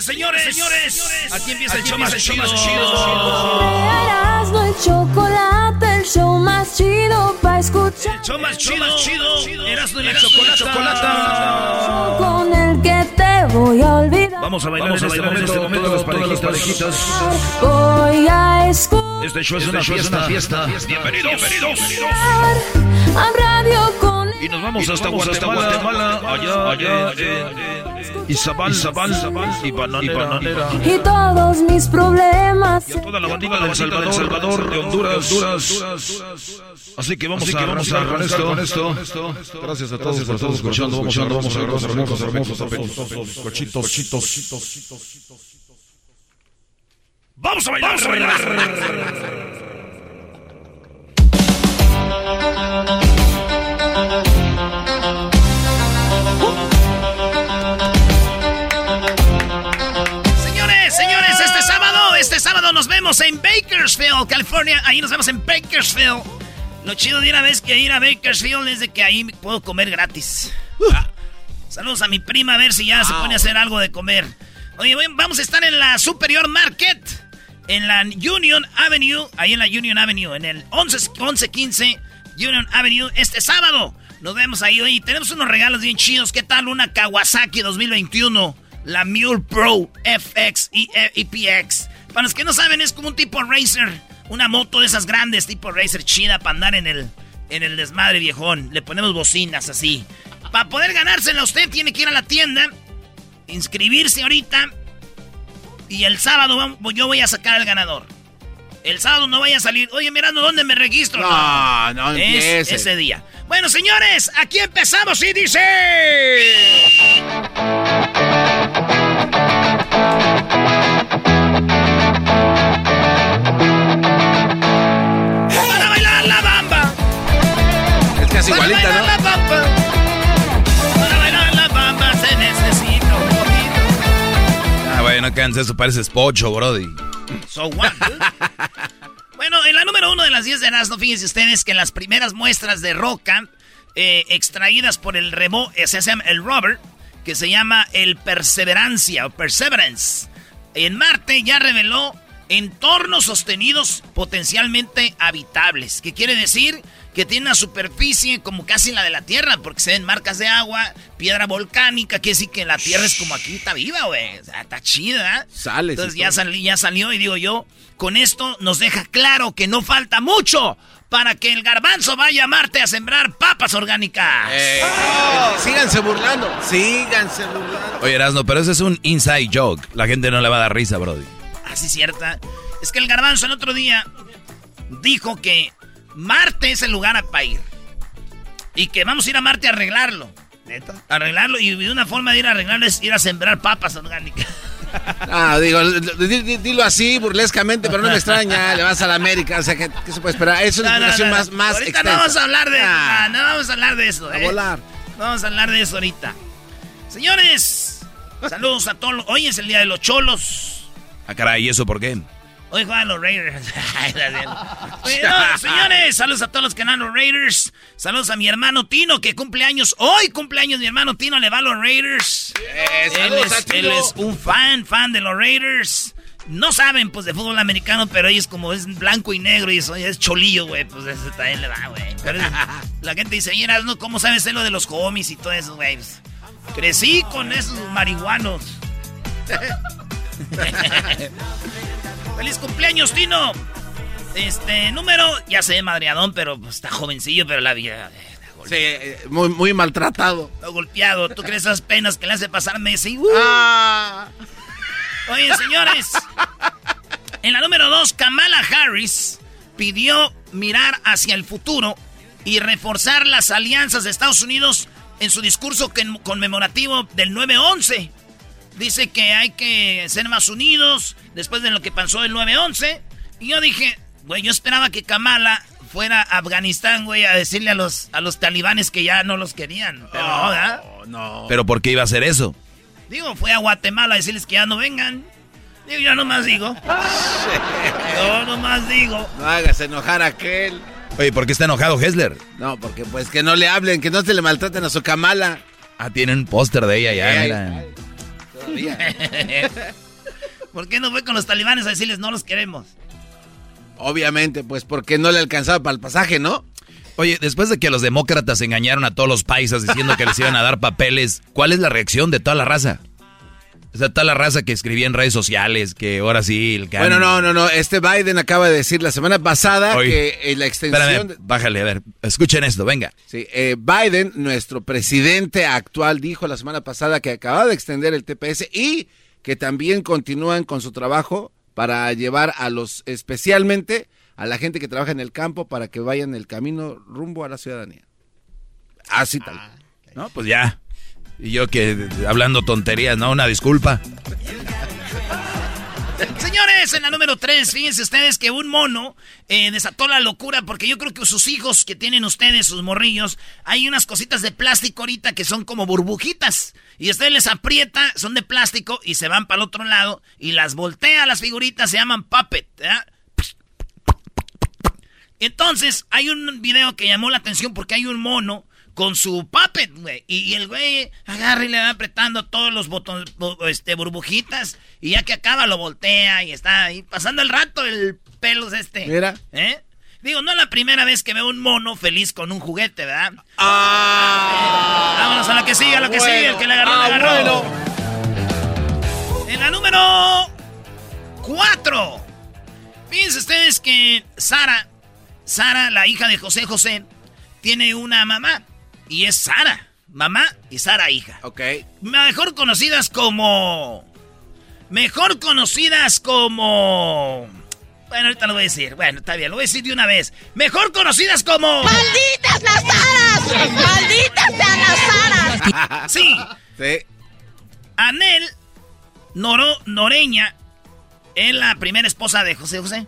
Señoras, señores, señores, aquí empieza el show más chido. Erasmo el chocolate, el show más chido para escuchar. El show más chido, chido. Erasmo y la chocolata. Con el que te voy a olvidar. Vamos a bailar en este momento, todas las parejitas. Voy a escuchar Este show es una fiesta. Bienvenidos, bienvenidos. a radio con Y nos vamos hasta Guatemala, allá, allá, Izabal, Izabal, y Bananera. y todos mis problemas. Y a toda la bandita del Salvador, Salvador, de Honduras, Así que vamos a, vamos a arrancar con esto. Gracias a todos por estar escuchando. Vamos a vamos a hermosos, hermosos, hermosos apetitos. Cochitos, chitos. Vamos a bailar, vamos a bailar. Este sábado nos vemos en Bakersfield, California. Ahí nos vemos en Bakersfield. Lo chido de una vez que ir a Bakersfield es de que ahí puedo comer gratis. Ah, Saludos a mi prima a ver si ya se pone a hacer algo de comer. Oye, bueno, vamos a estar en la Superior Market, en la Union Avenue, ahí en la Union Avenue, en el 11 1115 Union Avenue, este sábado. Nos vemos ahí. Oye, tenemos unos regalos bien chidos. ¿Qué tal una Kawasaki 2021? La Mule Pro FX y EPX. Para los que no saben, es como un tipo racer. Una moto de esas grandes, tipo racer chida para andar en el, en el desmadre viejón. Le ponemos bocinas así. Para poder ganársela usted tiene que ir a la tienda, inscribirse ahorita y el sábado vamos- yo voy a sacar al ganador. El sábado no vaya a salir. Oye, mirando dónde me registro. No, no Es empiece. ese día. Bueno, señores, aquí empezamos y dice. Para igualita, bailar ¿no? la bamba. Para bailar la se necesita un poquito. Ah, bueno, eso parece spocho, brody. So what, bueno, en la número uno de las 10 de Erasmo, fíjense ustedes que en las primeras muestras de roca eh, extraídas por el remo, eh, se llama el rover, que se llama el Perseverancia o Perseverance, en Marte ya reveló entornos sostenidos potencialmente habitables. ¿Qué quiere decir? Que tiene una superficie como casi la de la Tierra, porque se ven marcas de agua, piedra volcánica, quiere decir que la Tierra es como aquí, está viva, güey. O sea, está chida. ¿eh? Sale. Entonces ya, sali- ya salió y digo yo, con esto nos deja claro que no falta mucho para que el garbanzo vaya a Marte a sembrar papas orgánicas. Eh, Síganse burlando. Síganse burlando. Oye, Erasno, pero ese es un inside joke. La gente no le va a dar risa, brody. Así cierta. Es que el garbanzo el otro día dijo que Marte es el lugar para ir. Y que vamos a ir a Marte a arreglarlo. Arreglarlo y una forma de ir a arreglarlo es ir a sembrar papas orgánicas. Ah, digo, di- di- dilo así burlescamente, pero no me extraña. Le vas a la América, o sea, ¿qué, qué se puede esperar? Es una No, no, explicación no, más, más Ahorita extensa. no vamos a hablar de Ah, no vamos a hablar de eso. a eh. volar. No vamos a hablar de eso ahorita. Señores, saludos a todos. los- Hoy es el día de los cholos. Ah, caray, ¿y eso por qué? Hoy juegan los Raiders. señores, saludos a todos los que ganan los Raiders. Saludos a mi hermano Tino, que cumple años. Hoy cumpleaños mi hermano Tino, le va a los Raiders. él, es, un fan, fan de los Raiders. No saben, pues, de fútbol americano, pero ellos como es blanco y negro y eso es cholillo, güey, pues ese también le va, güey. la gente dice, mira, ¿no? ¿cómo sabes lo de los homies y todo eso, güey? Pues, crecí con esos marihuanos. ¡Feliz cumpleaños, Tino! Este, número, ya sé, madreadón, pero pues, está jovencillo, pero la vida... Eh, sí, eh, muy, muy maltratado. Golpeado. ¿Tú crees esas penas que le hace pasar Messi? Uh. Ah. Oye, señores. En la número dos, Kamala Harris pidió mirar hacia el futuro y reforzar las alianzas de Estados Unidos en su discurso conmemorativo del 9-11. Dice que hay que ser más unidos después de lo que pasó el 9-11. Y yo dije, güey, yo esperaba que Kamala fuera a Afganistán, güey, a decirle a los, a los talibanes que ya no los querían. Pero no, ¿verdad? No. ¿Pero por qué iba a hacer eso? Digo, fue a Guatemala a decirles que ya no vengan. Digo, yo nomás digo. yo nomás digo. No hagas enojar a aquel. Oye, ¿por qué está enojado Hessler? No, porque pues que no le hablen, que no se le maltraten a su Kamala. Ah, tienen un póster de ella ya, mira. ¿Por qué no fue con los talibanes a decirles no los queremos? Obviamente, pues porque no le alcanzaba para el pasaje, ¿no? Oye, después de que los demócratas engañaron a todos los paisas diciendo que les iban a dar papeles, ¿cuál es la reacción de toda la raza? O sea, toda la raza que escribía en redes sociales, que ahora sí... El bueno, no, no, no. Este Biden acaba de decir la semana pasada que eh, la extensión... Bájale, a ver. Escuchen esto, venga. Sí, eh, Biden, nuestro presidente actual, dijo la semana pasada que acaba de extender el TPS y que también continúan con su trabajo para llevar a los, especialmente a la gente que trabaja en el campo para que vayan el camino rumbo a la ciudadanía. Así tal. Ah, no, pues ya. Y yo que hablando tonterías, ¿no? Una disculpa. Señores, en la número 3, fíjense ustedes que un mono eh, desató la locura porque yo creo que sus hijos que tienen ustedes, sus morrillos, hay unas cositas de plástico ahorita que son como burbujitas. Y ustedes les aprieta, son de plástico y se van para el otro lado y las voltea las figuritas, se llaman puppet. Entonces, hay un video que llamó la atención porque hay un mono con su puppet, güey. Y, el güey agarra y le va apretando todos los botones, este, burbujitas. Y ya que acaba, lo voltea y está ahí pasando el rato el pelos este. Mira. ¿Eh? Digo, no es la primera vez que veo un mono feliz con un juguete, ¿verdad? Ah. vámonos a la que sigue, a la que sigue, el que le agarró, le ah, agarró. En la número 4. Fíjense ustedes que Sara, Sara, la hija de José José, tiene una mamá. Y es Sara, mamá y Sara, hija. Ok. Mejor conocidas como... Mejor conocidas como... Bueno, ahorita lo voy a decir. Bueno, está bien, lo voy a decir de una vez. Mejor conocidas como... ¡Malditas las Saras! ¡Malditas sean las Saras! Sí. Sí. Anel Noro, Noreña es la primera esposa de José José.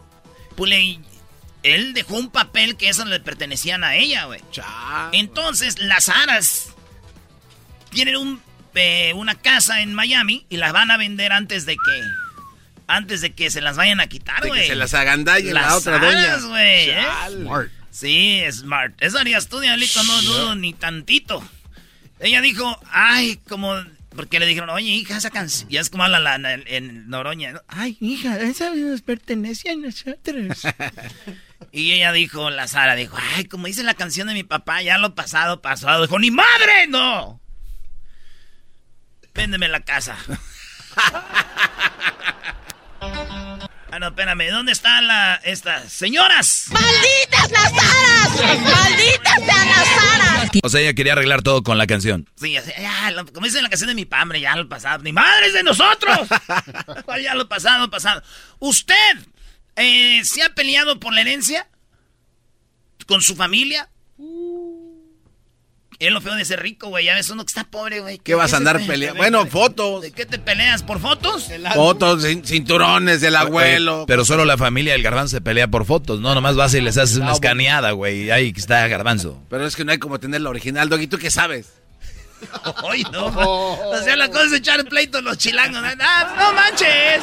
Pues él dejó un papel que eso le pertenecían a ella, güey. Entonces, las aras tienen un, eh, una casa en Miami y las van a vender antes de que antes de que se las vayan a quitar, güey. Que se las agandallen la otra aras, güey. ¿eh? Smart. Sí, smart. Eso harías tú, Diablito, no dudo ni tantito. Ella dijo, ay, como porque le dijeron, oye, hija, esa canción. Ya es como habla la, en, Noroña. Ay, hija, esa nos pertenece a nosotros. y ella dijo, la Sara, dijo, ay, como dice la canción de mi papá, ya lo pasado, pasado. Dijo, ni madre, no. Véndeme la casa. Ah, no, espérame, ¿dónde están la, estas señoras? ¡Malditas las aras! ¡Malditas sean las aras! O sea, ella quería arreglar todo con la canción. Sí, así, ya, como dice la canción de mi padre, ya lo pasado. ¡Ni madres de nosotros! ya lo pasado, pasado. ¿Usted eh, se ha peleado por la herencia? ¿Con su familia? Es lo feo de ser rico, güey. Ya ves uno que está pobre, güey. ¿Qué, vas a andar peleando? Bueno, fotos. ¿De qué te peleas? ¿Por fotos? Fotos, cinturones del abuelo. pero solo la familia del garbanzo se pelea por fotos, ¿no? Nomás vas y les haces una escaneada, güey. Ahí está garbanzo. Pero es que no hay como tener la original, Doggy. ¿Tú qué sabes? Ay, no. O sea, la cosa es echar pleito los chilangos. Ah, no manches.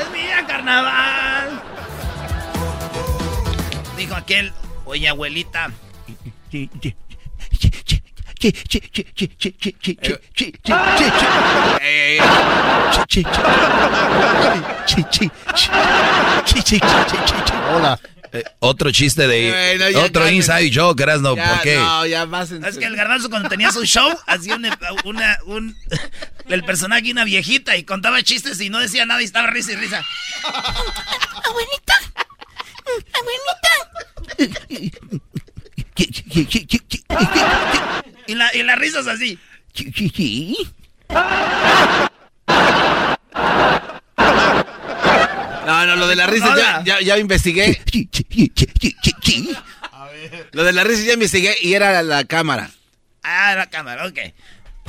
Es mía, carnaval. Dijo aquel, oye, abuelita. Hola. Eh, otro chiste de Bueno, ya, otro cálmese. inside joke, no, Ya, ¿por qué? No, ya más Es que el garbanzo cuando tenía su show hacía una, una- un el personaje una viejita y contaba chistes y no decía nada y estaba risa y risa. Abuelita. Abuelita. Y la, y las risas así. No, no, lo de la risa ya, ya, ya investigué. Lo de la risa ya investigué y era la cámara. Ah, la cámara, ok.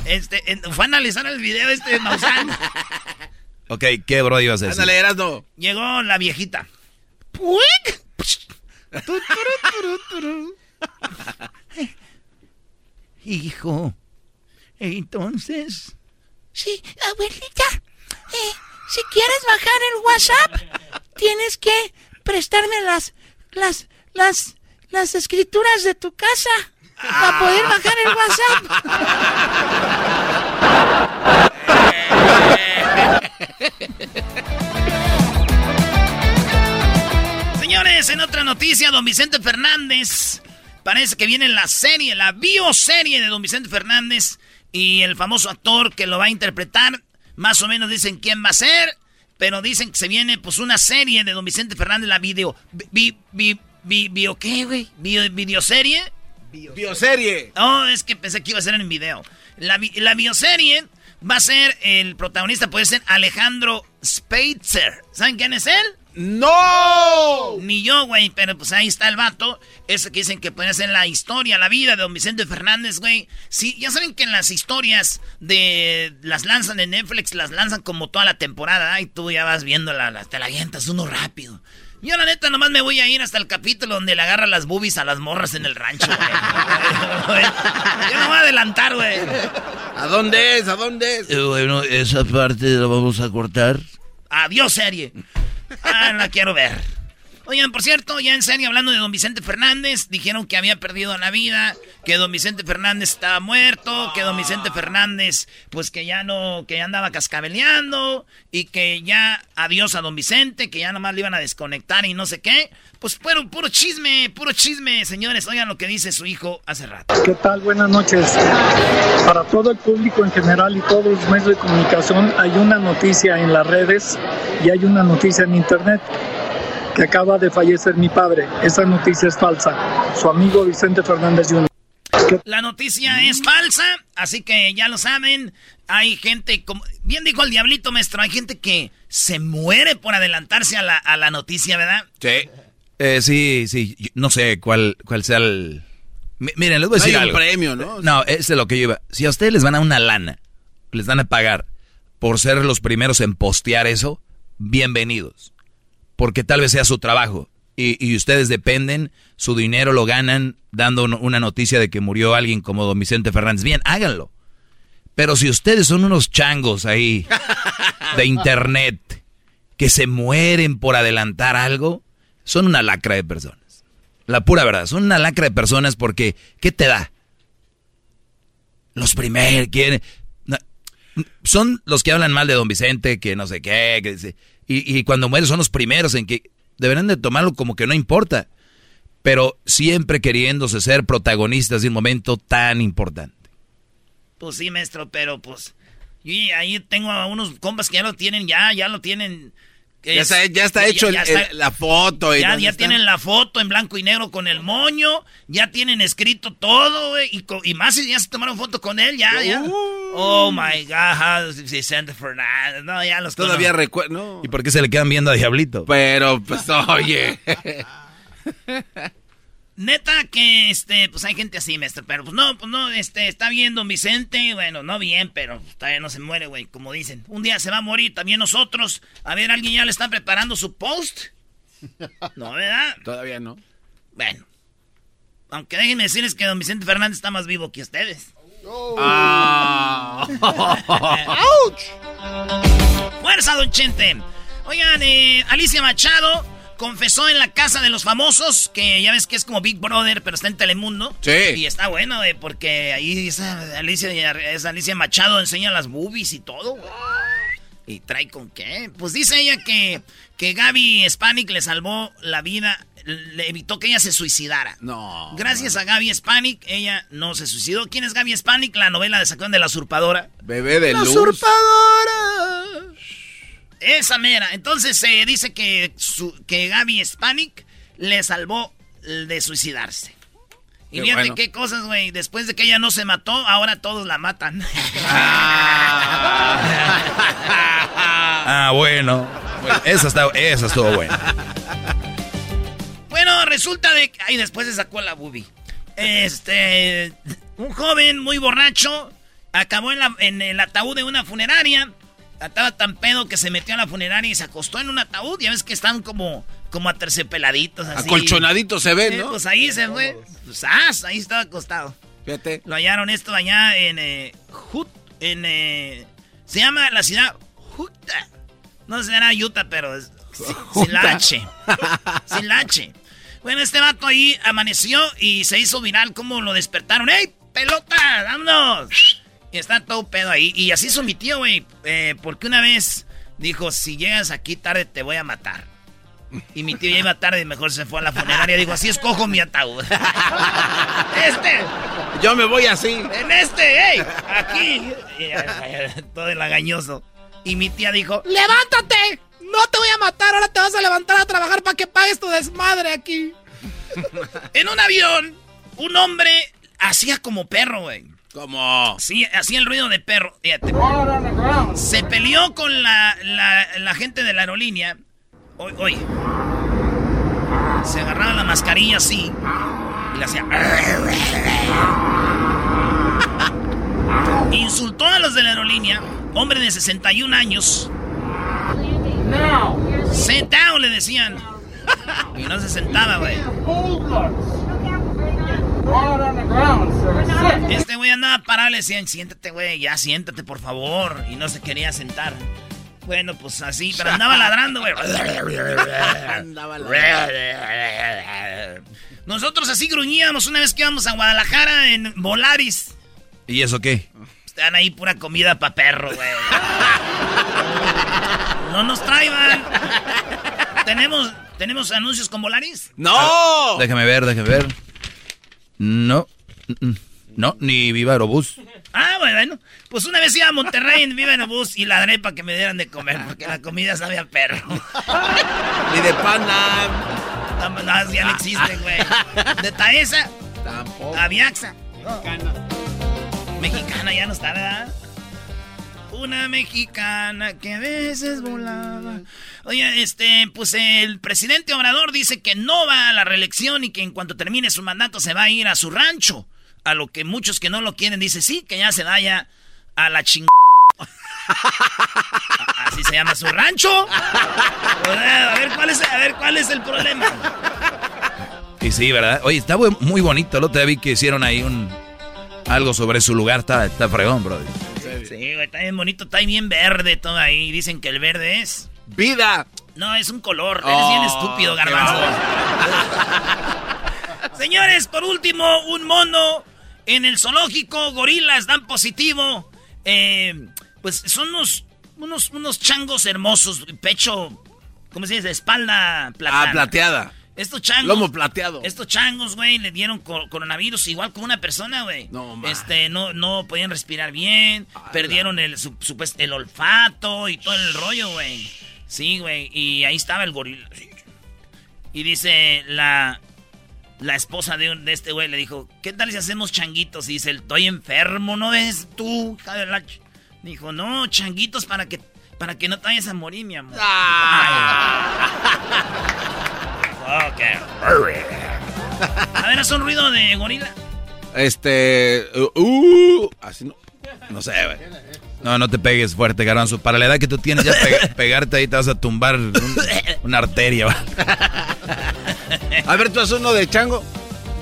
Este, en- fue a analizar el video este de Maussan. Ok, ¿qué bro ibas a decir? Ándale, Erasno. Llegó la viejita. Hijo, entonces... Sí, abuelita. Eh, si quieres bajar el WhatsApp, tienes que prestarme las, las, las, las escrituras de tu casa para poder bajar el WhatsApp. Señores, en otra noticia, don Vicente Fernández. Parece que viene la serie, la bioserie de don Vicente Fernández. Y el famoso actor que lo va a interpretar. Más o menos dicen quién va a ser. Pero dicen que se viene pues una serie de don Vicente Fernández, la video. Vi, vi, vi, bio, ¿qué, güey? Bio, ¿Videoserie? Bioserie. Oh, es que pensé que iba a ser en video. La, la bioserie va a ser, el protagonista puede ser Alejandro Speitzer. ¿Saben quién es él? ¡No! Ni yo, güey, pero pues ahí está el vato. Ese que dicen que puede ser la historia, la vida de don Vicente Fernández, güey. Sí, ya saben que en las historias de las lanzan en Netflix, las lanzan como toda la temporada. Y tú ya vas viendo la, la- te la avientas uno rápido. Yo la neta nomás me voy a ir hasta el capítulo donde le agarra las boobies a las morras en el rancho, güey. Yo no voy a adelantar, güey. ¿A dónde es? ¿A dónde es? Eh, bueno, esa parte la vamos a cortar. Adiós, serie. Ah, la quiero ver. Oigan, por cierto, ya en serio, hablando de don Vicente Fernández, dijeron que había perdido la vida, que don Vicente Fernández estaba muerto, que don Vicente Fernández, pues que ya no, que ya andaba cascabeleando, y que ya adiós a don Vicente, que ya nomás le iban a desconectar y no sé qué. Pues puro, puro chisme, puro chisme, señores. Oigan lo que dice su hijo hace rato. ¿Qué tal? Buenas noches. Para todo el público en general y todos los medios de comunicación hay una noticia en las redes y hay una noticia en internet que acaba de fallecer mi padre. Esa noticia es falsa. Su amigo Vicente Fernández Jr. La noticia es falsa, así que ya lo saben. Hay gente, como bien dijo el diablito maestro, hay gente que se muere por adelantarse a la, a la noticia, ¿verdad? Sí. Eh, sí, sí, yo no sé cuál, cuál sea el... Mi- Miren, les voy a No decir hay un algo. premio, ¿no? No, es de lo que yo iba. Si a ustedes les van a una lana, les van a pagar por ser los primeros en postear eso, bienvenidos. Porque tal vez sea su trabajo. Y, ustedes dependen, su dinero lo ganan dando un- una noticia de que murió alguien como don Vicente Fernández. Bien, háganlo. Pero si ustedes son unos changos ahí de internet que se mueren por adelantar algo, son una lacra de personas. La pura verdad, son una lacra de personas porque, ¿qué te da? Los primeros quieren... son los que hablan mal de don Vicente, que no sé qué, que dice- y, y cuando mueren son los primeros en que deberán de tomarlo como que no importa, pero siempre queriéndose ser protagonistas de un momento tan importante. Pues sí, maestro, pero pues. Yo ahí tengo a unos compas que ya lo tienen, ya, ya lo tienen. Ya está- ya está hecho el- el- la foto y ya tienen la foto en blanco y negro con el moño. Ya tienen escrito todo, güey. Y, co- y más si ya se tomaron foto con él, ya, ya. Oh my God, Vicente Fernández. No, ya los Todavía recuerdo. No. ¿Y por qué se le quedan viendo a Diablito? Pero, pues, oye. Neta que, este, pues hay gente así, maestro, pero pues no, pues no, este, está bien don Vicente, bueno, no bien, pero todavía no se muere, güey, como dicen. Un día se va a morir también nosotros. A ver, ¿alguien ya le está preparando su post? No, ¿verdad? Todavía no. Bueno. Aunque déjenme decirles que don Vicente Fernández está más vivo que ustedes. Ah. ¡Fuerza, don Chente! Oigan, eh, Alicia Machado confesó en la casa de los famosos, que ya ves que es como Big Brother, pero está en Telemundo. Sí. Y está bueno, güey, porque ahí esa Alicia, esa Alicia Machado enseña las boobies y todo, güey. ¿Y trae con qué? Pues dice ella que, que Gaby Spanik le salvó la vida, le evitó que ella se suicidara. No. Gracias a Gaby Spanik, ella no se suicidó. ¿Quién es Gaby Spanik? La novela de Sacón de la Usurpadora. Bebé de ¡La luz. usurpadora! Esa mera. Entonces se dice que, su- que Gaby Spanik le salvó de suicidarse. Y fíjate bueno. qué cosas, güey. Después de que ella no se mató, ahora todos la matan. Ah, bueno. Bueno, esa, está, esa estuvo buena. Bueno, resulta de que... Ay, después se sacó la boobie. Este... Un joven muy borracho acabó en, la- en el ataúd de una funeraria. Estaba tan pedo que se metió a la funeraria y se acostó en un ataúd. Ya ves que están como, como aterciopeladitos así. Acolchonadito se ve, Eh, ¿no? Pues ahí se fue. Pues, ah, ahí estaba acostado. Fíjate. Lo hallaron esto allá en... Eh, Hut- en eh, se llama la ciudad Utah. No será Utah, pero es sin la. H. Sin la H. Bueno, este vato ahí amaneció y se hizo viral como lo despertaron. ¡Ey, pelota! ¡Vámonos! Y está todo pedo ahí. Y así hizo mi tío, güey. eh, porque una vez dijo, si llegas aquí tarde te voy a matar. Y mi tío ya iba tarde y mejor se fue a la funeraria. Digo, así escojo mi ataúd. este. Yo me voy así. En este, ey, aquí. Todo el agañoso. Y mi tía dijo, ¡Levántate! No te voy a matar, ahora te vas a levantar a trabajar para que pagues tu desmadre aquí. en un avión, un hombre hacía como perro, güey. ¿Cómo? Sí, hacía el ruido de perro. Fíjate. Se peleó con la, la, la gente de la aerolínea. Oye, oye. Se agarraba la mascarilla así. Y le hacía. Insultó a los de la aerolínea. Hombre de 61 años. Sit down, le decían. Y no se sentaba, güey. Este güey andaba parado, le decían, siéntate, güey, ya siéntate, por favor. Y no se quería sentar. Bueno, pues así, pero andaba ladrando, güey. Andaba Nosotros así gruñíamos una vez que íbamos a Guadalajara en Volaris. ¿Y eso qué? Están ahí pura comida pa' perro, güey. No nos traigan. ¿Tenemos, ¿Tenemos anuncios con Volaris? ¡No! Déjame ver, déjame ver. No. No, ni Viva Aerobús. Ah, bueno. Pues una vez iba a Monterrey en Viva Aerobús y ladré para que me dieran de comer, porque la comida sabe a perro. Ni de pana. No, no, ya no existe, güey. De Taesa Tampoco. a Viaxa. Mexicana ya no está, ¿verdad? Una mexicana que a veces volaba. Oye, este, pues el presidente Obrador dice que no va a la reelección y que en cuanto termine su mandato se va a ir a su rancho. A lo que muchos que no lo quieren dice sí, que ya se vaya a la ching... Así se llama su rancho. A ver cuál es, a ver cuál es el problema. Y sí, ¿verdad? Oye, está muy bonito. Otro día vi que hicieron ahí un... Algo sobre su lugar. Está, está fregón, bro. Sí, güey, está bien bonito, está bien verde todo ahí. Dicen que el verde es. ¡Vida! No, es un color. Eres bien Oh, estúpido, garbanzo. Señores, por último, un mono en el zoológico. Gorilas dan positivo. Eh, pues son unos, unos, unos changos hermosos. Pecho, ¿cómo se dice? Espalda plateada. Ah, plateada. Estos changos. Lomo plateado. Estos changos, güey, le dieron co- coronavirus igual como una persona, güey. No, man. Este, no, no podían respirar bien, perdieron el, su- supuest- el olfato y todo el rollo, güey. Sí, güey, y ahí estaba el gorila. Y dice la, la esposa de, un- de este güey, le dijo, ¿qué tal si hacemos changuitos? Y dice, estoy enfermo, ¿no ves tú, hija de la ch-?" Dijo, no, changuitos para que, para que no te vayas a morir, mi amor. Ok. A ver, haz un ruido de gorila. Este. Uh, uh, así no. No sé, güey. No, no te pegues fuerte, garbanzo. Para la edad que tú tienes, ya pega- pegarte ahí te vas a tumbar un- una arteria. ¿va? A ver, tú haces uno de chango.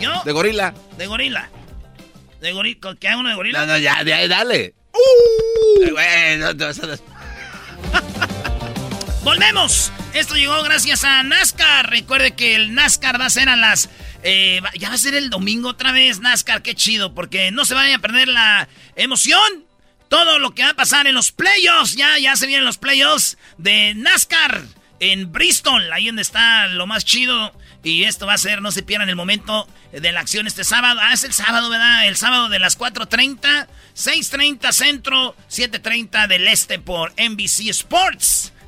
¿Yo? De gorila. De gorila. De gorila. ¿Qué hago uno de gorila? No, no, ya, ya, dale. Uh, güey, no te vas a des- Volvemos. Esto llegó gracias a NASCAR. Recuerde que el NASCAR va a ser a las... Eh, ya va a ser el domingo otra vez, NASCAR. Qué chido, porque no se vayan a perder la emoción. Todo lo que va a pasar en los playoffs. Ya, ya se vienen los playoffs de NASCAR en Bristol. Ahí donde está lo más chido. Y esto va a ser, no se pierdan el momento de la acción este sábado. Ah, es el sábado, ¿verdad? El sábado de las 4.30, 6.30 centro, 7.30 del este por NBC Sports.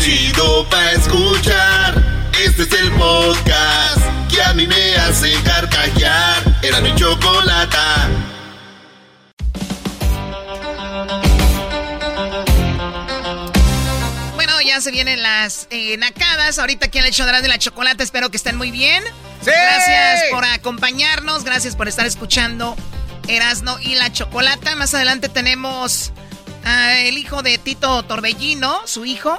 Chido pa' escuchar. Este es el podcast que a mí me hace carcajear. Era mi chocolata. Bueno, ya se vienen las eh, nacadas. Ahorita aquí en el hecho de la chocolate. Espero que estén muy bien. Gracias por acompañarnos. Gracias por estar escuchando Erasno y la chocolata. Más adelante tenemos el hijo de Tito Torbellino, su hijo,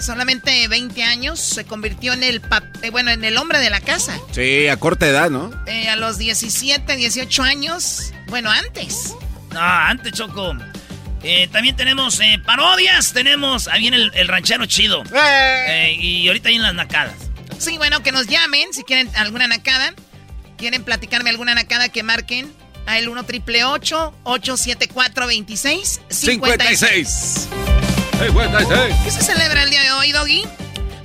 solamente 20 años, se convirtió en el eh, bueno, en el hombre de la casa. Sí, a corta edad, ¿no? Eh, a los 17, 18 años. Bueno, antes. No, antes, Choco. Eh, también tenemos parodias, tenemos ahí viene el, ranchero chido. y ahorita hay en las nacadas. Sí, bueno, que nos llamen si quieren alguna nacada. Quieren platicarme alguna nacada que marquen al 1 triple 874 26 56. ¿Qué se celebra el día de hoy, Doggy?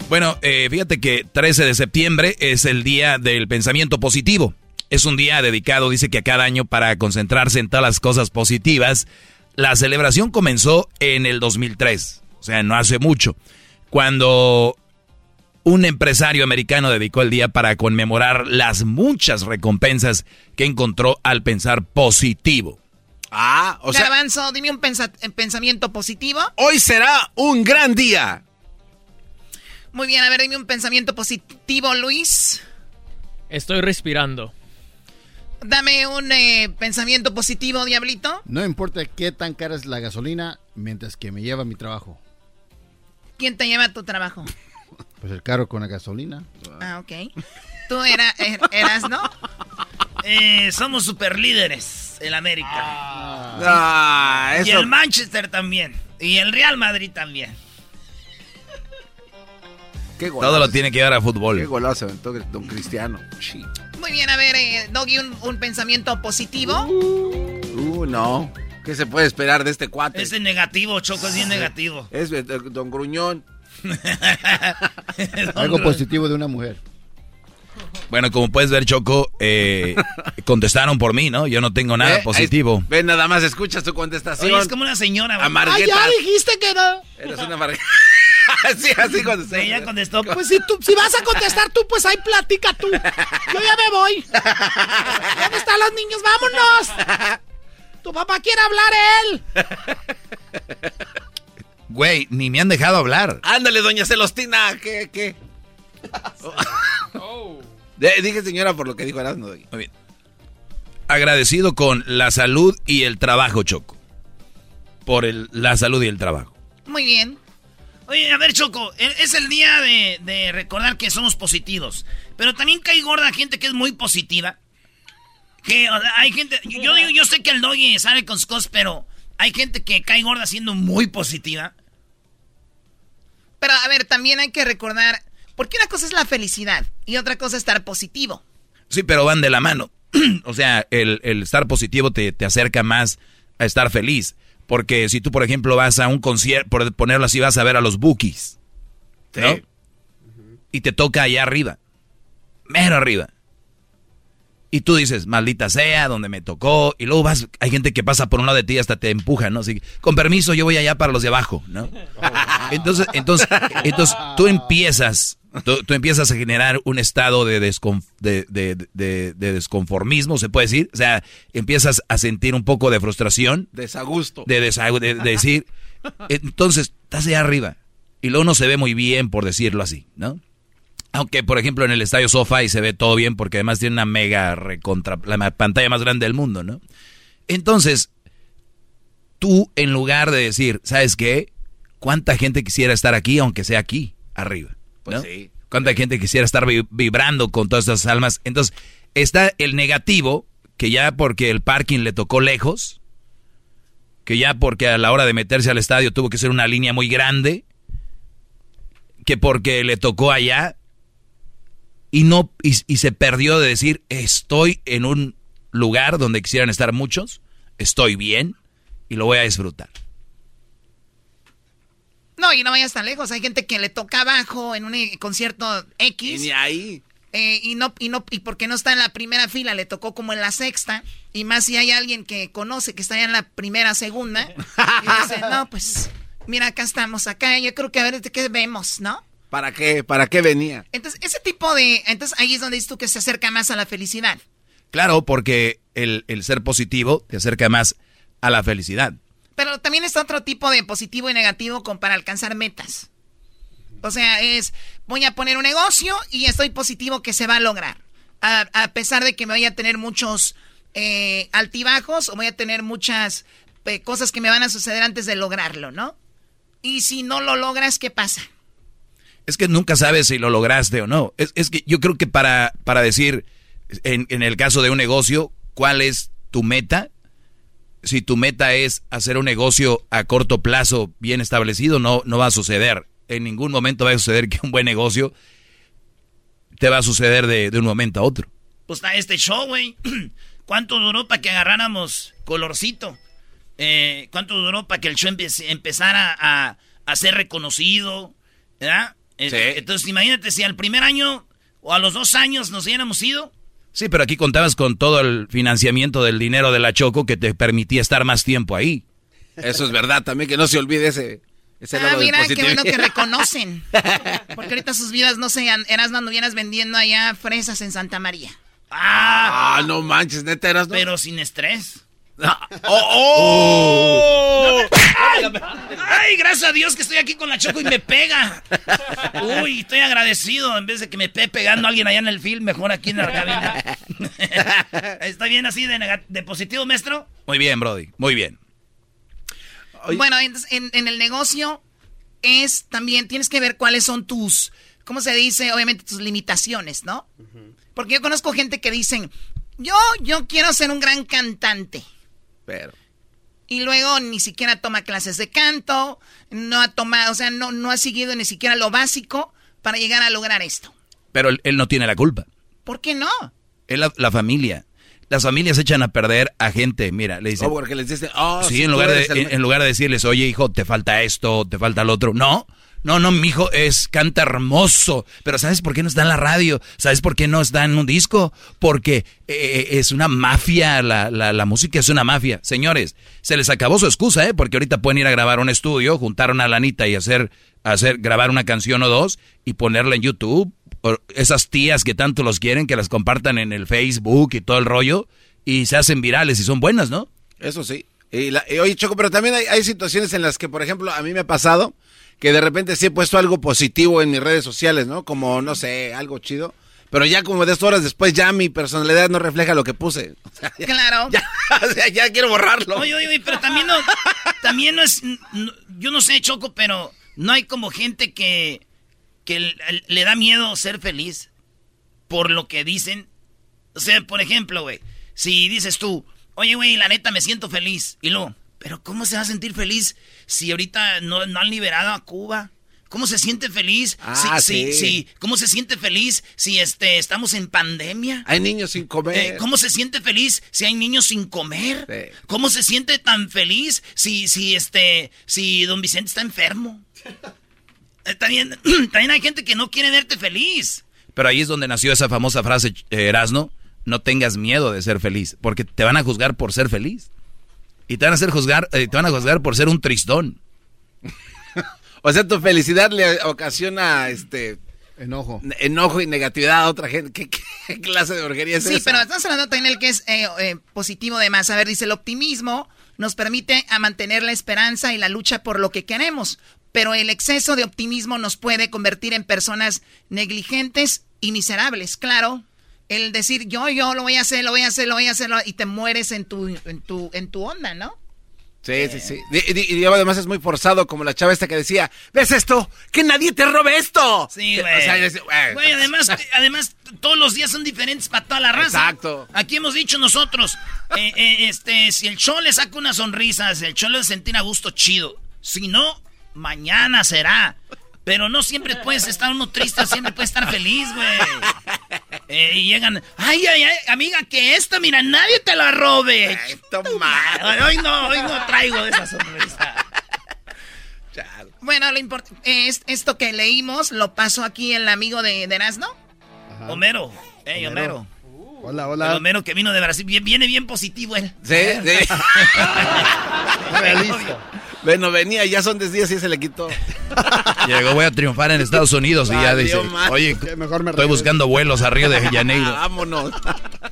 Bueno, eh, fíjate que 13 de septiembre es el día del pensamiento positivo. Es un día dedicado, dice que a cada año para concentrarse en todas las cosas positivas. La celebración comenzó en el 2003, o sea, no hace mucho, cuando un empresario americano dedicó el día para conmemorar las muchas recompensas que encontró al pensar positivo. Ah, o sea. Garbanzo, dime un pensamiento positivo. Hoy será un gran día. Muy bien, a ver, dime un pensamiento positivo, Luis. Estoy respirando. Dame un eh, pensamiento positivo, Diablito. No importa qué tan cara es la gasolina mientras que me lleva a mi trabajo. ¿Quién te lleva a tu trabajo? Pues el carro con la gasolina. Ah, ok. Tú era, er, eras, ¿no? Eh, somos super líderes en América. Ah, y el Manchester también. Y el Real Madrid también. Qué Todo lo tiene que llevar a fútbol. Qué golazo Don Cristiano. Muy bien, a ver, eh, Doggy, un, pensamiento positivo. Uh, uh, no. ¿Qué se puede esperar de este cuate? Es negativo, Choco, es bien negativo. Es eh, Don Gruñón. Algo positivo de una mujer. Bueno, como puedes ver, Choco, eh, contestaron por mí, ¿no? Yo no tengo nada positivo. ven, nada más escuchas tu contestación. es como una señora. Ah, ya dijiste que no. Eres una amargueta. sí, así contestó. Ella contestó. Pues si, tú, si vas a contestar tú, pues ahí platica tú. Yo ya me voy. ¿Dónde están los niños? ¡Vámonos! Tu papá quiere hablar él. Güey, ni me han dejado hablar. Ándale, doña Celostina, ¿qué, qué? Oh. Dije señora por lo que dijo Erasmo. Muy bien. Agradecido con la salud y el trabajo, Choco. Por el, la salud y el trabajo. Muy bien. Oye, a ver, Choco, e, es el día de, recordar que somos positivos. Pero también cae gorda gente que es muy positiva. Que hay gente. Yo, yo, yo sé que el doggy sale con sus cosas, pero hay gente que cae gorda siendo muy positiva. Pero a ver, también hay que recordar, porque una cosa es la felicidad y otra cosa es estar positivo. Sí, pero van de la mano. o sea, el, estar positivo te, acerca más a estar feliz. Porque si tú, por ejemplo, vas a un concierto, por ponerlo así, vas a ver a los Bookies. ¿No? Y te toca allá arriba. Mero arriba. Y tú dices, maldita sea, donde me tocó. Y luego vas, hay gente que pasa por un lado de ti y hasta te empuja, ¿no? Así, con permiso, yo voy allá para los de abajo, ¿no? Entonces, entonces, entonces tú empiezas, tú, empiezas a generar un estado de, de, desconformismo, se puede decir. O sea, empiezas a sentir un poco de frustración. Desagusto. De, de decir. Entonces, estás allá arriba. Y luego no se ve muy bien, por decirlo así, ¿no? Aunque, por ejemplo, en el estadio y se ve todo bien porque además tiene una mega recontra, la pantalla más grande del mundo, ¿no? Entonces, tú en lugar de decir, ¿sabes qué? ¿Cuánta gente quisiera estar aquí, aunque sea aquí, arriba? Pues sí. ¿Cuánta gente quisiera estar vibrando con todas estas almas? Entonces, está el negativo, que ya porque el parking le tocó lejos, que ya porque a la hora de meterse al estadio tuvo que ser una línea muy grande, que porque le tocó allá, y no y, se perdió de decir estoy en un lugar donde quisieran estar muchos, estoy bien y lo voy a disfrutar. No, y no vayas tan lejos. Hay gente que le toca abajo en un eh, concierto X. Y ahí. Eh, y no, y no, y porque no está en la primera fila, le tocó como en la sexta. Y más si hay alguien que conoce que está ya en la primera, segunda. y dice, no, pues, mira, acá estamos, acá. Yo creo que a ver qué vemos, ¿no? ¿Para qué? ¿Para qué venía? Entonces, ese tipo de... Entonces ahí es donde dices tú que se acerca más a la felicidad. Claro, porque el, ser positivo te acerca más a la felicidad. Pero también está otro tipo de positivo y negativo con, para alcanzar metas. O sea, es, voy a poner un negocio y estoy positivo que se va a lograr. A, pesar de que me voy a tener muchos eh, altibajos o voy a tener muchas cosas que me van a suceder antes de lograrlo, ¿no? Y si no lo logras, ¿qué pasa? Es que nunca sabes si lo lograste o no. Es, que yo creo que para, para decir, en, en, el caso de un negocio, cuál es tu meta, si tu meta es hacer un negocio a corto plazo bien establecido, no, no va a suceder. En ningún momento va a suceder que un buen negocio te va a suceder de, un momento a otro. Pues está este show, güey. ¿Cuánto duró para que agarráramos colorcito? Eh, ¿Cuánto duró para que el show empezara a, a ser reconocido? ¿Verdad? Entonces, imagínate si al primer año o a los dos años nos hubiéramos ido. Sí, pero aquí contabas con todo el financiamiento del dinero de la Choco que te permitía estar más tiempo ahí. Eso es verdad, también que no se olvide ese, ese ah, mira, qué bueno que reconocen. Porque ahorita sus vidas no sean, eras no anduvieras vendiendo allá fresas en Santa María. Ah, no manches, neta eras Pero sin estrés. ¡Oh! oh. Ay, gracias a Dios que estoy aquí con la Choco y me pega. Uy, estoy agradecido. En vez de que me esté pegando alguien allá en el film, mejor aquí en la cabina. ¿Está bien así de, positivo, maestro? Muy bien, Brody. Muy bien. Bueno, en, en, el negocio es también, tienes que ver cuáles son tus, ¿cómo se dice? Obviamente tus limitaciones, ¿no? Porque yo conozco gente que dicen, yo, yo quiero ser un gran cantante. Pero. Y luego ni siquiera toma clases de canto, no ha tomado, o sea, no, no ha seguido ni siquiera lo básico para llegar a lograr esto. Pero él, no tiene la culpa. ¿Por qué no? Es la, familia. Las familias echan a perder a gente, mira, le dicen... Oh, porque les dicen, oh, sí, en, lugar de, en, lugar de decirles, oye, hijo, te falta esto, te falta lo otro. No, no, no, mi hijo es, canta hermoso. Pero ¿sabes por qué no está en la radio? ¿Sabes por qué no está en un disco? Porque eh, eh, es una mafia, la, la, la, música es una mafia. Señores, se les acabó su excusa, ¿eh? Porque ahorita pueden ir a grabar un estudio, juntar una lanita y hacer, hacer, grabar una canción o dos y ponerla en YouTube. esas tías que tanto los quieren, que las compartan en el Facebook y todo el rollo, y se hacen virales y son buenas, ¿no? Eso sí. Y, oye, Choco, pero también hay, hay situaciones en las que, por ejemplo, a mí me ha pasado que de repente sí he puesto algo positivo en mis redes sociales, ¿no? Como, no sé, algo chido. Pero ya como de dos horas después ya mi personalidad no refleja lo que puse. claro. Ya, o sea, ya quiero borrarlo. Oye, oye, pero también no, también no es, yo no sé, Choco, pero no hay como gente que, que le da miedo ser feliz por lo que dicen. O sea, por ejemplo, güey, si dices tú, oye, güey, la neta me siento feliz, y luego, pero ¿cómo se va a sentir feliz si ahorita no, han liberado a Cuba? ¿Cómo se siente feliz? Ah, sí, sí. ¿Cómo se siente feliz si este, estamos en pandemia? Hay niños sin comer. Eh, ¿Cómo se siente feliz si hay niños sin comer? ¿Cómo se siente tan feliz si, si, este, si don Vicente está enfermo? Eh, también, también hay gente que no quiere verte feliz. Pero ahí es donde nació esa famosa frase, eh, Erasno, no tengas miedo de ser feliz, porque te van a juzgar por ser feliz. Y te van a hacer juzgar, eh, te van a juzgar por ser un tristón. O sea, tu felicidad le ocasiona este enojo, enojo y negatividad a otra gente. ¿Qué, qué clase de orguería es Sí, esa? pero estamos hablando también del que es eh, eh, positivo de más. A ver, dice, el optimismo nos permite a mantener la esperanza y la lucha por lo que queremos, pero el exceso de optimismo nos puede convertir en personas negligentes y miserables. Claro, el decir yo, yo lo voy a hacer, lo voy a hacer, lo voy a hacer, y te mueres en tu, en tu, en tu onda, ¿no? Sí, sí, sí. Y, y- y además es muy forzado, como la chava esta que decía, ¿ves esto? ¡Que nadie te robe esto! Sí, O güey. sea, es- güey. Güey, además, además, todos los días son diferentes para toda la raza. Exacto. Aquí hemos dicho nosotros, eh, eh, este, si el show le saca una sonrisa, si el show le sentir a gusto, chido. Si no, mañana será. Pero no siempre puedes estar uno triste, siempre puedes estar feliz, güey. Eh, y llegan, ay, ay, ay, amiga, que esto, mira, nadie te la robe. Toma. Hoy no, hoy no traigo esa sonrisa. Bueno, lo importante es esto que leímos lo pasó aquí el amigo de, de Erasmo. Homero, hey, Homero. Hola, El hola. Homero que vino de Brasil, viene bien positivo él. Sí, sí. Bueno, venía, ya son 10 días y se le quitó. Llegó, voy a triunfar en Estados Unidos y ya dice, oye, mejor me estoy regreso". buscando vuelos a Río de Janeiro. Vámonos.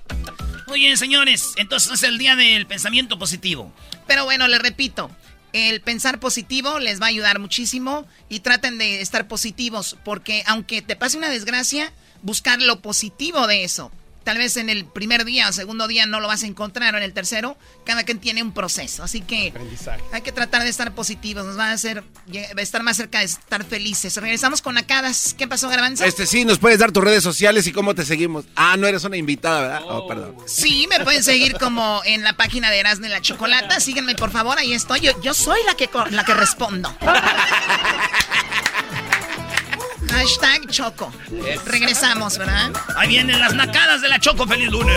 Muy bien, señores. Entonces es el día del pensamiento positivo. Pero bueno, les repito, el pensar positivo les va a ayudar muchísimo y traten de estar positivos porque aunque te pase una desgracia, buscar lo positivo de eso. Tal vez en el primer día o segundo día no lo vas a encontrar o en el tercero, cada quien tiene un proceso. Así que hay que tratar de estar positivos, nos va a hacer estar más cerca de estar felices. Regresamos con Acadas. ¿Qué pasó, Garbanzo? Este sí, nos puedes dar tus redes sociales y cómo te seguimos. Ah, no eres una invitada, ¿verdad? Oh, perdón. Sí, me pueden seguir como en la página de Erasmo y la Chocolata. Síguenme, por favor, ahí estoy. Yo, yo soy la que, la que respondo. Hashtag Choco. Regresamos, ¿verdad? Ahí vienen las nacadas de la Choco. ¡Feliz lunes!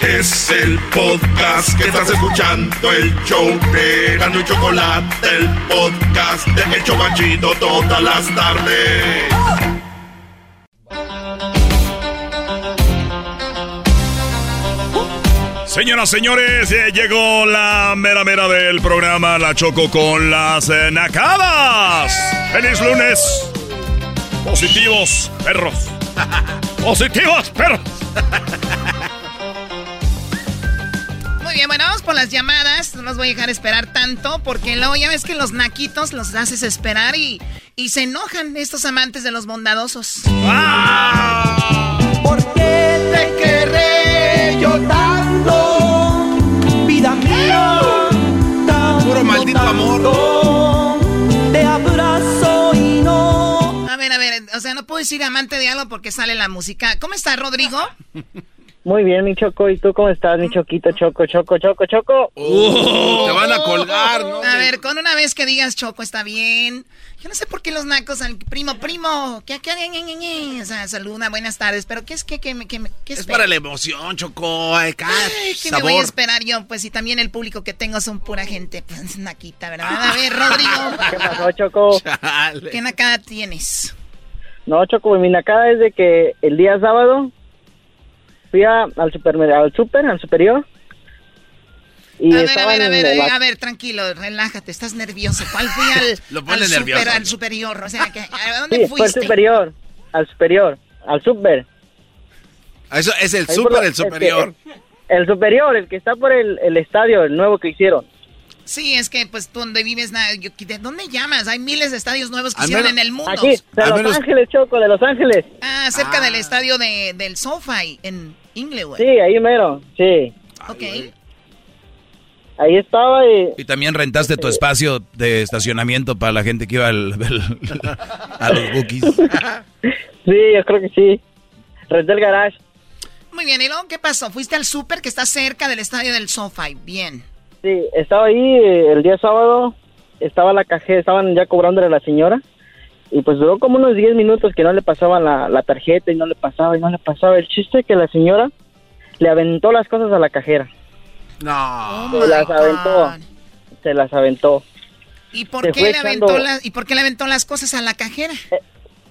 Es el podcast que estás escuchando, el show de Gano y Chocolate, el podcast de El Chocachito todas las tardes. Señoras, señores, eh, llegó la mera mera del programa La Choco con las eh, nacadas. ¡Feliz lunes! Positivos, perros. Positivos, perros. Muy bien, bueno, vamos por las llamadas. No los voy a dejar esperar tanto porque luego ya ves que los naquitos los haces esperar y, y se enojan estos amantes de los bondadosos. ¿Por qué te querré yo tanto, Puro maldito amor. Te abrazo y no. A ver, a ver, o sea, no puedo decir amante de algo porque sale la música. ¿Cómo está, Rodrigo? Muy bien, mi Choco. ¿Y tú cómo estás, mi Choquito? Choco, Choco, Choco, Choco. Uh, te van a colgar, ¿no? A ver, con una vez que digas Choco está bien. Yo no sé por qué los nacos al primo, primo, que que o sea, saluda, buenas tardes, pero ¿qué es que que, que, qué Es para la emoción, Choco. Ay, Ay, ¿qué me voy a sabor. esperar yo? Pues si también el público que tengo son pura gente, pues naquita, ¿verdad? A ver, Rodrigo. ¿Qué pasó, Choco? ¿Qué nacada tienes? No, Choco, mi nacada es de que el día sábado fui a- al supermercado, al super, al superior. Y a ver, a estaban ver, a ver, la- a ver, tranquilo, relájate, estás nervioso. ¿Cuál fui al, Lo pone al, super- nervioso. al superior? O sea, que, ¿a dónde Sí, fue al fuiste? superior, al superior, al super. Eso es el Ahí super, el superior. es que- el superior, el que está por el, el estadio, el nuevo que hicieron. Sí, es que pues donde vives, na- yo- ¿de dónde llamas? Hay miles de estadios nuevos que hicieron en el mundo. Aquí, de Los menos- Ángeles, Choco, de Los Ángeles. Ah, cerca del estadio de, del SoFi en Inglewood. Sí, ahí mero, sí. Ok. Ahí estaba y... Y también rentaste tu espacio de estacionamiento para la gente que iba al- al- a los bookies. Sí, yo creo que sí. Renté el garage. Muy bien, ¿y luego qué pasó? Fuiste al súper que está cerca del estadio del SoFi. Bien. Sí, estaba ahí eh, el día sábado estaba la cajera, estaban ya cobrándole a la señora y pues duró como unos 10 minutos que no le pasaban la, la tarjeta y no le pasaba y no le pasaba. El chiste es que la señora le aventó las cosas a la cajera. No. se las aventó. Se las aventó. ¿Y por, Se qué le aventó las, ¿Y por qué le aventó las cosas a la cajera?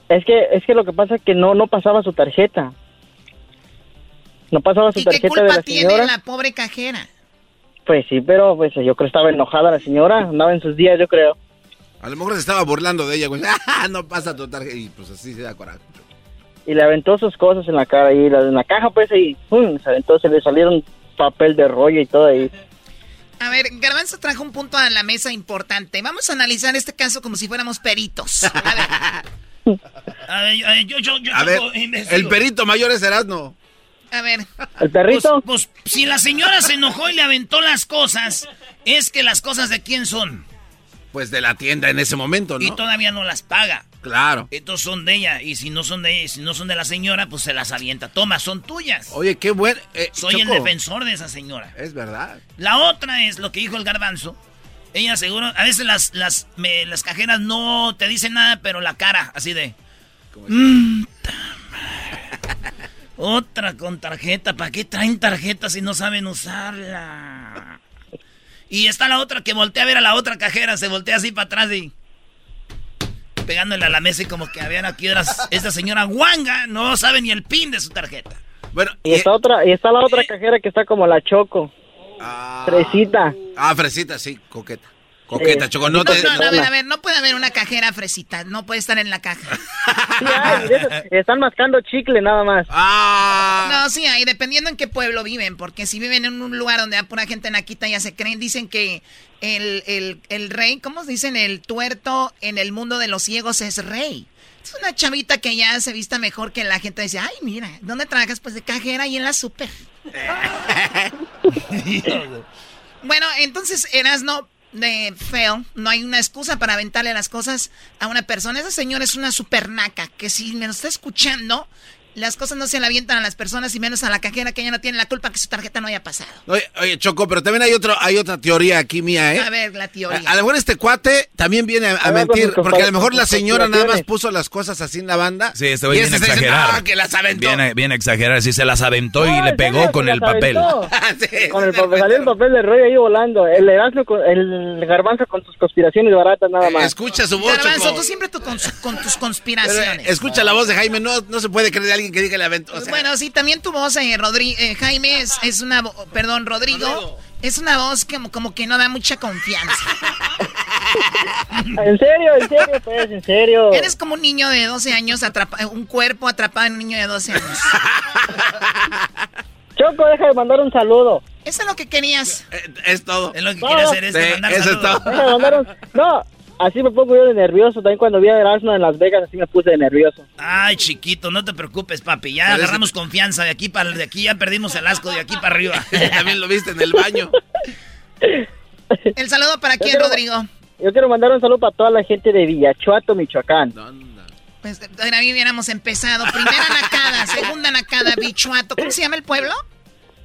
Es que es que lo que pasa es que no no pasaba su tarjeta. No pasaba su ¿Y qué tarjeta de culpa la tiene señora. la pobre cajera? Pues sí, pero pues yo creo que estaba enojada la señora, andaba en sus días, yo creo. A lo mejor se estaba burlando de ella, güey. Ah, no pasa tu tarjeta. Y pues así se da coraje. Y le aventó sus cosas en la cara y la- en la caja pues ahí, ¡pum! se aventó, se le salieron papel de rollo y todo ahí. A ver, Garbanzo trajo un punto a la mesa importante. Vamos a analizar este caso como si fuéramos peritos. A ver, A ver, yo, yo, yo A ver, el perito mayor es Erasmo. A ver. ¿El perrito? Pues, pues, si la señora se enojó y le aventó las cosas, es que las cosas de quién son. Pues de la tienda en ese momento, ¿no? Y todavía no las paga. Claro. Entonces son de ella. Y si no son de ella, si no son de la señora, pues se las avienta. Toma, son tuyas. Oye, qué buen... eh, Soy el defensor de esa señora. Es verdad. La otra es lo que dijo el garbanzo. Ella seguro, a veces las, las, me- las cajeras no te dicen nada, pero la cara, así de... "Mm, ta madre". Otra con tarjeta, ¿para qué traen tarjeta si no saben usarla? Y está la otra que voltea a ver a la otra cajera, se voltea así para atrás y... Pegándole a la mesa y como que ver aquí esta señora guanga no sabe ni el pin de su tarjeta. Bueno, Y está otra y está la otra cajera que está como la Choco. Fresita. Ah, fresita, sí, coqueta. Coqueta. Choco, no te... No, no, a ver, a ver, no puede haber una cajera fresita, no puede estar en la caja. Sí, hay, están mascando chicle nada más. Ah. No, sí, ahí dependiendo en qué pueblo viven, porque si viven en un lugar donde hay pura gente naquita ya se creen, dicen que el, el, el rey, ¿cómo dicen? El tuerto en el mundo de los ciegos es rey. Es una chavita que ya se vista mejor que la gente dice, ay, mira, ¿dónde trabajas? Pues de cajera y en la super. bueno, entonces Erasno de feo, no hay una excusa para aventarle las cosas a una persona. Esa señora es una supernaca, que si me lo está escuchando, las cosas no se le avientan a las personas y menos a la cajera que ella no tiene la culpa que su tarjeta no haya pasado. Oye, oye, Choco, pero también hay, otro, hay otra teoría aquí mía, ¿eh? A ver, la teoría. A, a lo mejor este cuate también viene a, a A ver, con mentir, porque a lo mejor la señora nada más puso las cosas así en la banda. Sí, este güey viene a exagerar. "Ah, que las aventó. Viene, viene a exagerar, sí se las aventó y No, le pegó serio, con el papel. Sí, Con el papel, salió el papel de rollo ahí volando. El con el garbanzo con sus conspiraciones baratas nada más. Escucha su voz, Garbanzo, Choco. tú siempre tú con, tus Pero, eh, conspiraciones. escucha la voz de Jaime, no, no se puede creer alguien que diga le aventó. o sea, bueno, sí, también tu voz, eh, Rodri- eh, Jaime, es, es una, perdón, Rodrigo, es una voz que como, como que no da mucha confianza. En serio, en serio, pues, en serio. Eres como un niño de 12 años, atrapa- un cuerpo atrapado en un niño de 12 años. Choco, deja de mandar un saludo. Eso es lo que querías. eh, es todo. Es lo que No, quiere hacer es sí, mandar eso es saludos. todo. Deja de mandar un... No, así me pongo yo de nervioso. También cuando vi a Erasmo en Las Vegas, así me puse de nervioso. Ay, chiquito, no te preocupes, papi. Ya agarramos confianza. De aquí para de aquí ya perdimos el asco de aquí para arriba. También lo viste en el baño. ¿El saludo para quién, quiero- Rodrigo? Yo quiero mandar un saludo para toda la gente de Villachuato, Michoacán. Pues ahora hubiéramos empezado. Primera nacada, segunda nacada, bichuato. ¿Cómo se llama el pueblo?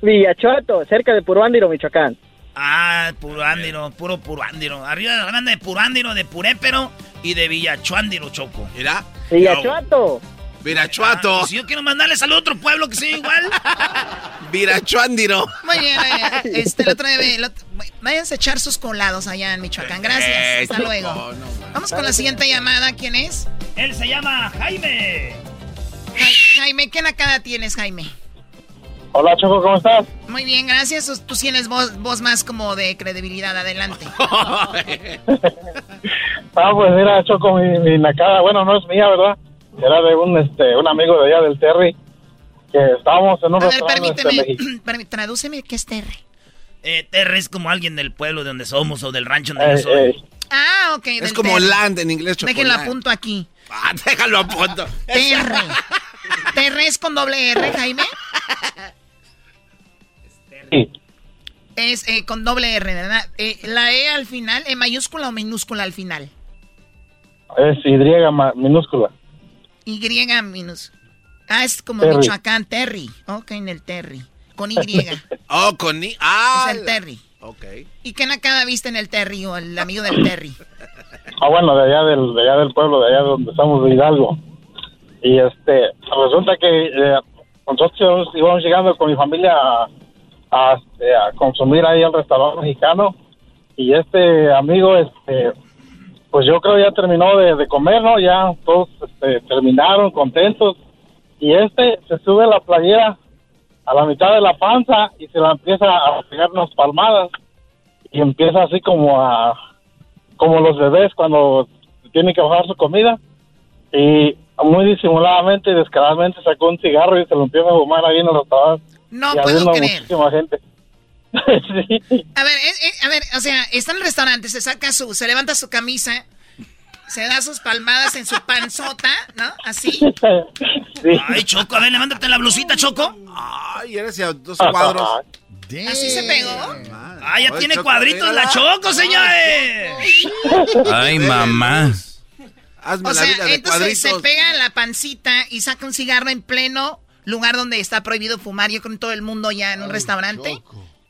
Villachuato, cerca de Puruándiro, Michoacán. Ah, Purándiro, puro Purándiro. Arriba de la banda de Purándiro, de Purépero y de Villachuándiro, Choco. Mira. Villachuato. Virachuato. Ah, si yo quiero mandarles al otro pueblo que sea igual. Virachuándiro. Muy bien, este, el otro día, el otro- váyanse a echar sus colados allá en Michoacán. Gracias. Eh, Hasta luego. no. Vamos con la siguiente llamada. ¿Quién es? Él se llama Jaime. Ja- Jaime, ¿qué nacada tienes, Jaime? Hola Choco, ¿cómo estás? Muy bien, gracias. Tú tienes voz, voz más como de credibilidad. Adelante. Ah, pues mira, Choco, mi, mi nacada, bueno, no es mía, ¿verdad? Era de un, este, un amigo de allá del Terry, que estábamos en un A ver, restaurante este, permíteme. permí- tradúceme qué es Terry. Eh, Terry es como alguien del pueblo de donde somos o del rancho donde Eh, yo soy. eh, Ah, ok. Es como Terry. land en inglés, Choco. Déjenlo land. apunto aquí. Ah, déjalo a punto. Terry. Terry es con doble R, Jaime. sí, Es eh, con doble R, ¿verdad? Eh, la E al final, ¿E mayúscula o minúscula al final? es Y ma- minúscula. Y minus. Ah, es como Terry. Michoacán, Terry. Ok, en el Terry. Con Y. es Oh, con ni. Ah. el Terry. Ok. ¿Y qué nacada viste en el Terry o el amigo del Terry? ah, bueno, de allá del, de allá del pueblo, de allá donde estamos de Hidalgo. Y este, resulta que eh, nosotros íbamos llegando con mi familia a, a, este, a consumir ahí al restaurante mexicano y este amigo, este, pues yo creo ya terminó de, de comer, ¿no? Ya todos este, terminaron contentos y este se sube la playera a la mitad de la panza y se la empieza a pegar unas palmadas y empieza así como a como los bebés cuando tienen que bajar su comida y muy disimuladamente y descaradamente sacó un cigarro y se lo empieza a fumar ahí en el restaurante. No y puedo creer. muchísima gente. sí. A ver, eh, eh, a ver, o sea, está en el restaurante, se saca su, se levanta su camisa, se da sus palmadas en su panzota, ¿no? Así. Ay, Choco, a ver, levántate la blusita, Choco. Ay, eres a dos cuadros. ¿Así se pegó? Ah, ya Ay, tiene Choco, cuadritos la. Choco, señores. Ay, mamá. Hazme O la sea, vida de entonces se pega en la pancita y saca un cigarro en pleno lugar donde está prohibido fumar, yo con todo el mundo ya en un restaurante.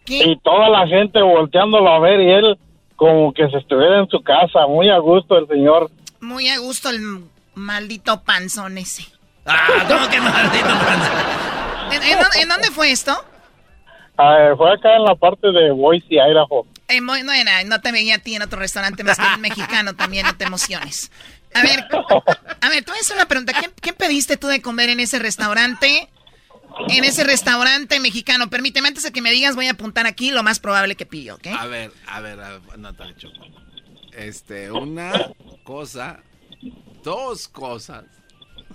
Y toda la gente volteándolo a ver y él como que se estuviera en su casa, muy a gusto el señor. Muy a gusto el maldito panzón ese. Ah, ¿cómo que maldito ¿En, en dónde- en dónde fue esto? Ah, fue acá en la parte de Boise, Idaho. Eh, no, era- no te veía a ti en otro restaurante más que en mexicano también, no te emociones. A ver, a ver, a hacer una pregunta. ¿Qué, qué pediste tú de comer en ese restaurante? En ese restaurante mexicano. Permíteme, antes de que me digas, voy a apuntar aquí lo más probable que pidió, ¿ok? A ver, a ver, a ver, no tan choco. Este, una cosa, dos cosas.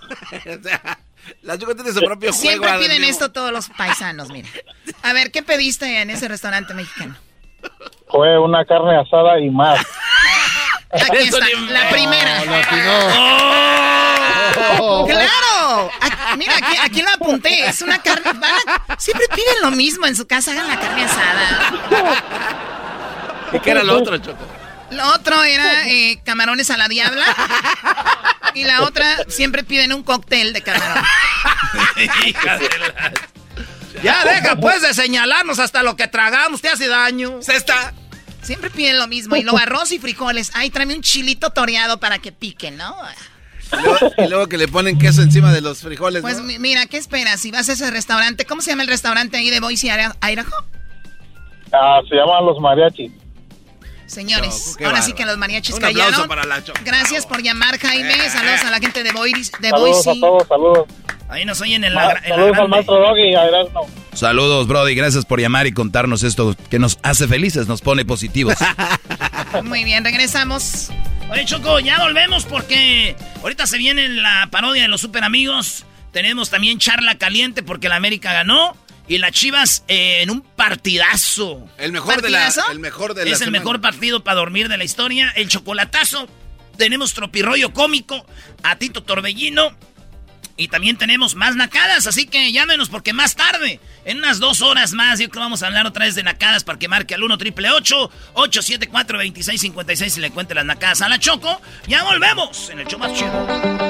o sea, la Choco tiene su propio juego. Siempre piden esto todos los paisanos, mira. A ver, ¿qué pediste en ese restaurante mexicano? Fue una carne asada y más. Aquí está, la primera. Oh. ¡Claro! Aquí- mira, aquí, aquí lo apunté. Es una carne. siempre piden lo mismo en su casa. Hagan la carne asada. ¿Y qué era lo otro, Choco? Lo otro era eh, camarones a la diabla. Y la otra, siempre piden un cóctel de camarón. Ya deja pues de señalarnos hasta lo que tragamos, te hace daño. Se está. Siempre piden lo mismo. Y luego arroz y frijoles. Ay, tráeme un chilito toreado para que pique, ¿no? Y luego, y luego que le ponen queso encima de los frijoles, Pues mira, ¿qué esperas? Si vas a ese restaurante, ¿cómo se llama el restaurante ahí de Boise, Idaho? Ah, se llaman los mariachis. Señores, Choco, ahora sí que los mariachis Un aplauso callaron. para la Choco. Gracias por llamar, Jaime. Saludos a la gente de, Boise. de Saludos Boise. a todos, saludos. Ahí nos oyen en la, en la saludos al maestro Doggy Erasmo. Saludos, Brody. Gracias por llamar y contarnos esto que nos hace felices, nos pone positivos. Muy bien, regresamos. Oye, Choco, ya volvemos porque ahorita se viene la parodia de los super amigos. Tenemos también charla caliente porque la América ganó. Y las Chivas eh, en un partidazo. El mejor de la, el mejor de la Es el mejor partido para dormir de la historia. El chocolatazo. Tenemos tropirroyo cómico. A Tito Torbellino. Y también tenemos más nacadas. Así que llámenos porque más tarde, en unas dos horas más, yo creo que vamos a hablar otra vez de nacadas para que marque al 1 triple 874 2656 y le cuente las nacadas a la Choco. Ya volvemos en el show más chido.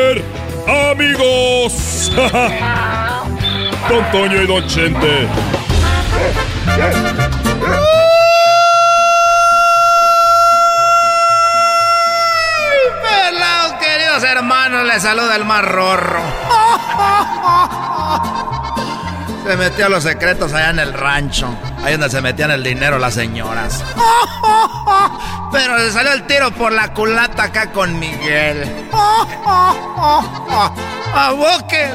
Don Toño y Don Chente. Pelados, queridos hermanos, les saluda el más rorro. Se metió a los secretos allá en el rancho. Ahí donde se metían el dinero las señoras. Pero le salió el tiro por la culata acá con Miguel. ¡A Bucket!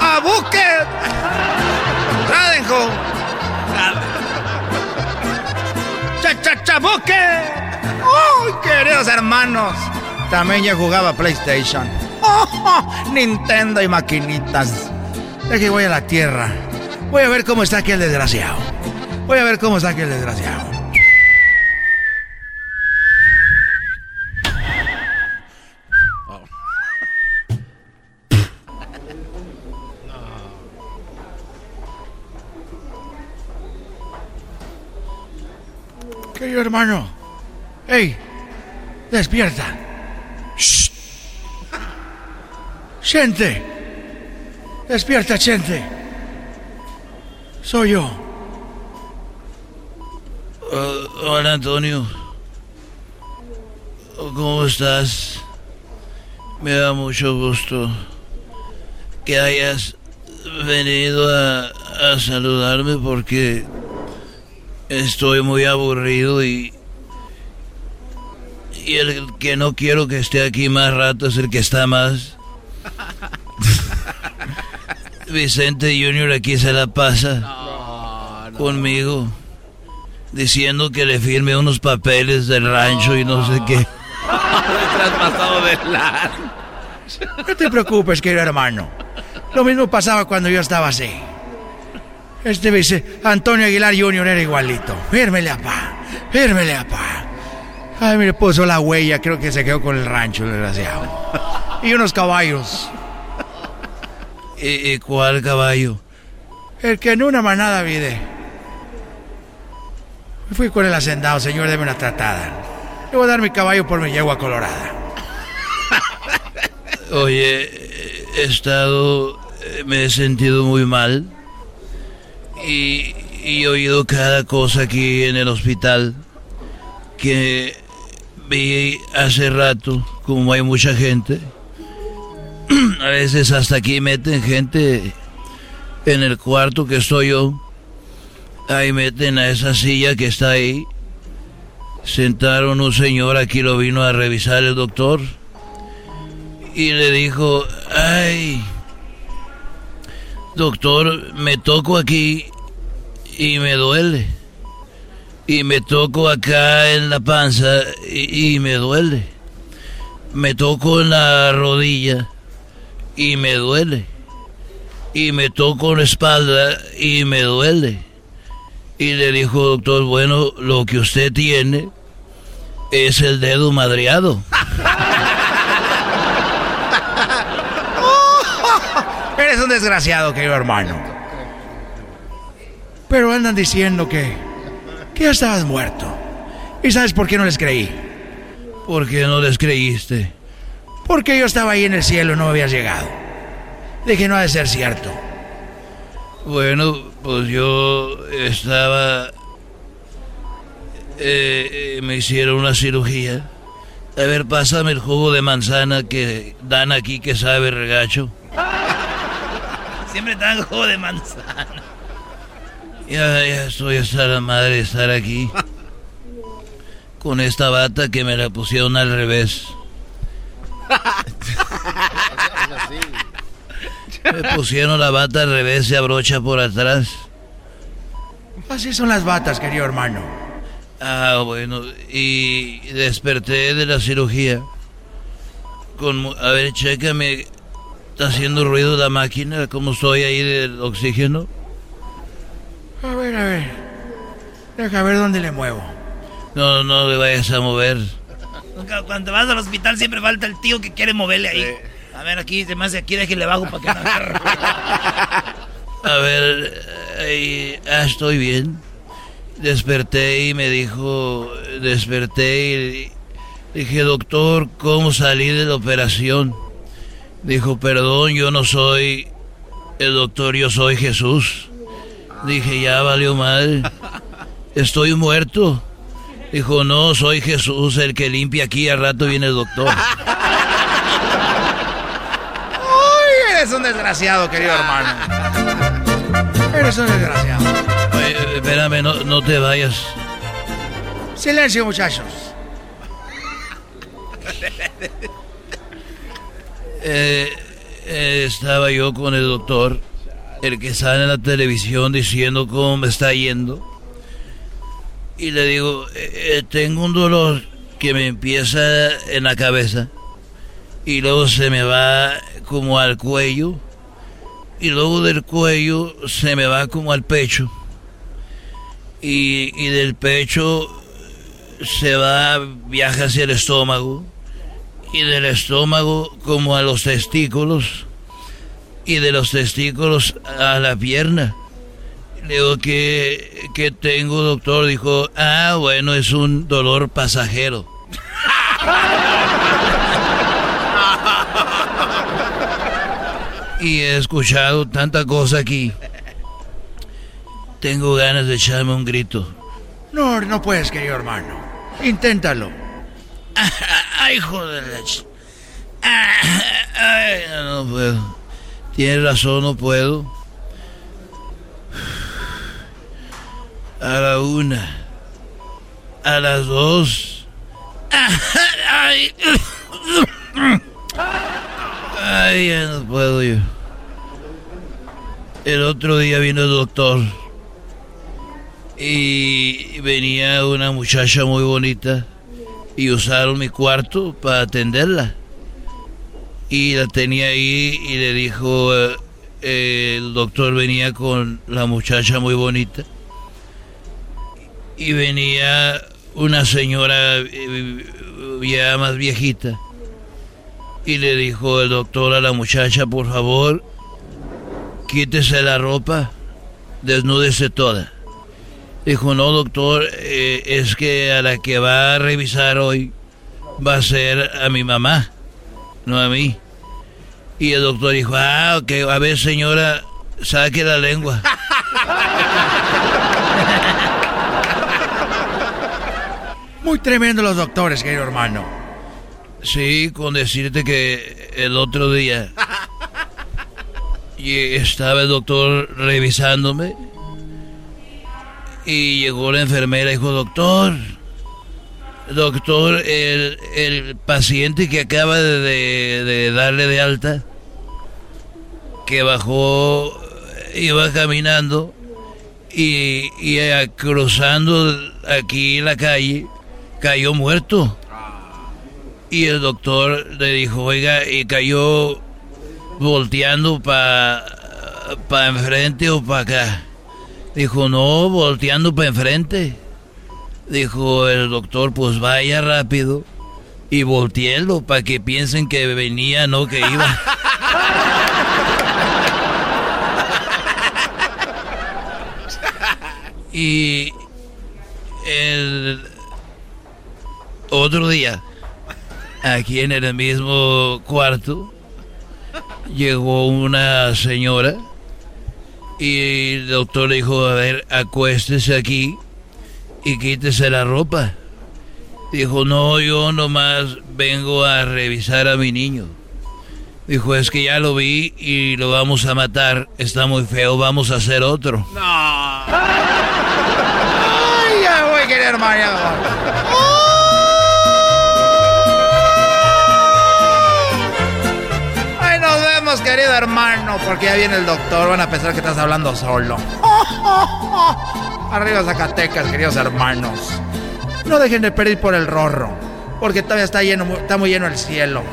¡A Bucket! ¡Radenjo! ¡Cha, cha, cha! ¡Ay, queridos hermanos! También yo jugaba PlayStation. Nintendo y maquinitas. Deje voy a la tierra. Voy a ver cómo está aquel desgraciado. Voy a ver cómo está aquel desgraciado. Hermano. ¡Ey! ¡Despierta! ¡Shh! ¡Gente! ¡Despierta, gente! Soy yo. Uh, hola, Antonio. ¿Cómo estás? Me da mucho gusto que hayas venido a saludarme porque estoy muy aburrido y y el que no quiero que esté aquí más rato es el que está más. Vicente Junior aquí se la pasa conmigo diciendo que le firme unos papeles del rancho y no sé qué. Traspasado de No te preocupes, querido hermano. Lo mismo pasaba cuando yo estaba así. Este dice, Antonio Aguilar Jr. era igualito. Fírmele, apá. Fírmele, apá. Ay, mire, puso la huella. Creo que se quedó con el rancho, desgraciado. Y unos caballos. ¿Y, cuál caballo? El que en una manada vide. Fui con el hacendado, señor, deme una tratada. Le voy a dar mi caballo por mi yegua colorada. Oye, he estado, me he sentido muy mal y, he oído cada cosa aquí en el hospital que vi hace rato, como hay mucha gente. A veces hasta aquí meten gente en el cuarto que estoy yo. Ahí meten a esa silla que está ahí. Sentaron un señor, aquí lo vino a revisar el doctor. Y le dijo, ay, doctor, me toco aquí y me duele. Y me toco acá en la panza y, me duele. Me toco en la rodilla y me duele. Y me toco en la espalda y me duele. Y le dijo, doctor, bueno, lo que usted tiene es el dedo madreado. Eres un desgraciado, querido hermano. Pero andan diciendo que, que ya estabas muerto. ¿Y sabes por qué no les creí? ¿Por qué no les creíste? Porque yo estaba ahí en el cielo y no habías llegado. Dije, no ha de ser cierto. Bueno, pues yo estaba... Eh, eh, me hicieron una cirugía. A ver, pásame el jugo de manzana que dan aquí que sabe regacho. Siempre dan jugo de manzana. Ya, ya estoy hasta la madre de estar aquí. Con esta bata que me la pusieron al revés. Me pusieron la bata al revés, se abrocha por atrás. Así son las batas, querido hermano. Ah, bueno, y desperté de la cirugía. Con, a ver, chécame. Está haciendo ruido la máquina, ¿cómo estoy ahí del oxígeno? A ver, a ver. Deja ver dónde le muevo. No, no le vayas a mover. Cuando vas al hospital siempre falta el tío que quiere moverle ahí. A ver, aquí, además de aquí, déjale bajo para que no agarre. A ver, ah, estoy bien. Desperté y me dijo, desperté y dije, doctor, ¿cómo salí de la operación? Dijo, perdón, yo no soy el doctor, yo soy Jesús. Dije, ya valió mal. Estoy muerto. Dijo, no, soy Jesús, el que limpia aquí, al rato viene el doctor. ¡Uy! Eres un desgraciado, querido hermano. Eres un desgraciado. Oye, espérame, no, no te vayas. Silencio, muchachos. Eh, eh, estaba yo con el doctor, el que sale en la televisión diciendo cómo me está yendo. Y le digo, eh, eh, tengo un dolor que me empieza en la cabeza y luego se me va como al cuello y luego del cuello se me va como al pecho y, y del pecho se va, viaja hacia el estómago y del estómago como a los testículos y de los testículos a la pierna Le digo, ¿qué, ¿qué tengo, doctor? Dijo, ah, bueno, es un dolor pasajero. y he escuchado tanta cosa aquí. Tengo ganas de echarme un grito. No, no puedes, querido hermano. Inténtalo. Ay, joder. Ay, no puedo. Tienes razón, no puedo. A la una. A las dos. Ay, Ay, ya no puedo yo. El otro día vino el doctor. Y venía una muchacha muy bonita. Y usaron mi cuarto para atenderla. Y la tenía ahí y le dijo, eh, el doctor venía con la muchacha muy bonita. Y venía una señora eh, ya más viejita. Y le dijo el doctor a la muchacha, por favor, quítese la ropa, desnúdese toda. Dijo, no, doctor, eh, es que a la que va a revisar hoy va a ser a mi mamá no a mí. Y el doctor dijo, ah, ok, a ver señora, saque la lengua. Muy tremendo los doctores, querido hermano. Sí, con decirte que el otro día y estaba el doctor revisándome y llegó la enfermera y dijo, doctor, Doctor, el, paciente que acaba de, darle de alta, que bajó, iba caminando y, y cruzando aquí la calle, cayó muerto. Y el doctor le dijo, oiga, y cayó volteando para pa enfrente o para acá. Dijo, no, volteando para enfrente. Dijo el doctor, pues vaya rápido y volteelo para que piensen que venía, no que iba. y el otro día, aquí en el mismo cuarto, llegó una señora y el doctor le dijo, a ver, acuéstese aquí y quítese la ropa. Dijo, no, yo nomás vengo a revisar a mi niño. Dijo, es que ya lo vi y lo vamos a matar. Está muy feo, vamos a hacer otro. No. Ay, ya voy a querer Mario. querido hermano, porque ya viene el doctor. Van a pensar que estás hablando solo. Arriba Zacatecas, queridos hermanos. No dejen de pedir por el rorro, porque todavía está lleno, está muy lleno el cielo.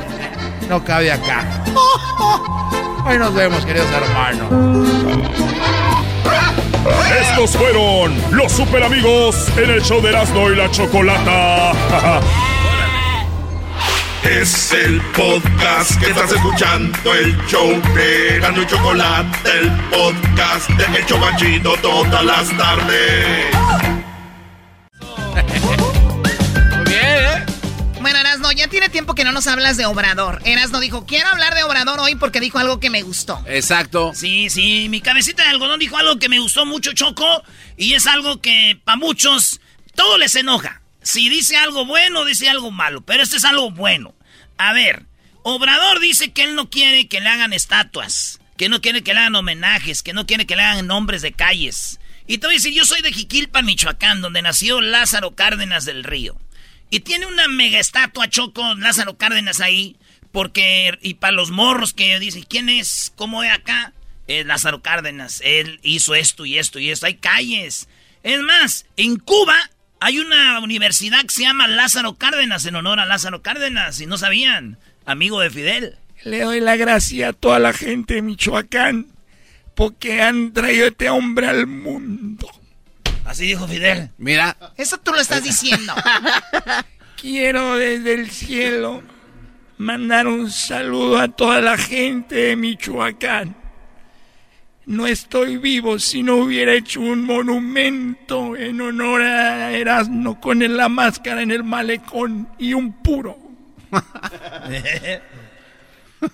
No cabe acá. Hoy nos vemos, queridos hermanos. Estos fueron los super amigos en el show de Erasmo y la Chocolata. Es el podcast que estás escuchando, el show de Erasmo y Chocolate, el podcast de Hecho Chocachito todas las tardes. Muy bien, ¿eh? Bueno, Erasno, ya tiene tiempo que no nos hablas de Obrador. Erasno dijo, quiero hablar de Obrador hoy porque dijo algo que me gustó. Exacto. Sí, sí, mi cabecita de algodón dijo algo que me gustó mucho, Choco, y es algo que para muchos todo les enoja. Si dice algo bueno, dice algo malo, pero este es algo bueno. A ver, Obrador dice que él no quiere que le hagan estatuas, que no quiere que le hagan homenajes, que no quiere que le hagan nombres de calles. Y te voy a decir, yo soy de Jiquilpan, Michoacán, donde nació Lázaro Cárdenas del Río. Y tiene una mega estatua Choco Lázaro Cárdenas ahí, porque, y para los morros que dicen, ¿quién es? ¿Cómo es acá? Lázaro Cárdenas, él hizo esto y esto y esto, hay calles. Es más, en Cuba hay una universidad que se llama Lázaro Cárdenas en honor a Lázaro Cárdenas, si no sabían, amigo de Fidel. Le doy la gracia a toda la gente de Michoacán porque han traído a este hombre al mundo. Así dijo Fidel. Mira. Eso tú lo estás diciendo. Quiero desde el cielo mandar un saludo a toda la gente de Michoacán. No estoy vivo si no hubiera hecho un monumento en honor a Erasmo con la máscara en el malecón y un puro.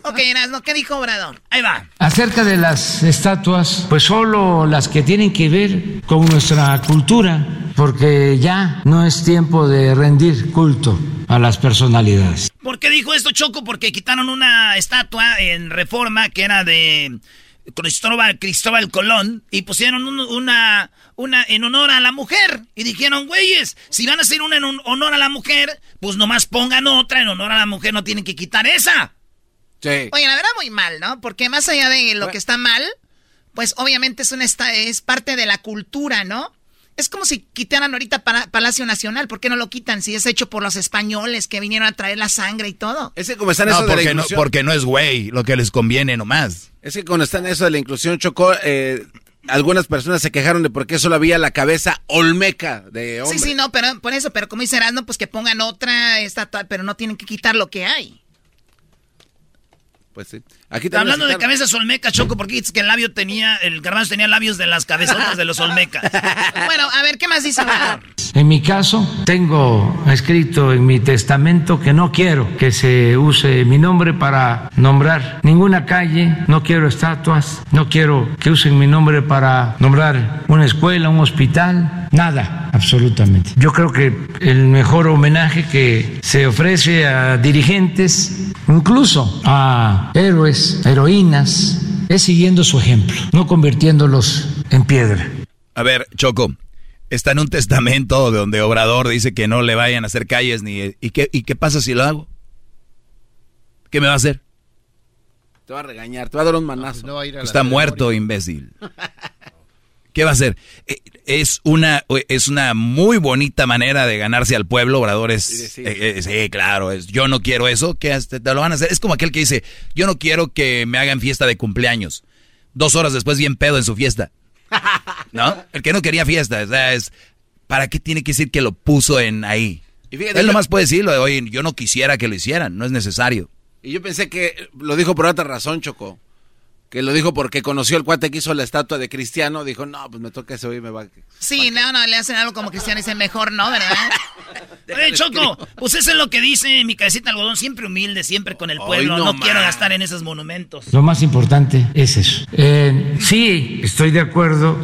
ok, Erasmo, ¿qué dijo Obrador? Ahí va. Acerca de las estatuas, pues solo las que tienen que ver con nuestra cultura, porque ya no es tiempo de rendir culto a las personalidades. ¿Por qué dijo esto Choco? Porque quitaron una estatua en Reforma que era de Cristóbal, Cristóbal Colón y pusieron una, una en honor a la mujer. Y dijeron, güeyes, si van a hacer una en honor a la mujer, pues nomás pongan otra en honor a la mujer, no tienen que quitar esa. Oye, la verdad muy mal, ¿no? Porque más allá de lo que está mal, pues obviamente es, una, es parte de la cultura, ¿no? Es como si quitaran ahorita Palacio Nacional. ¿Por qué no lo quitan si es hecho por los españoles que vinieron a traer la sangre y todo? Es que como están no, eso de porque la inclusión... No, porque no es güey, lo que les conviene nomás. Es que cuando están eso de la inclusión, Chocó, eh, algunas personas se quejaron de por qué solo había la cabeza olmeca de hombre. Sí, sí, no, pero por eso, pero como dice Erasmo, pues que pongan otra estatua, pero no tienen que quitar lo que hay. Pues sí. Aquí Hablando de cabezas olmecas, Choco, porque dices que el labio tenía, el garbanzo tenía labios de las cabezotas de los olmecas. bueno, a ver, ¿qué más dice En mi caso, tengo escrito en mi testamento que no quiero que se use mi nombre para nombrar ninguna calle, no quiero estatuas, no quiero que usen mi nombre para nombrar una escuela, un hospital, nada, absolutamente. Yo creo que el mejor homenaje que se ofrece a dirigentes, incluso a héroes, heroínas, es siguiendo su ejemplo, no convirtiéndolos en piedra. A ver, Choco, está en un testamento donde Obrador dice que no le vayan a hacer calles ni... ¿Y qué, y qué pasa si lo hago? ¿Qué me va a hacer? Te va a regañar, te va a dar un manazo. está muerto, imbécil. ¿Qué va a hacer? Eh, es una, es una muy bonita manera de ganarse al pueblo, Obrador. Es, eh, eh, sí, claro, es, yo no quiero eso, que te lo van a hacer. Es como aquel que dice, yo no quiero que me hagan fiesta de cumpleaños. Dos horas después bien pedo en su fiesta. ¿No? El que no quería fiesta, o sea, es, ¿para qué tiene que decir que lo puso en ahí? Y Él nomás puede decirlo, oye, yo no quisiera que lo hicieran, no es necesario. Y yo pensé que lo dijo por otra razón, Choco que lo dijo porque conoció el cuate que hizo la estatua de Cristiano, dijo, no, pues me toca ese hoy me va. Sí, no, no, le hacen algo como Cristiano y dice, mejor no, ¿verdad? Oye, Choco, pues eso es lo que dice mi cabecita algodón, siempre humilde, siempre con el pueblo, no, quiero gastar en esos monumentos. Lo más importante es eso. Eh, sí, estoy de acuerdo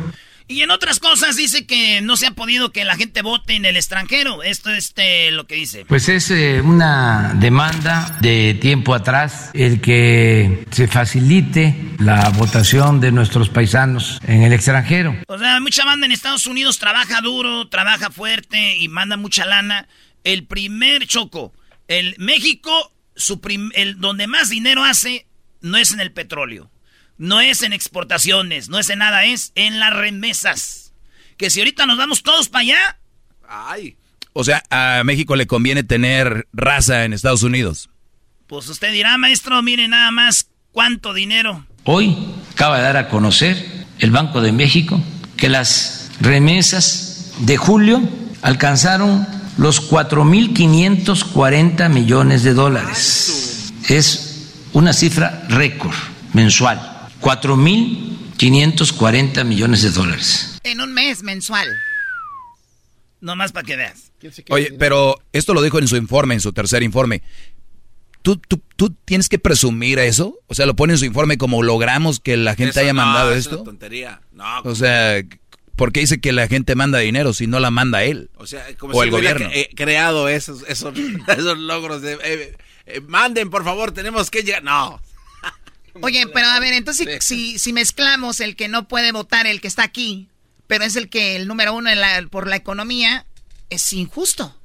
y en otras cosas dice que no se ha podido que la gente vote en el extranjero. Esto es este, lo que dice. Pues es eh, una demanda de tiempo atrás el que se facilite la votación de nuestros paisanos en el extranjero. O sea, mucha banda en Estados Unidos trabaja duro, trabaja fuerte y manda mucha lana. El primer choco, el México, su el donde más dinero hace no es en el petróleo no es en exportaciones, no es en nada, es en las remesas. Que si ahorita nos vamos todos para allá. Ay. O sea, a México le conviene tener raza en Estados Unidos. Pues usted dirá, maestro, mire nada más cuánto dinero. Hoy acaba de dar a conocer el Banco de México que las remesas de julio alcanzaron los 4.540 millones de dólares. Es una cifra récord mensual. 4.540 millones de dólares. En un mes mensual. Nomás para que veas. Oye, pero esto lo dijo en su informe, en su tercer informe. ¿Tú, tú, tú tienes que presumir eso? O sea, lo pone en su informe como logramos que la gente haya mandado esto. Es tontería. o sea, ¿por qué dice que la gente manda dinero si no la manda él? O sea, como si el gobierno. creado esos, esos, esos logros de. Eh, eh, manden, por favor, tenemos que llegar. No. Oye, pero a ver, entonces si, si mezclamos el que no puede votar, el que está aquí, pero es el que el número uno por la economía, es injusto.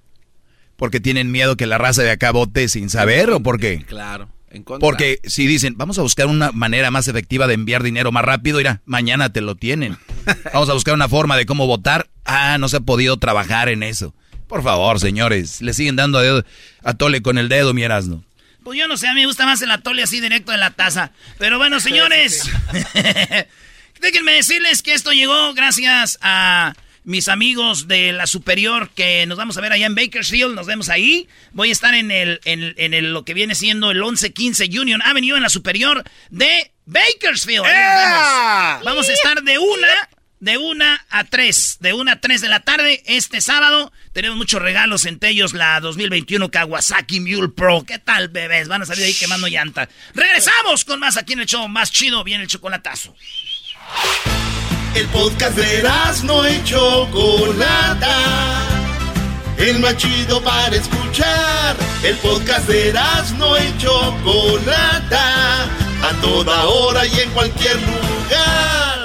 ¿Porque tienen miedo que la raza de acá vote sin saber o por qué? Claro. En Porque si dicen, vamos a buscar una manera más efectiva de enviar dinero más rápido, mira, mañana te lo tienen. Vamos a buscar una forma de cómo votar. Ah, no se ha podido trabajar en eso. Por favor, señores, le siguen dando a, a tole con el dedo, mi Erasmo. Pues yo no sé, a mí me gusta más el atole así directo de la taza. Pero bueno, señores, déjenme decirles que esto llegó gracias a mis amigos de la superior que nos vamos a ver allá en Bakersfield, nos vemos ahí. Voy a estar en el, en, el, lo que viene siendo el 1115 Union Avenue en la superior de Bakersfield. Vamos a estar de una, de una a tres, de una a tres de la tarde este sábado. Tenemos muchos regalos, entre ellos la 2021 Kawasaki Mule Pro. ¿Qué tal, bebés? Van a salir ahí quemando llanta. Regresamos con más aquí en el show más chido, viene el chocolatazo. El podcast de no y Chocolata. El más chido para escuchar. El podcast de no y Chocolata. A toda hora y en cualquier lugar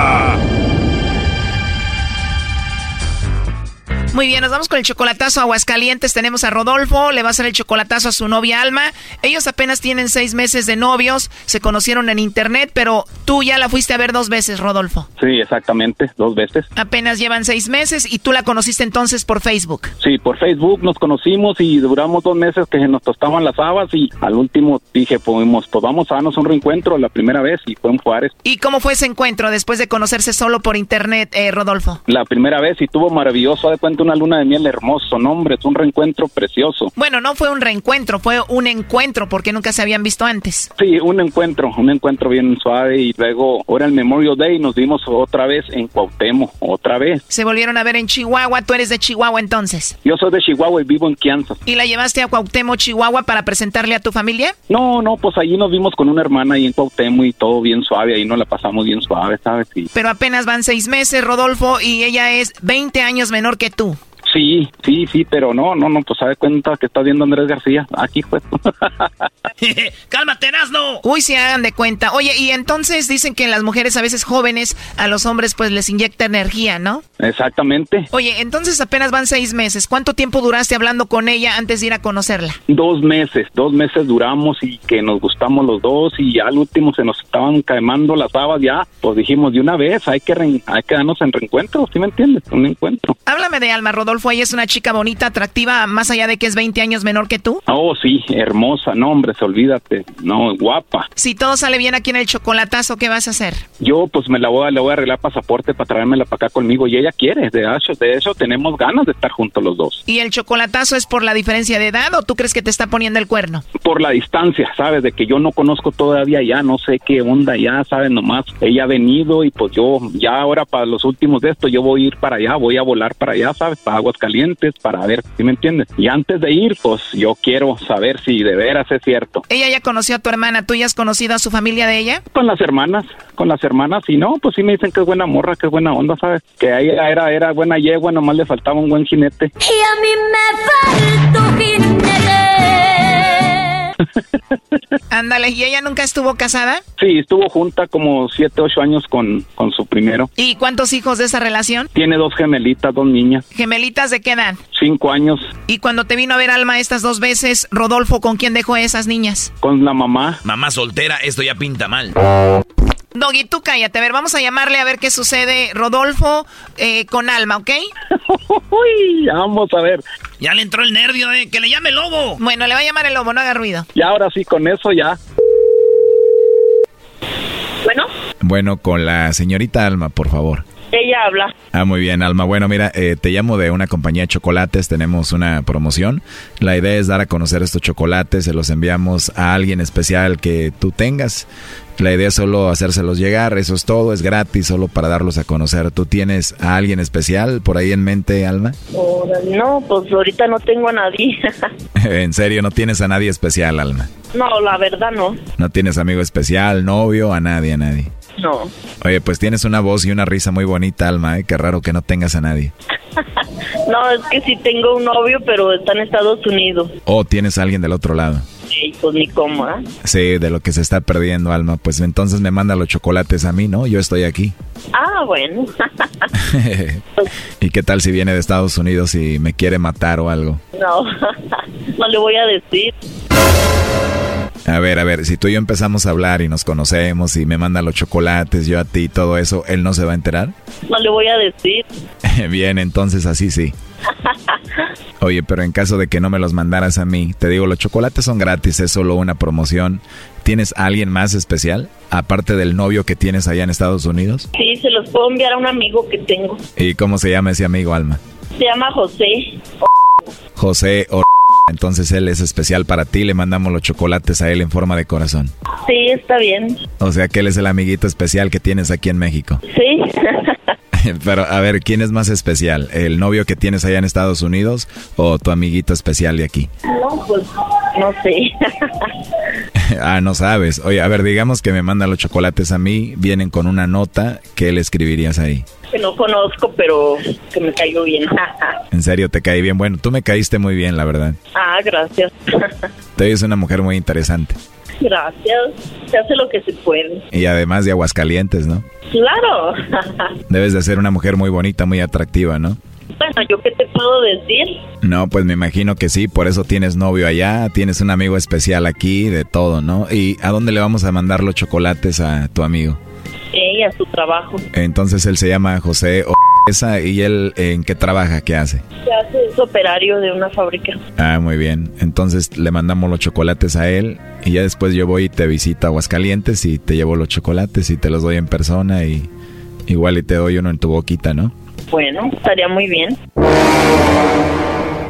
Muy bien, nos vamos con el chocolatazo a Aguascalientes. Tenemos a Rodolfo, le va a hacer el chocolatazo a su novia Alma. Ellos apenas tienen seis meses de novios, se conocieron en internet, pero tú ya la fuiste a ver dos veces, Rodolfo. Sí, exactamente, dos veces. Apenas llevan seis meses y tú la conociste entonces por Facebook. Sí, por Facebook nos conocimos y duramos dos meses que nos tostaban las habas y al último dije, pues, pues vamos a darnos un reencuentro la primera vez y fue en Juárez. ¿Y cómo fue ese encuentro después de conocerse solo por internet, eh, Rodolfo? La primera vez y tuvo maravilloso, de cuenta una luna de miel hermoso, no hombre, es un reencuentro precioso. Bueno, no fue un reencuentro, fue un encuentro porque nunca se habían visto antes. Sí, un encuentro, un encuentro bien suave y luego ahora el Memorial Day nos vimos otra vez en Cuauhtémoc, otra vez. Se volvieron a ver en Chihuahua, tú eres de Chihuahua entonces. Yo soy de Chihuahua y vivo en Kansas. ¿Y la llevaste a Cuauhtémoc, Chihuahua para presentarle a tu familia? No, no, pues allí nos vimos con una hermana ahí en Cuauhtémoc y todo bien suave, ahí nos la pasamos bien suave, ¿sabes? Sí. Pero apenas van seis meses, Rodolfo, y ella es 20 años menor que tú. Sí, sí, sí, pero no, no, no, pues sabe cuenta que está viendo Andrés García. Aquí pues. ¡Cálmate, Nazno! Uy, se hagan de cuenta. Oye, y entonces dicen que las mujeres a veces jóvenes, a los hombres pues les inyecta energía, ¿no? Exactamente. Oye, entonces apenas van seis meses. ¿Cuánto tiempo duraste hablando con ella antes de ir a conocerla? Dos meses, dos meses duramos y que nos gustamos los dos y ya al último se nos estaban quemando las babas ya. Pues dijimos de una vez, hay que, hay que darnos en reencuentro, ¿sí me entiendes? Un encuentro. Háblame de Alma, Rodolfo ella es una chica bonita, atractiva, más allá de que es 20 años menor que tú? Oh, sí, hermosa, no, hombre, se olvídate, no, guapa. Si todo sale bien aquí en el chocolatazo, ¿qué vas a hacer? Yo, pues, me la voy a, le voy a arreglar pasaporte para traérmela para acá conmigo y ella quiere, de hecho, de eso tenemos ganas de estar juntos los dos. ¿Y el chocolatazo es por la diferencia de edad o tú crees que te está poniendo el cuerno? Por la distancia, ¿sabes? De que yo no conozco todavía ya, no sé qué onda ya, ¿sabes? Nomás ella ha venido y pues yo, ya ahora para los últimos de esto, yo voy a ir para allá, voy a volar para allá, ¿sabes? Para Aguascalientes para ver, si me entiendes? Y antes de ir, pues yo quiero saber si de veras es cierto. Ella ya conoció a tu hermana, ¿tú ya has conocido a su familia de ella? Con las hermanas, con las hermanas, y no, pues sí me dicen que es buena morra, que es buena onda, ¿sabes? Que ella era, era buena yegua, nomás le faltaba un buen jinete. Y a mí me falta jinete. Ándale, ¿y ella nunca estuvo casada? Sí, estuvo junta como siete, ocho años con, con su primero. ¿Y cuántos hijos de esa relación? Tiene dos gemelitas, dos niñas. ¿Gemelitas de qué edad? Cinco años. ¿Y cuando te vino a ver Alma estas dos veces, Rodolfo, con quién dejó esas niñas? Con la mamá. Mamá soltera, esto ya pinta mal. Doggy, tú cállate. A ver, vamos a llamarle a ver qué sucede. Rodolfo eh, con Alma, ¿ok? Uy, vamos a ver. Ya le entró el nervio, ¿eh? Que le llame el lobo. Bueno, le va a llamar el lobo, no haga ruido. Y ahora sí, con eso ya. Bueno. Bueno, con la señorita Alma, por favor. Ella habla. Ah, muy bien, Alma. Bueno, mira, eh, te llamo de una compañía de chocolates. Tenemos una promoción. La idea es dar a conocer estos chocolates. Se los enviamos a alguien especial que tú tengas. La idea es solo hacérselos llegar. Eso es todo. Es gratis, solo para darlos a conocer. ¿Tú tienes a alguien especial por ahí en mente, Alma? no, pues ahorita no tengo a nadie. ¿En serio? ¿No tienes a nadie especial, Alma? no, la verdad no. ¿No tienes amigo especial, novio, a nadie, a nadie? No. Oye, pues tienes una voz y una risa muy bonita, Alma, ¿eh? Qué raro que no tengas a nadie. no, es que sí tengo un novio, pero está en Estados Unidos. ¿O tienes a alguien del otro lado? Sí, pues ni cómo, ¿eh? Sí, de lo que se está perdiendo, Alma. Pues entonces me manda los chocolates a mí, ¿no? Yo estoy aquí. Ah, bueno. ¿Y qué tal si viene de Estados Unidos y me quiere matar o algo? No, no le voy a decir. A ver, a ver, si tú y yo empezamos a hablar y nos conocemos y me manda los chocolates, yo a ti y todo eso, ¿él no se va a enterar? No le voy a decir. Bien, entonces así sí. Oye, pero en caso de que no me los mandaras a mí, te digo, los chocolates son gratis, es solo una promoción. ¿Tienes a alguien más especial? Aparte del novio que tienes allá en Estados Unidos. Sí, se los puedo enviar a un amigo que tengo. ¿Y cómo se llama ese amigo, Alma? Se llama José. José o entonces él es especial para ti, le mandamos los chocolates a él en forma de corazón. Sí, está bien. O sea que él es el amiguito especial que tienes aquí en México. Sí. Pero a ver, ¿quién es más especial? ¿El novio que tienes allá en Estados Unidos o tu amiguito especial de aquí? No, pues no sé. ah, no sabes. Oye, a ver, digamos que me manda los chocolates a mí, vienen con una nota, ¿qué le escribirías ahí? Que no conozco, pero que me cayó bien. en serio, te caí bien. Bueno, tú me caíste muy bien, la verdad. Ah, gracias. Te es una mujer muy interesante. Gracias. Se hace lo que se puede. Y además de Aguascalientes, ¿no? Claro. Debes de ser una mujer muy bonita, muy atractiva, ¿no? Bueno, ¿yo qué te puedo decir? No, pues me imagino que sí, por eso tienes novio allá, tienes un amigo especial aquí, de todo, ¿no? ¿Y a dónde le vamos a mandar los chocolates a tu amigo? Sí, a su trabajo. Entonces él se llama José o esa y él en qué trabaja, qué hace? ¿Qué hace? Es operario de una fábrica. Ah, muy bien. Entonces le mandamos los chocolates a él y ya después yo voy y te visito a Aguascalientes y te llevo los chocolates y te los doy en persona y igual y te doy uno en tu boquita, ¿no? Bueno, estaría muy bien.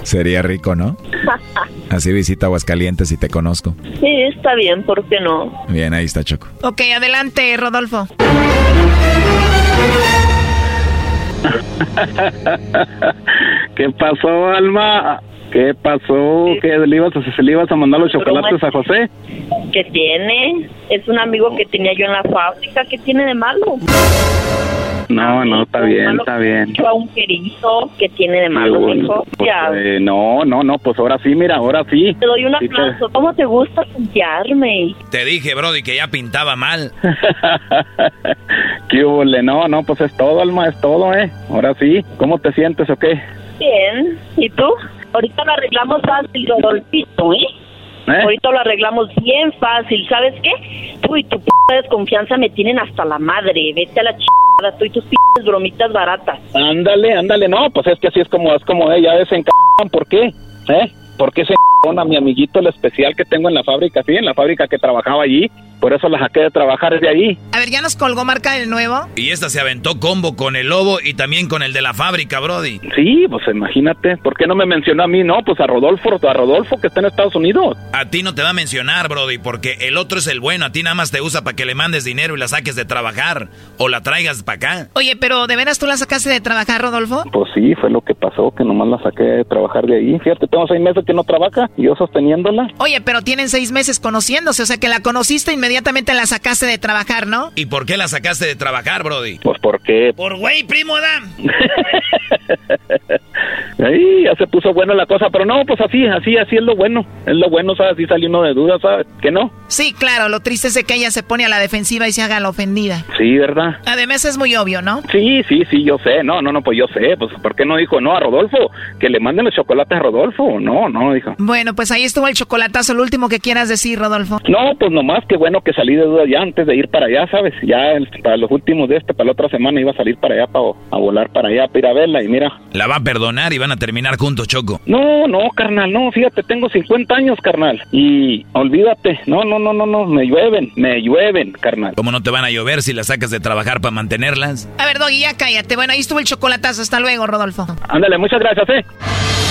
Sería rico, ¿no? Así visita Aguascalientes y te conozco. Sí, está bien, ¿por qué no? Bien, ahí está Choco. Ok, adelante, Rodolfo. ¿Qué pasó, Alma? ¿Qué pasó? ¿Qué le ibas a, se le ibas a mandar los chocolates a José? ¿Qué tiene? Es un amigo que tenía yo en la fábrica. ¿Qué tiene de malo? No, no, está bien, está bien. Yo a un querido que tiene de malo, hijo. Pues, eh, no, no, no, pues ahora sí, mira, ahora sí. Te doy un aplauso. ¿Cómo te gusta pintarme? Te dije, Brody, que ya pintaba mal. ¿Qué hubo? No, no, pues es todo, Alma, es todo, ¿eh? Ahora sí. ¿Cómo te sientes o qué? Bien. ¿Y tú? Ahorita lo arreglamos fácil, Rodolfito, ¿eh? ¿Eh? Ahorita lo arreglamos bien fácil. ¿Sabes qué? Tú y tu p desconfianza me tienen hasta la madre. Vete a la chingada, tú y tus p bromitas baratas. Ándale, ándale. No, pues es que así es como, es como ella desenc... ¿Por qué? ¿Eh? ¿Por qué se a mi amiguito el especial que tengo en la fábrica? Sí, en la fábrica que trabajaba allí. Por eso la saqué de trabajar desde ahí. A ver, ¿ya nos colgó marca del nuevo? Y esta se aventó combo con el lobo y también con el de la fábrica, Brody. Sí, pues imagínate. ¿Por qué no me mencionó a mí? No, pues a Rodolfo, a Rodolfo que está en Estados Unidos. A ti no te va a mencionar, Brody, porque el otro es el bueno. A ti nada más te usa para que le mandes dinero y la saques de trabajar. O la traigas para acá. Oye, pero ¿de veras tú la sacaste de trabajar, Rodolfo? Pues sí, fue lo que pasó, que nomás la saqué de trabajar de ahí. Fíjate, tengo seis meses que no trabaja y yo sosteniéndola. Oye, pero tienen seis meses conociéndose, o sea que la conociste inmediatamente la sacaste de trabajar, ¿no? ¿Y por qué la sacaste de trabajar, Brody? Pues porque... Por güey, primo Adam. Ahí ya se puso bueno la cosa, pero no, pues así, así, así es lo bueno. Es lo bueno, ¿sabes? Así salió uno de dudas, ¿sabes? Que no. Sí, claro, lo triste es que ella se pone a la defensiva y se haga la ofendida. Sí, ¿verdad? Además es muy obvio, ¿no? Sí, sí, sí, yo sé. No, no, no, pues yo sé. Pues, ¿por qué no dijo no a Rodolfo? Que le manden los chocolates a Rodolfo. No, no, dijo. Bueno, pues ahí estuvo el chocolatazo. Lo último que quieras decir, Rodolfo. No, pues nomás que bueno que salí de duda ya antes de ir para allá, ¿sabes? Ya el- para los últimos de este, para la otra semana iba a salir para allá, para, a volar para allá, para ir a verla y mira. La va a perdonar y van a terminar juntos, Choco. No, no, carnal, no, fíjate, tengo 50 años, carnal. Y olvídate, no, no, no, no, no, me llueven, me llueven, carnal. ¿Cómo no te van a llover si las sacas de trabajar para mantenerlas? A ver, Doggy, ya cállate. Bueno, ahí estuvo el chocolatazo. Hasta luego, Rodolfo. Ándale, muchas gracias, eh.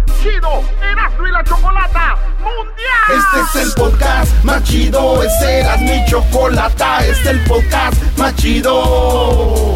chido Erasmo y la Chocolata Mundial. Este es el podcast más chido, este era mi chocolata, este es el podcast más chido.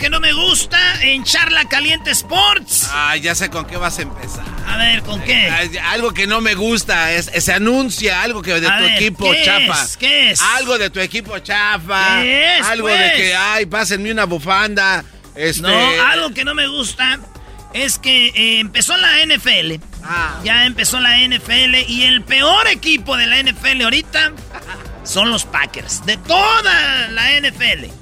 Que no me gusta en Charla Caliente Sports. Ah, ya sé con qué vas a empezar. A ver, ¿con qué? Algo que no me gusta, es, se anuncia algo que de A tu ver, equipo ¿qué chafa. es? ¿Qué es? Algo de tu equipo chafa. ¿Qué es, Algo pues? de que, ay, pásenme una bufanda. Este, No, algo que no me gusta es que eh, empezó la NFL. Ah. Ya empezó la NFL y el peor equipo de la NFL ahorita son los Packers. De toda la NFL.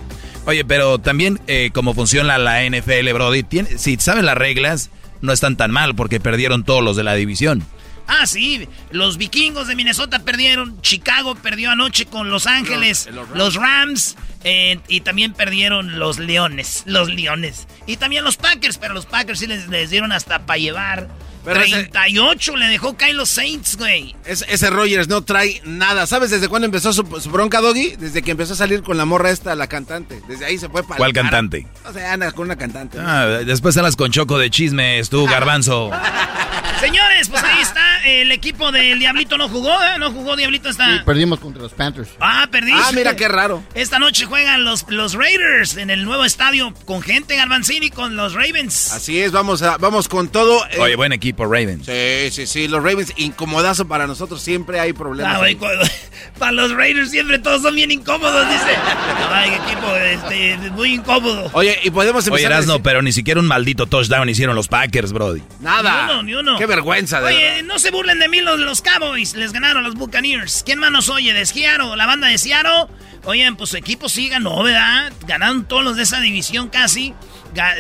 Oye, pero también eh, como funciona la NFL, Brody, tiene- si sabes las reglas, no están tan mal porque perdieron todos los de la división. Ah, sí, los vikingos de Minnesota perdieron, Chicago perdió anoche con Los Ángeles, Los- los, los Rams, eh, y también perdieron los Leones, los Leones. Y también los Packers, pero los Packers sí les, les dieron hasta para llevar. Pero ese- 38 le dejó caer los Saints, güey. Es- ese Rogers no trae nada. ¿Sabes desde cuándo empezó su, su bronca, Doggy? Desde que empezó a salir con la morra esta, la cantante. Desde ahí se fue para. ¿Cuál cantante? O sea, anda con una cantante. ¿no? Ah, después hablas con Choco de chismes, tú, garbanzo. Señores, pues ahí está, el equipo del Diablito no jugó, ¿eh? No jugó Diablito esta... perdimos contra los Panthers. Ah, perdiste. Ah, mira qué raro. Esta noche juegan los, los Raiders en el nuevo estadio con gente Garbanzini con los Ravens. Así es, vamos, a, vamos con todo. eh, Oye, buen equipo, Ravens. Sí, sí, sí. Los Ravens, incomodazo para nosotros. Siempre hay problemas. Ah, para los Raiders siempre todos son bien incómodos, dice. Ay, equipo, este, muy incómodo. Oye, y podemos Oye, empezar a Erasno, decir- pero ni siquiera un maldito touchdown hicieron los Packers, Brody. Nada. Ni uno, ni uno. Qué vergüenza, de Oye, verdad. no se burlen de mí los, los Cowboys. Les ganaron los Buccaneers. ¿Quién más nos oye? ¿De Seattle? ¿La banda de Seattle? Oye, pues su equipo sí ganó, ¿verdad? Ganaron todos los de esa división casi.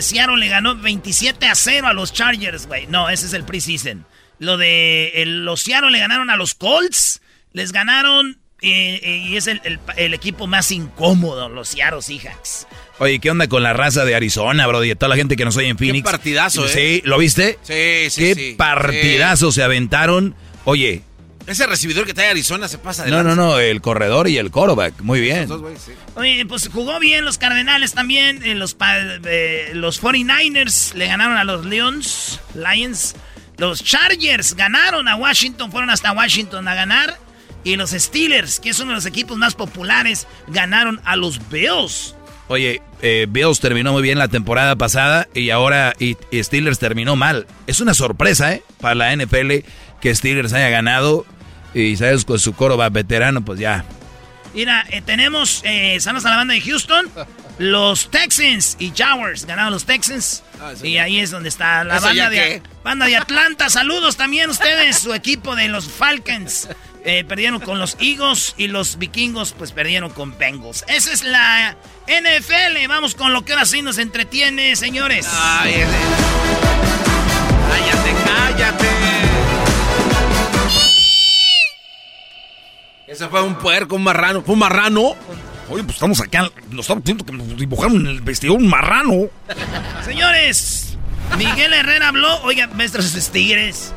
Seattle le ganó 27 a 0 a los Chargers, güey. No, ese es el preseason. Lo de el- los Seattle le ganaron a los Colts. Les ganaron eh, eh, y es el, el- el equipo más incómodo, los Seattle Seahawks. Oye, ¿qué onda con la raza de Arizona, Brody? Toda la gente que nos oye en Phoenix. partidazo, ¿eh? Sí, ¿lo viste? Sí, sí, Qué sí. partidazo se aventaron. Oye, Ese recibidor que trae Arizona se pasa de no, no, no, el corredor y el quarterback. Muy bien. Dos sí. Oye, pues jugó bien los Cardenales también. eh, los, eh, los 49ers le ganaron a los Lions. Lions. Los Chargers ganaron a Washington. Fueron hasta Washington a ganar. Y los Steelers, que es uno de los equipos más populares, ganaron a los Bills. Oye, eh, Bills terminó muy bien la temporada pasada y ahora y, y Steelers terminó mal. Es una sorpresa, ¿eh? Para la NFL que Steelers haya ganado y, ¿sabes? Con su coro va veterano, pues ya. Mira, eh, tenemos, eh, saludos a la banda de Houston. Los Texans y Jaguars ganaron los Texans. Ah, y ya. ahí es donde está la ¿Eso banda de, banda de Atlanta. Saludos también ustedes, su equipo de los Falcons. eh, perdieron con los Eagles y los vikingos pues perdieron con Bengals. Esa es la NFL. Vamos con lo que ahora sí nos entretiene, señores. Ay, cállate, cállate. Ese fue un puerco, un marrano. ¿Fue un marrano? Oye, pues estamos acá, nos estamos viendo que nos dibujaron en el vestido un marrano. Señores, Miguel Herrera habló. Oiga, maestros tigres.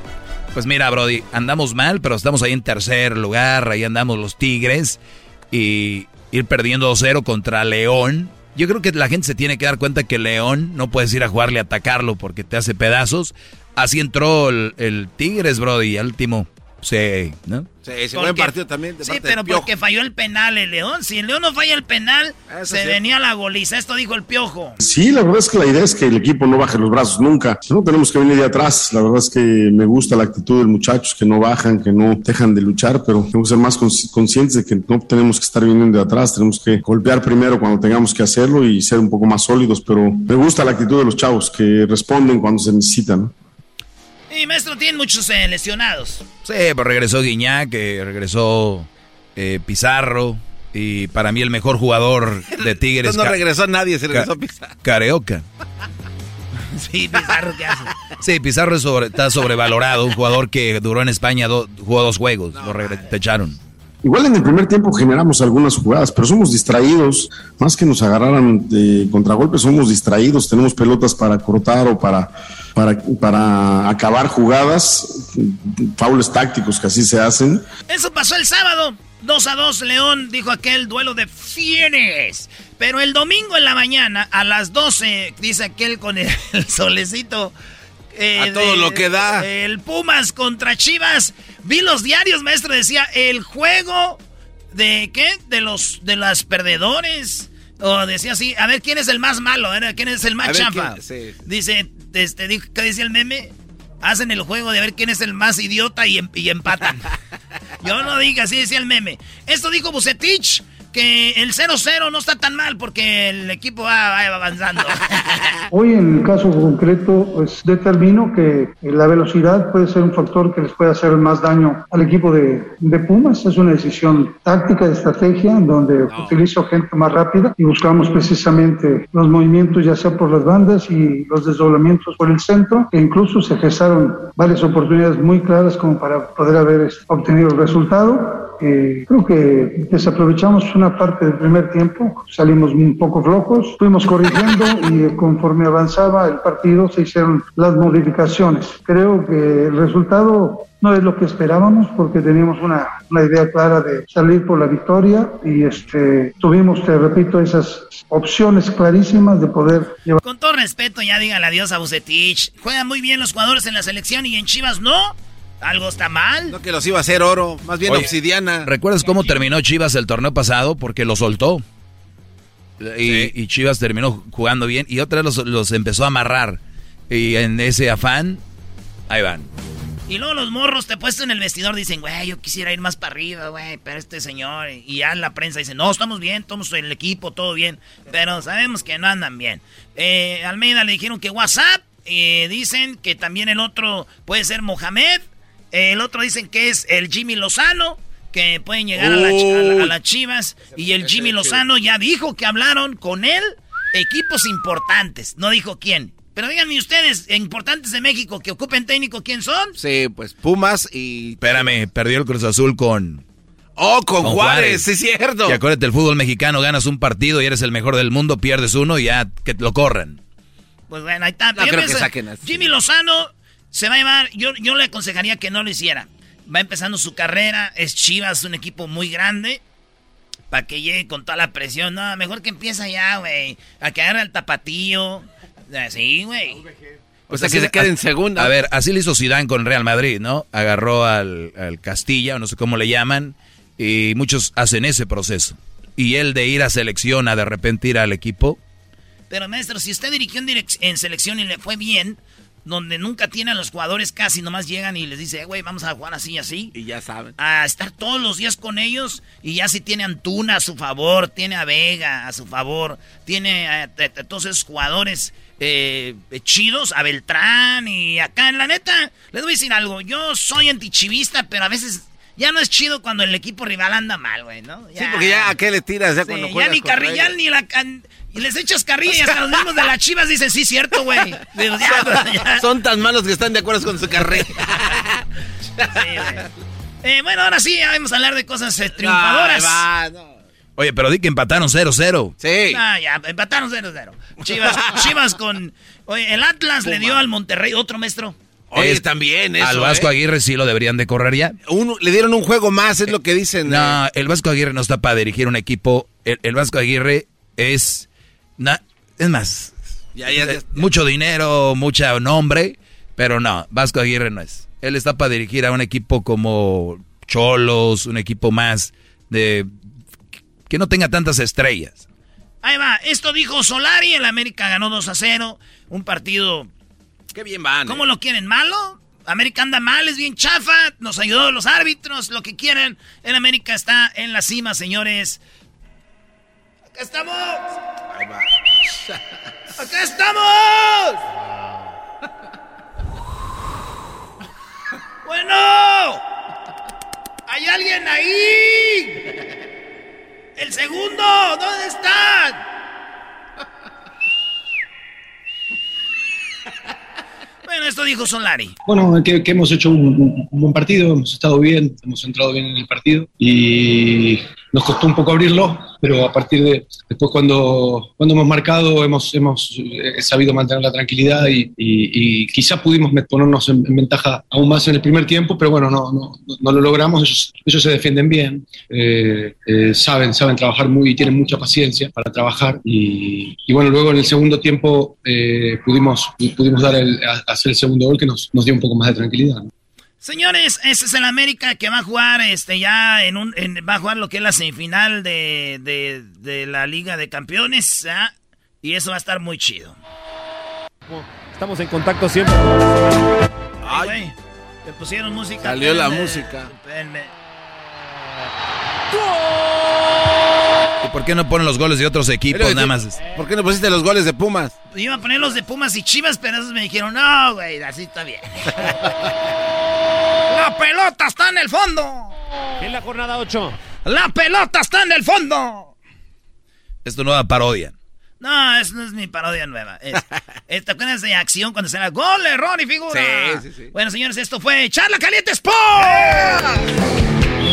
Pues mira, Brody, andamos mal, pero estamos ahí en tercer lugar, ahí andamos los Tigres. Y ir perdiendo 2-0 contra León. Yo creo que la gente se tiene que dar cuenta que León no puedes ir a jugarle a atacarlo porque te hace pedazos. Así entró el, el Tigres, Brody, al último. Sí, ¿no? Sí, ese buen partido también. De sí, parte pero del porque falló el penal el León. Si el León no falla el penal, se sí. venía la goliza. Esto dijo el Piojo. Sí, la verdad es que la idea es que el equipo no baje los brazos nunca. No tenemos que venir de atrás. La verdad es que me gusta la actitud de los muchachos que no bajan, que no dejan de luchar, pero tenemos que ser más consci- conscientes de que no tenemos que estar viniendo de atrás. Tenemos que golpear primero cuando tengamos que hacerlo y ser un poco más sólidos. Pero me gusta la actitud de los chavos que responden cuando se necesitan. Y maestro, tiene muchos eh, lesionados. Sí, pues regresó Guiñac, que regresó eh, Pizarro. Y para mí el mejor jugador de Tigres. No regresó nadie, se regresó Pizarro. Careoca. Sí, Pizarro, ¿qué hace? Sí, Pizarro es sobre- está sobrevalorado. Un jugador que duró en España, do- jugó dos juegos. lo te echaron. Igual en el primer tiempo generamos algunas jugadas, pero somos distraídos. Más que nos agarraran de contragolpes, somos distraídos. Tenemos pelotas para cortar o para, para, para acabar jugadas, faules tácticos que así se hacen. Eso pasó el sábado. 2 a 2, León dijo aquel duelo de fienes. Pero el domingo en la mañana, a las 12, dice aquel con el, el solecito. eh, A todo lo que da. El Pumas contra Chivas. Vi los diarios, maestro, decía el juego de qué? De los de las perdedores. O decía así, a ver quién es el más malo, a quién es el A más ver chafa. quién- sí. Dice, este, ¿qué decía el meme? Hacen el juego de ver quién es el más idiota y, em- y empatan. Yo no diga, así decía el meme. Esto dijo Bucetich, que el 0-0 no está tan mal porque el equipo va, va avanzando. Hoy en el caso concreto, pues determino que la velocidad puede ser un factor que les puede hacer más daño al equipo de, de Pumas. Es una decisión táctica, de estrategia, en donde utilizo gente más rápida y buscamos precisamente los movimientos ya sea por las bandas y los desdoblamientos por el centro, que incluso se gestaron varias oportunidades muy claras como para poder haber este, obtenido el resultado. Eh, creo que desaprovechamos una parte del primer tiempo, salimos un poco flojos, fuimos corrigiendo y eh, conforme avanzaba el partido se hicieron las modificaciones. Creo que el resultado no es lo que esperábamos porque teníamos una, una idea clara de salir por la victoria y este, tuvimos, te repito, esas opciones clarísimas de poder llevar. Con todo respeto, ya digan adiós a Bucetich. Juegan muy bien los jugadores en la selección y en Chivas no. Algo está mal. No que los iba a hacer oro, más bien Oye, obsidiana. ¿Recuerdas cómo terminó Chivas el torneo pasado? Porque lo soltó. Y, y Chivas terminó jugando bien y otra vez los, los empezó a amarrar. Y en ese afán, ahí van. Y luego los morros te puesto en el vestidor dicen, güey, yo quisiera ir más para arriba, güey, pero este señor. Y ya la prensa dice, no, estamos bien, estamos en el equipo, todo bien. Pero sabemos que no andan bien. Eh, Almeida le dijeron que WhatsApp. eh, dicen que también el otro puede ser Mohamed. El otro dicen que es el Jimmy Lozano. Que pueden llegar a, la- a la- a las Chivas. Y el Jimmy Lozano ya dijo que hablaron con él equipos importantes. No dijo quién. Pero díganme ustedes, importantes de México que ocupen técnico, ¿quién son? Sí, pues Pumas y... Espérame, perdió el Cruz Azul con... Oh, con, Juárez, sí es cierto. Y acuérdate, el fútbol mexicano, ganas un partido y eres el mejor del mundo, pierdes uno y ya que lo corran. Pues bueno, ahí está. No Yo creo que saquen así. Jimmy Lozano se va a llevar. Yo, yo le aconsejaría que no lo hiciera. Va empezando su carrera. Es Chivas, un equipo muy grande. Para que llegue con toda la presión. No, mejor que empieza ya, güey. A que agarre el tapatío. Sí, güey. O sea, que se quede en segunda. A ver, así le hizo Zidane con Real Madrid, ¿no? Agarró al, al Castilla, o no sé cómo le llaman, y muchos hacen ese proceso. Y él de ir a selección a de repente ir al equipo, Pero maestro, si usted dirigió en, en selección y le fue bien, donde nunca tiene a los jugadores casi, nomás llegan y les dice, "Eh, güey, vamos a jugar así y así. Y ya saben. A estar todos los días con ellos y ya si tiene a Antuna a su favor, tiene a Vega a su favor, tiene a, a- a todos esos jugadores eh, chidos, a Beltrán y acá en la neta, les voy a decir algo, yo soy antichivista, pero a veces Ya no es chido cuando el equipo rival anda mal, güey, ¿no? Sí, porque ya a qué le tiras ya cuando ya ni con carrilla, Reyes? ni la... can- Y les echas carrilla y hasta los mismos de las chivas dicen, sí, cierto, güey. Digo, ya, ya. Son tan malos que están de acuerdo con su carrera. Eh, bueno, ahora sí, ya vamos a hablar de cosas eh, triunfadoras. Va, Oye, pero di que empataron 0-0. Sí. Ah, ya, empataron 0-0. Chivas, Chivas con... Oye, el Atlas le dio al Monterrey otro maestro. Oye, también eso, Al Vasco ¿eh? Aguirre sí lo deberían de correr ya. Un- le dieron un juego más, es lo que dicen. No, eh. el Vasco Aguirre no está para dirigir un equipo. El, el Vasco Aguirre es... na- es más, Ya, ya, ya. eh, mucho dinero, mucho nombre, pero no, Vasco Aguirre no es. Él está para dirigir a un equipo como Cholos, un equipo más de... que no tenga tantas estrellas. Ahí va, esto dijo Solari, el América ganó 2 a 0, un partido... Qué bien van. ¿Cómo lo quieren? ¿Malo? América anda mal, es bien chafa, nos ayudó los árbitros, lo que quieren. El América está en la cima, señores. ¡Acá estamos! ¡Acá estamos! Bueno, ¿hay alguien ahí? El segundo, ¿dónde están? Bueno, esto dijo Solari. Bueno, que, que hemos hecho un, un buen partido, hemos estado bien, hemos entrado bien en el partido y nos costó un poco abrirlo, pero a partir de después cuando, cuando hemos marcado hemos, hemos eh, sabido mantener la tranquilidad y, y, y pudimos ponernos en, en ventaja aún más en el primer tiempo, pero bueno, no, no, no lo logramos, ellos, ellos se defienden bien, eh, eh, saben, saben trabajar muy, tienen mucha paciencia para trabajar y, y bueno, luego en el segundo tiempo eh, pudimos, pudimos dar el, hacer el segundo gol que nos, dio un poco más de tranquilidad. Señores, ese es el América que va a jugar este ya en un en- va a jugar lo que es la semifinal de, de, de la Liga de Campeones, ¿ah? y eso va a estar muy chido. Estamos en contacto siempre. Ay, güey, te pusieron música. Salió la música. espérenme. ¿Y por qué no ponen los goles de otros equipos Pero, nada más? ¿Por qué no pusiste los goles de Pumas? Iba a poner los de Pumas y Chivas, pero esos me dijeron, no, güey, así está bien. la pelota está en el fondo. En la jornada 8. La pelota está en el fondo. Es tu nueva parodia. No, eso no es mi parodia nueva. Es, es- ¿Te acuerdas de acción cuando se da gol, error y figura? Sí, sí, sí. Bueno, señores, esto fue Charla Caliente Sport.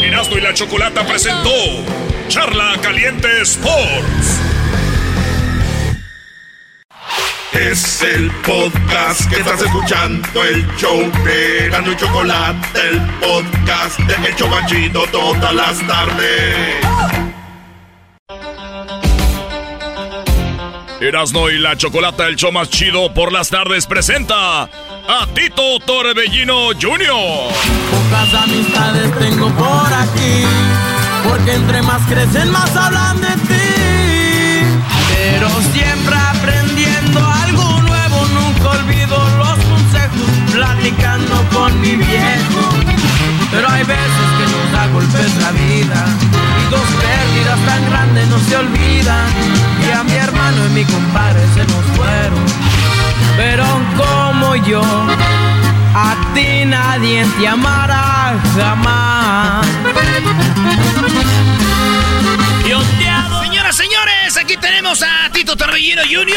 Erasmo y la Chocolata presentó Charla Caliente Sports. Es el podcast que estás escuchando, el show de Erasmo y Chocolate, el podcast de El Chobachito todas las tardes. Erasmo y la Chocolata, el show más chido por las tardes, presenta a Tito Torbellino Jr. Pocas amistades tengo por aquí, porque entre más crecen más hablan de ti. Pero siempre aprendiendo algo nuevo, nunca olvido los consejos, platicando con mi viejo. Pero hay veces que nos da golpes la vida, tan grandes no se olvidan. Y a mi hermano y mi compadre se nos fueron, pero como yo. A ti nadie te amará jamás. Yo te adoro. Señoras, señores, aquí tenemos a Tito Torbellino Jr.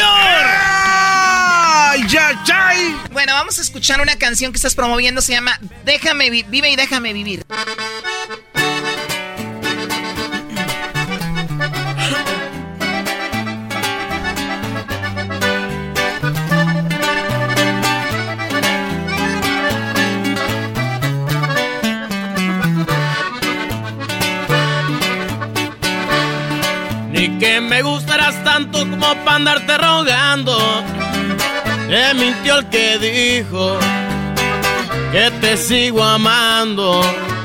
ya, ya. Bueno, vamos a escuchar una canción que estás promoviendo, se llama Déjame vi- vive y déjame vivir. Me gustarás tanto como para andarte rogando. Me mintió el que dijo que te sigo amando.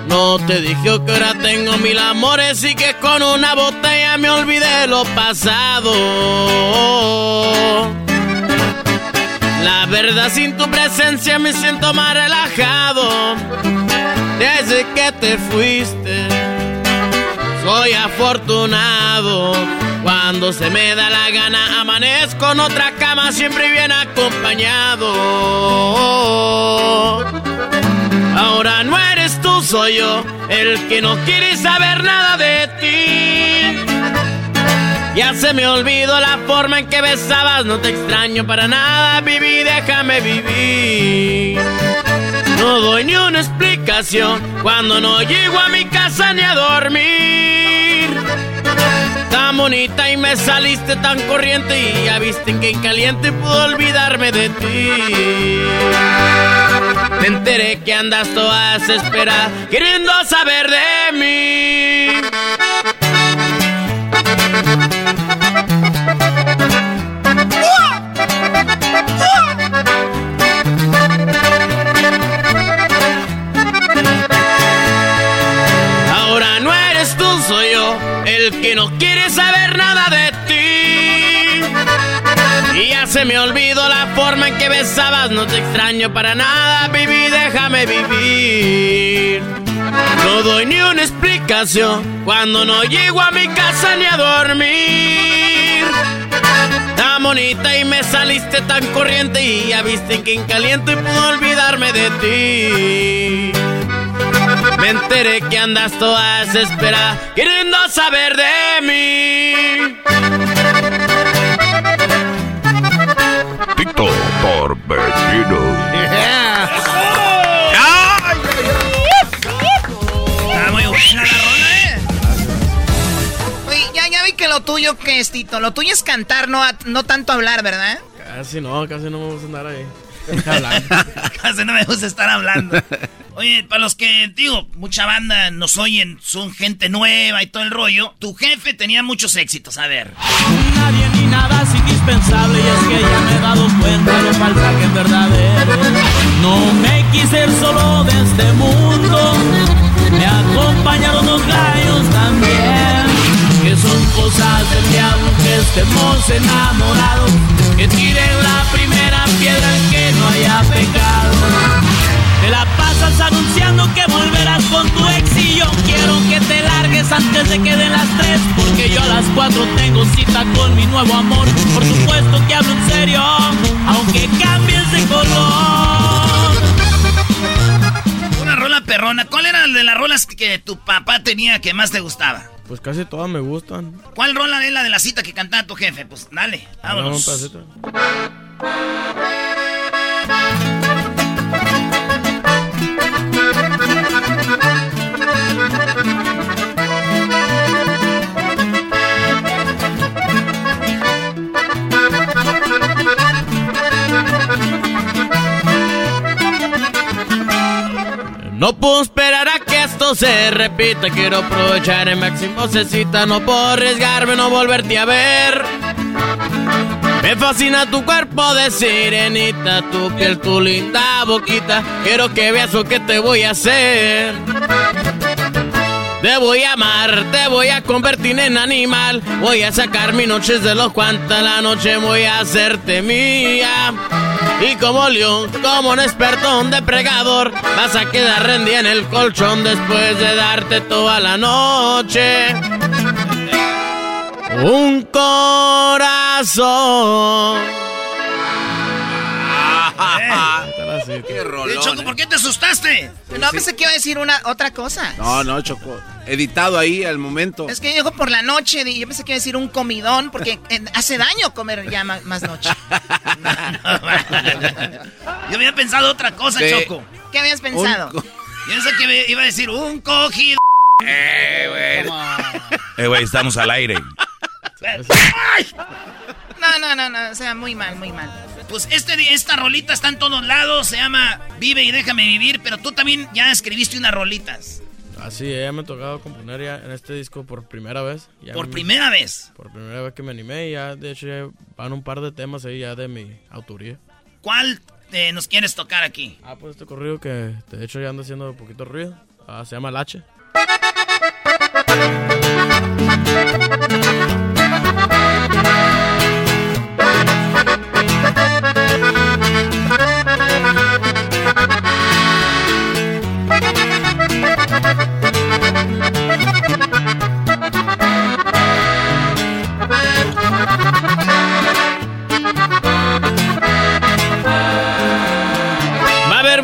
No te dije que ahora tengo mil amores y que con una botella me olvidé lo pasado. La verdad sin tu presencia me siento más relajado. Desde que te fuiste soy afortunado. Cuando se me da la gana, amanezco en otra cama, siempre bien acompañado. Ahora no eres tú, soy yo, el que no quiere saber nada de ti. Ya se me olvidó la forma en que besabas, no te extraño para nada, viví, déjame vivir. No doy ni una explicación cuando no llego a mi casa ni a dormir. Tan bonita y me saliste tan corriente y ya viste en caliente puedo olvidarme de ti. Me enteré que andas toda desesperada queriendo saber de mí. Ahora no eres tú, soy yo, el que no quiere se me olvidó la forma en que besabas, no te extraño para nada, viví, déjame vivir. No doy ni una explicación cuando no llego a mi casa ni a dormir. Tan bonita y me saliste tan corriente y ya viste que en caliente puedo olvidarme de ti. Me enteré que andas toda desesperada queriendo saber de mí. Tito por vecino. Está muy buena la rola, ¿eh? Oye, ya, ya vi que lo tuyo, ¿qué es, Tito? Lo tuyo es cantar, no, a- no tanto hablar, ¿verdad? Casi no, casi no me gusta andar ahí. Casi no me gusta estar hablando. Oye, para los que, digo, mucha banda nos oyen, son gente nueva y todo el rollo. Tu jefe tenía muchos éxitos, a ver. Nadie ni nada es indispensable y es que ya me he dado cuenta lo falsa que en verdad eres. No me quise ir solo de este mundo, me acompañaron los gallos también. Que son cosas del diablo que estemos enamorados, que tiren la primera piedra que no haya pecado. Te la pasas anunciando que volverás con tu ex y yo quiero que te largues antes de que den las tres Porque yo a las cuatro tengo cita con mi nuevo amor Por supuesto que hablo en serio, aunque cambies de color Una rola perrona. ¿Cuál era de las rolas que tu papá tenía que más te gustaba? Pues casi todas me gustan. ¿Cuál rola es la de la cita que cantaba tu jefe? Pues dale, un vámonos. pedacito. No puedo esperar a que esto se repita. Quiero aprovechar el máximo cecita No puedo arriesgarme, no volverte a ver. Me fascina tu cuerpo de sirenita Tu piel, tu linda boquita. Quiero que veas lo que te voy a hacer te voy a amar, te voy a convertir en animal. Voy a sacar mis noches de los cuantas la noche voy a hacerte mía. Y como león, como un experto, un depredador, vas a quedar rendida en el colchón después de darte toda la noche. Un corazón. Qué rolón, Eh, Choco, ¿por qué te asustaste? No, pensé que iba a decir una, otra cosa. No, no, Choco. Editado ahí al momento. Es que dijo por la noche, y yo pensé que iba a decir un comidón, porque eh, hace daño comer ya más, noche. Yo había pensado otra cosa, Sí. Choco. ¿Qué habías pensado? Yo pensé que iba a decir un cogido. Eh, güey. Eh, güey, estamos al aire. No, no, no, no, o sea, muy mal, muy mal. Pues este, esta rolita está en todos lados, se llama Vive y déjame vivir, pero tú también ya escribiste unas rolitas. Así, ya me ha tocado componer ya en este disco por primera vez. Ya ¿Por me- primera vez? Por primera vez que me animé y ya, de hecho, ya van un par de temas ahí ya de mi autoría. ¿Cuál eh, nos quieres tocar aquí? Ah, pues este corrido que de hecho ya anda haciendo un poquito ruido. Ah, se llama Lache.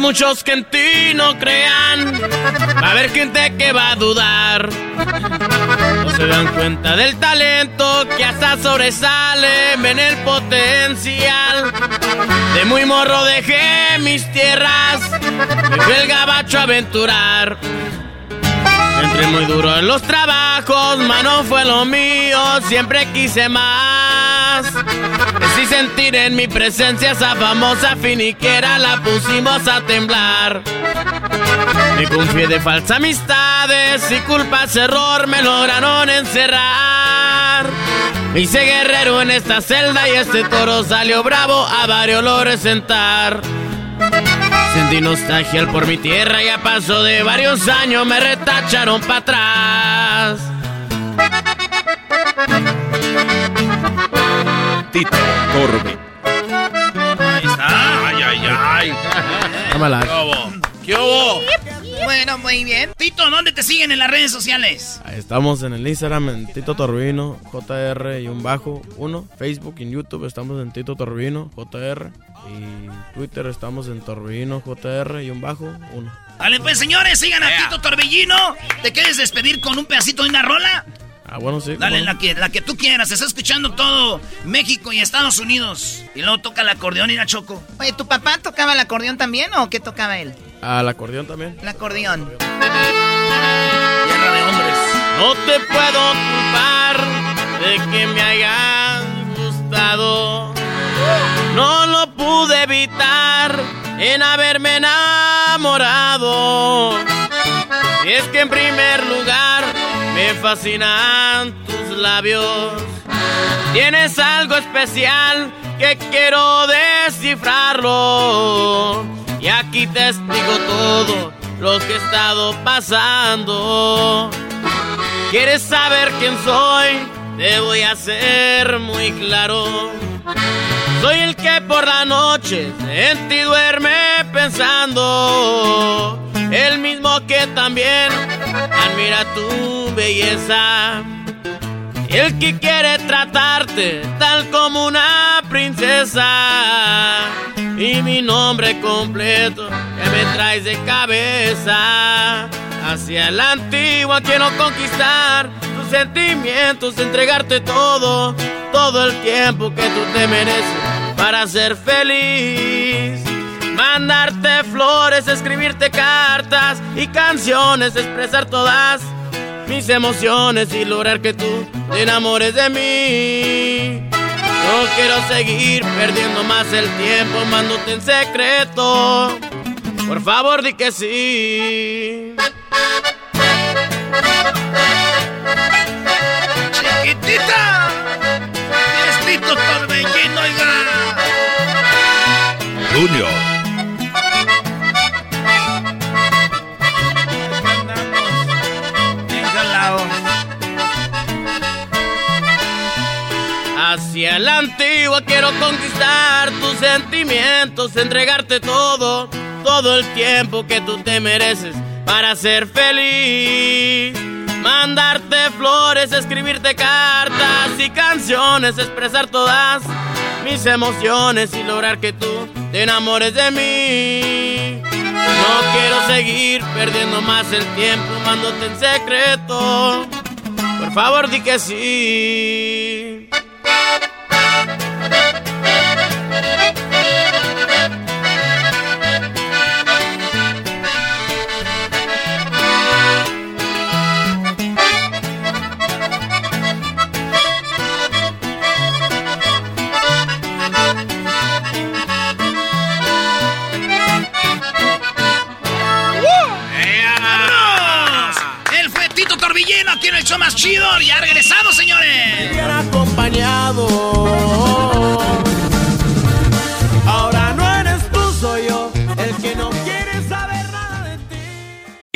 muchos que en ti no crean. Va a haber gente que va a dudar. No se dan cuenta del talento que hasta sobresale. Ven el potencial. De muy morro dejé mis tierras. Me fui el gabacho a aventurar. Entré muy duro en los trabajos, mano fue lo mío. Siempre quise más. Si sentir en mi presencia esa famosa finiquera, la pusimos a temblar. Me confié de falsas amistades y culpas, error, me lograron encerrar. Me hice guerrero en esta celda y este toro salió bravo a varios lo resentar. Sentí nostalgia por mi tierra, ya pasó de varios años, me retacharon para atrás. Tito Torbe. Ahí está. Ay, ay, ay. Cámara. ¿Qué hubo? Bueno, muy bien. Tito, ¿dónde te siguen en las redes sociales? Ahí estamos en el Instagram en Tito Torbino, JR y un bajo, uno. Facebook y en YouTube estamos en Tito Torbino, JR. Y Twitter estamos en Torbellino, JR y un bajo, uno. Vale, pues señores, sigan a Tito Torbellino. ¿Te quieres despedir con un pedacito de una rola? Ah, bueno, sí. Dale, bueno. la que, la que tú quieras. Está escuchando todo México y Estados Unidos. Y luego toca el acordeón y la choco. Oye, ¿tu papá tocaba el acordeón también o qué tocaba él? Al acordeón también. El acordeón. Tierra de hombres. No te puedo culpar de que me haya gustado. No lo pude evitar en haberme enamorado. Y es que en primer lugar me fascinan tus labios. Tienes algo especial que quiero descifrarlo. Y aquí te todo lo que he estado pasando. ¿Quieres saber quién soy? Te voy a hacer muy claro. Soy el que por la noche en ti duerme pensando. El mismo que también admira tu belleza. El que quiere tratarte tal como una princesa. Y mi nombre completo que me traes de cabeza. Hacia la antigua quiero conquistar sentimientos, entregarte todo, todo el tiempo que tú te mereces para ser feliz. Mandarte flores, escribirte cartas y canciones, expresar todas mis emociones y lograr que tú te enamores de mí. No quiero seguir perdiendo más el tiempo amándote en secreto. Por favor, di que sí. ¡Es Tito Torbellino, oiga! Junior. Hacia la antigua quiero conquistar tus sentimientos, entregarte todo, todo el tiempo que tú te mereces para ser feliz. Mandarte flores, escribirte cartas y canciones, expresar todas mis emociones y lograr que tú te enamores de mí. No quiero seguir perdiendo más el tiempo amándote en secreto. Por favor, di que sí. Más chido. Ya regresamos, señores.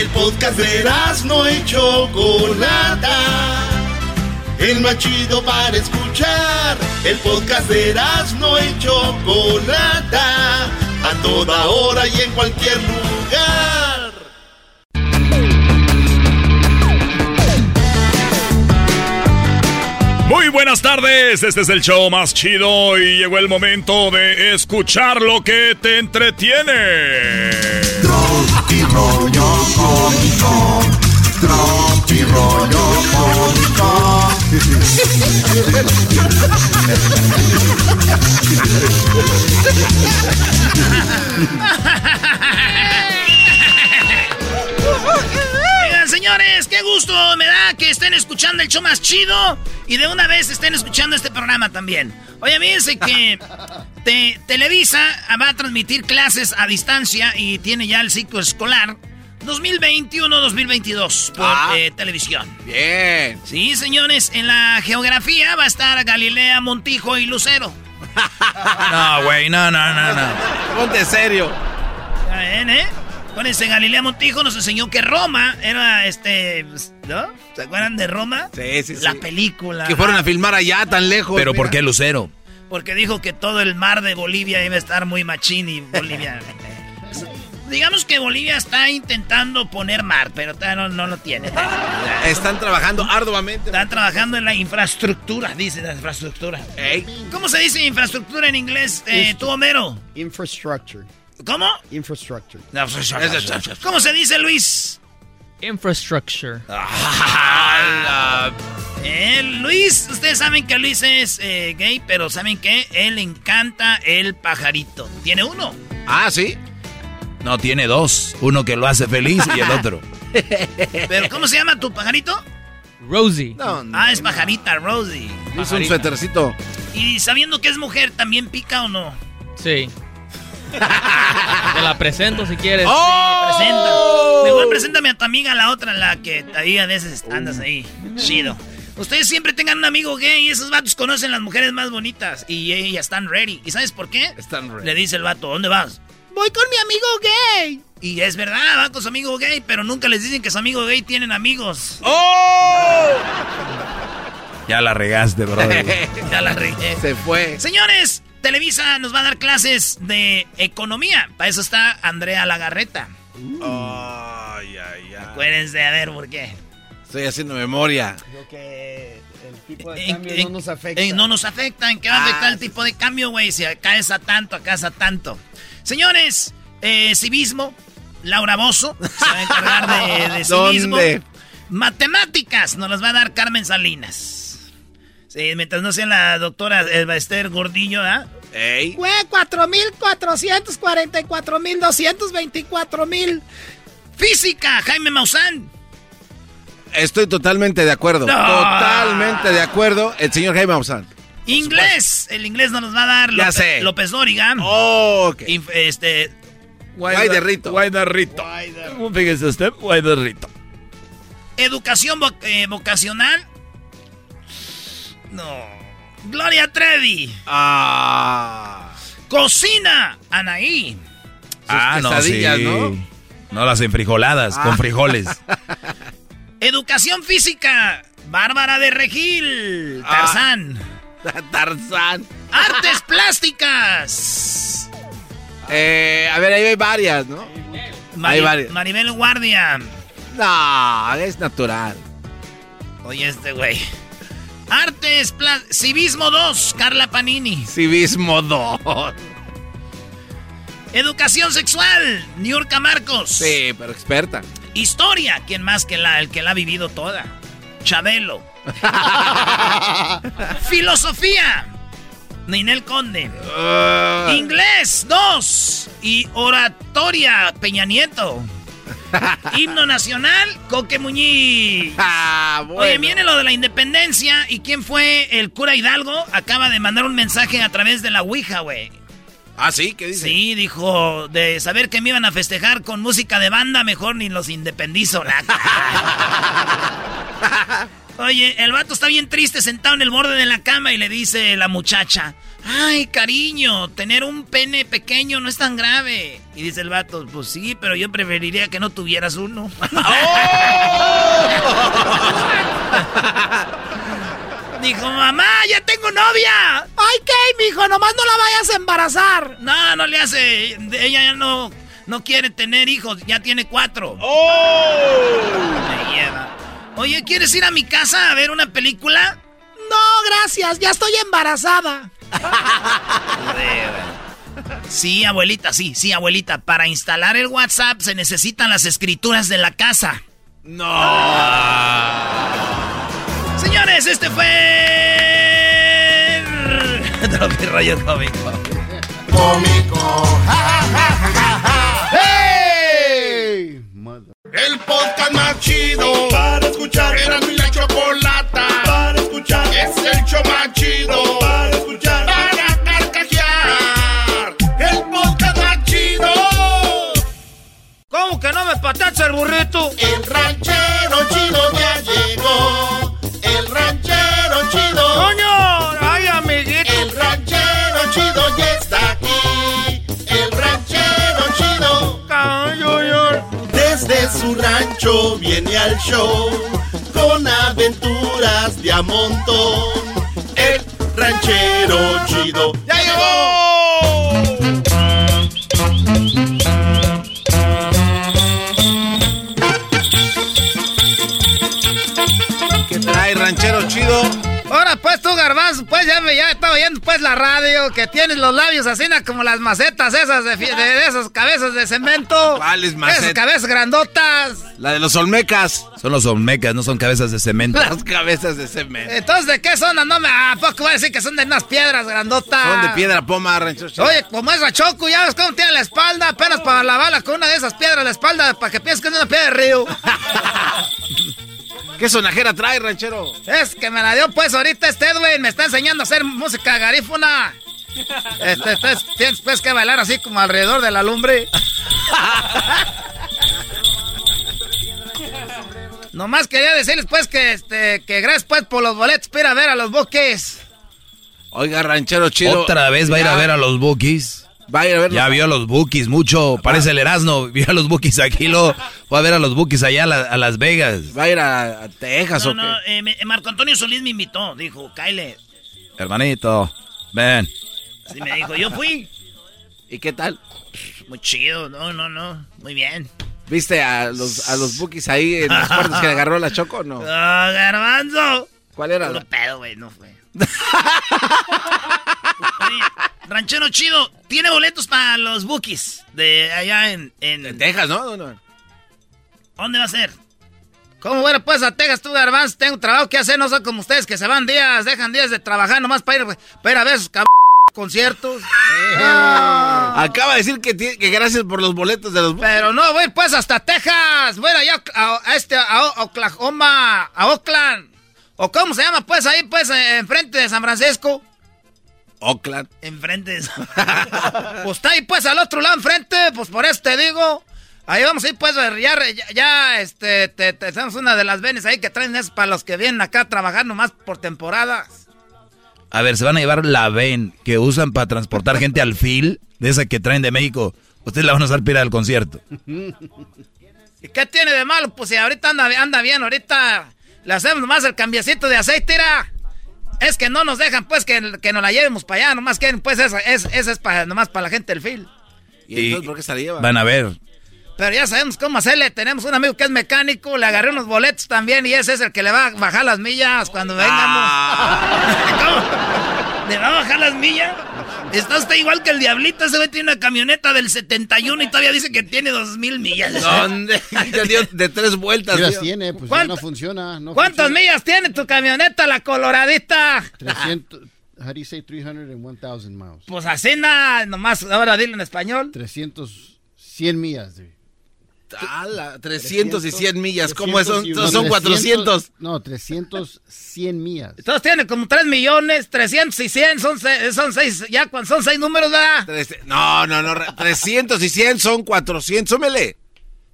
El podcast de no y Chocolata. El más chido para escuchar. El podcast de no y Chocolata. A toda hora y en cualquier lugar. Muy buenas tardes, este es el show más chido y llegó el momento de escuchar lo que te entretiene. Rollo cómico, tropi rollo cómico. Oigan, señores, qué gusto me da que estén escuchando el show más chido y de una vez estén escuchando este programa también. Oye, fíjense que te- Televisa va a transmitir clases a distancia y tiene ya el ciclo escolar 2021-2022 por Ah. eh, televisión. Bien. Sí, señores, en la geografía va a estar Galilea, Montijo y Lucero. No, güey, no, no, no, no. Ponte serio. Ya ven, ¿eh? Acuérdense, Galilea Montijo nos enseñó que Roma era, este, ¿no? ¿Se acuerdan de Roma? Sí, sí, sí. La película. Que fueron a filmar allá tan lejos. Pero ¿por qué Lucero? Porque dijo que todo el mar de Bolivia iba a estar muy machín y Bolivia... Digamos que Bolivia está intentando poner mar, pero todavía no, no lo tiene. Están trabajando arduamente. Están trabajando en la infraestructura, dice la infraestructura. ¿Cómo se dice infraestructura en inglés, eh, tú, Homero? Infrastructure. ¿Cómo? Infrastructure. ¿Cómo se dice, Luis? Infrastructure. Eh, Luis, ustedes saben que Luis es eh, gay, pero ¿saben qué? Él encanta el pajarito. Tiene uno. Ah, ¿sí? No, tiene dos. Uno que lo hace feliz y el otro. ¿Pero cómo se llama tu pajarito? Rosie. No, no, Ah, es pajarita, Rosie. Hizo un suétercito. Y sabiendo que es mujer, ¿también pica o no? Sí. Te la presento si quieres. Sí, presenta. Mejor preséntame a tu amiga, la otra, la que ahí a veces andas ahí. Chido. Ustedes siempre tengan un amigo gay y esos vatos conocen las mujeres más bonitas y ellas están ready. ¿Y sabes por qué? Están ready. Le dice el vato, ¿dónde vas? Voy con mi amigo gay. Y es verdad, va con su amigo gay, pero nunca les dicen que su amigo gay tienen amigos. ¡Oh! Ya la regaste, bro. ya la regué. Se fue. Señores, Televisa nos va a dar clases de economía. Para eso está Andrea Lagarreta. Ay, ay, ay. Acuérdense, a ver por qué. Estoy haciendo memoria. Creo que el tipo de cambio en- no nos afecta. en- no nos afecta. ¿En qué va a afectar el tipo de cambio, güey? Si acá es a tanto, acá es a tanto. Señores, eh, civismo, Laura Bozo se va a encargar de, de civismo. ¿Dónde? Matemáticas nos las va a dar Carmen Salinas. Sí, mientras no sea la doctora eh, Esther Gordillo, ¿ah? Ey. Güey, 4.444.224.000. mil mil. Física, Jaime Maussan. Estoy totalmente de acuerdo. No. Totalmente de acuerdo. El señor Jaime Maussan. Inglés, el inglés nos los va a dar Ya López, sé. López Dóriga. Oh, ok. Inf- este, Guay de Rito. Guay de Rito. Fíjese usted, guay de Rito. educación vo- eh, vocacional. No. Gloria Trevi. Ah. Cocina, Anaí. Ah, no, sí. ¿no? No las enfrijoladas, Ah. con frijoles. Educación física, Bárbara de Regil. Ah. Tarzán. Tarzán. Artes plásticas. Eh, a ver, ahí hay varias, ¿no? Mari- Hay varias. Maribel Guardia. No, es natural. Oye, este güey. Artes, pla- Civismo 2, Carla Panini. Civismo 2. Educación sexual, Niurka Marcos. Sí, pero experta. Historia, ¿quién más que la, el que la ha vivido toda? Chabelo. Filosofía, Ninel Conde. Ah. Inglés 2 y orato historia, Peña Nieto. Himno nacional, Coque Muñiz. Ah, Oye, viene lo de la independencia. ¿Y quién fue el cura Hidalgo? Acaba de mandar un mensaje a través de la Ouija, güey. Ah, sí, ¿qué dice? Sí, dijo, de saber que me iban a festejar con música de banda, mejor ni los independizo. la- Oye, el vato está bien triste sentado en el borde de la cama y le dice la muchacha, ay, cariño, tener un pene pequeño no es tan grave. Y dice el vato, pues sí, pero yo preferiría que no tuvieras uno. Dijo, mamá, ya tengo novia. Ay, ¿qué, mijo? Nomás no la vayas a embarazar. No, no le hace. Ella ya no, no quiere tener hijos, ya tiene cuatro. Me lleva. Oye, ¿quieres ir a mi casa a ver una película? No, gracias, ya estoy embarazada. Sí, abuelita, sí, sí, abuelita. Para instalar el WhatsApp se necesitan las escrituras de la casa. No. Señores, este fue. Tropi rollo cómico. Cómico. ¡Hey! El podcast más chido para escuchar. Era mi la chocolata para escuchar. Es el show más chido para escuchar. Para carcajear. El podcast más chido. ¿Cómo que no me patacha el burrito? El ranchero chido Desde su rancho viene al show con aventuras de a. El ranchero chido ya llegó. Pues la radio, que tienes los labios así como las macetas esas de, de- de esas cabezas de cemento. ¿Cuáles macetas? Esas cabezas grandotas. La de los olmecas. Son los olmecas, no son cabezas de cemento. Las cabezas de cemento. Entonces, ¿de qué son? No me... ¿A poco voy a decir que son de unas piedras grandotas? Son de piedra poma, chido. Oye, como es Rachoco, ya ves cómo tiene la espalda, apenas para lavarla con una de esas piedras la espalda, para que pienses que es una piedra de río. ¿Qué sonajera trae, ranchero? Es que me la dio pues ahorita este Edwin, me está enseñando a hacer música garífuna. Este, este, tienes pues que bailar así como alrededor de la lumbre. Nomás quería decirles pues que este, que gracias pues por los boletos para ir a ver a los buques. Oiga, ranchero chido. Otra vez va a ir a ver a los bookies. Va a ir a ver Ya vio a los bookies mucho. Parece el Erasmo. Vio a los bookies aquí. Lo fue a ver a los bookies allá a, la- a Las Vegas. ¿Va a ir a, a Texas No, o qué? no, eh, me- Marco Antonio Solís me invitó, dijo, Kyle. Hermanito, ven. Así me dijo, yo fui. ¿Y qué tal? Muy chido, no, no, no, muy bien. ¿Viste a los, a los bookies ahí en las puertas que le agarró la choco o no? ¡Ah, garbanzo! ¿Cuál era? Puro pedo, güey, no fue. Ranchero chido, tiene boletos para los bookies de allá en... En, Texas, ¿no? ¿Dónde va a ser? ¿Cómo bueno pues a Texas tú, garbanzo? Tengo trabajo que hacer, no soy como ustedes que se van días, dejan días de trabajar nomás para ir, para ir a ver sus cab... conciertos. Ah. Acaba de decir que, gracias por los boletos de los bookies. Pero no, voy pues hasta Texas. Voy allá a, a este, a Oklahoma, a Oakland. ¿O cómo se llama pues ahí pues eh, enfrente de San Francisco? Oakland. Enfrente de Pues está ahí pues al otro lado enfrente, pues por eso te digo. Ahí vamos a ir pues ya, ya, ya, este, te, te- tenemos una de las venes ahí que traen es para los que vienen acá a trabajar nomás por temporadas. A ver, se van a llevar la VEN que usan para transportar gente al fil, de esa que traen de México. Ustedes la van a usar para ir al concierto. ¿Y qué tiene de malo? Pues si ahorita anda, anda bien, ahorita le hacemos nomás el cambiecito de aceite, era. Es que no nos dejan, pues, que, que nos la llevemos para allá, nomás que, pues, esa es, esa es para, nomás para la gente del fil. ¿Y entonces por qué se la lleva? Van a ver. Pero ya sabemos cómo hacerle, tenemos un amigo que es mecánico, le agarré unos boletos también y ese es el que le va a bajar las millas cuando vengamos. ¿Le va a bajar las millas? Está usted igual que el diablito, ese güey tiene una camioneta del 71 y todavía dice que tiene dos mil millas. ¿Dónde? Ya dio de tres vueltas. ¿Qué las tiene? Pues ya ¿Cuánto- no funciona. No ¿Cuántas funciona. millas tiene tu camioneta, la coloradita? 300, how do you say 300 and 1000 miles? Pues así nada, nomás, ahora dilo en español. 300 100 millas. Dude. Ala, 300 y 100 millas, ¿cómo 300 son? y- Son 400. No, 300, 100 millas. Entonces tiene como 3 millones, 300 y 100, son, se- son 6, ya cuando son 6 números, ¿verdad? No, no, no, re- 300 y 100 son 400, súmele.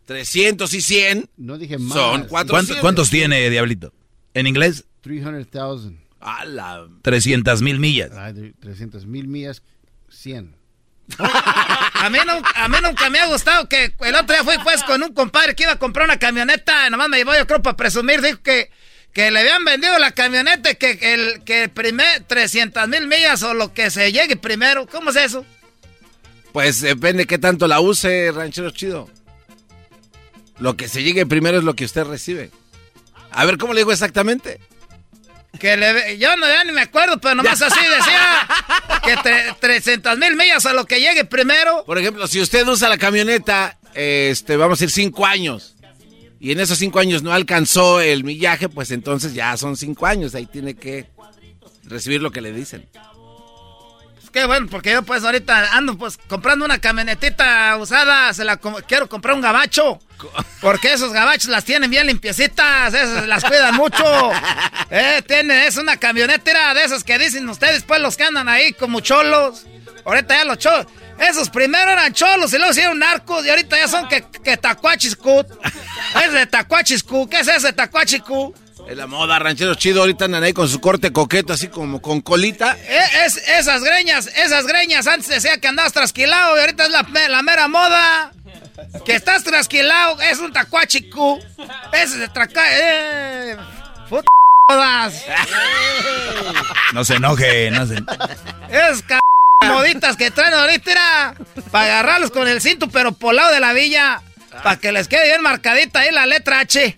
300 y 100 No dije más. son 400. ¿Cuántos, cuántos tiene, Diablito? ¿En inglés? 300,000. Ala. 300 mil millas. Ay, de 300 mil millas, 100. A mí, nunca me ha gustado que el otro día fui pues con un compadre que iba a comprar una camioneta, nomás me llevó yo creo para presumir, dijo que, que le habían vendido la camioneta, que el que primer 300 mil millas o lo que se llegue primero, ¿cómo es eso? Pues depende qué tanto la use, ranchero chido. Lo que se llegue primero es lo que usted recibe. A ver, ¿cómo le digo exactamente? Que le, yo no, ya ni me acuerdo, pero nomás así decía que tre- 300 mil millas o lo que llegue primero. Por ejemplo, si usted usa la camioneta, este, vamos a decir cinco años, y en esos cinco años no alcanzó el millaje, pues entonces ya son cinco años, ahí tiene que recibir lo que le dicen. Que bueno, porque yo pues ahorita ando pues comprando una camionetita usada, se la quiero comprar un gabacho. Porque esos gabachos las tienen bien limpiecitas, esas las cuidan mucho. Eh, tiene, es una camionetera de esas que dicen ustedes, pues los que andan ahí como cholos. Ahorita ya los cholos. Esos primero eran cholos y luego hicieron narcos y ahorita ya son que, que tacuachiscu. Es de tacuachiscu. ¿Qué es ese tacuachiscu? Es la moda, ranchero chido, ahorita andan ahí con su corte coqueto, así como con colita. Eh, es, esas greñas, esas greñas, antes decía que andabas trasquilado y ahorita es la, la mera moda. Que estás trasquilado, es un tacuachicu. Ese de traca... Eh, puta modas. No se enoje, no se Es c... moditas que traen ahorita era para agarrarlos con el cinto, pero por lado de la villa. Para que les quede bien marcadita ahí la letra H.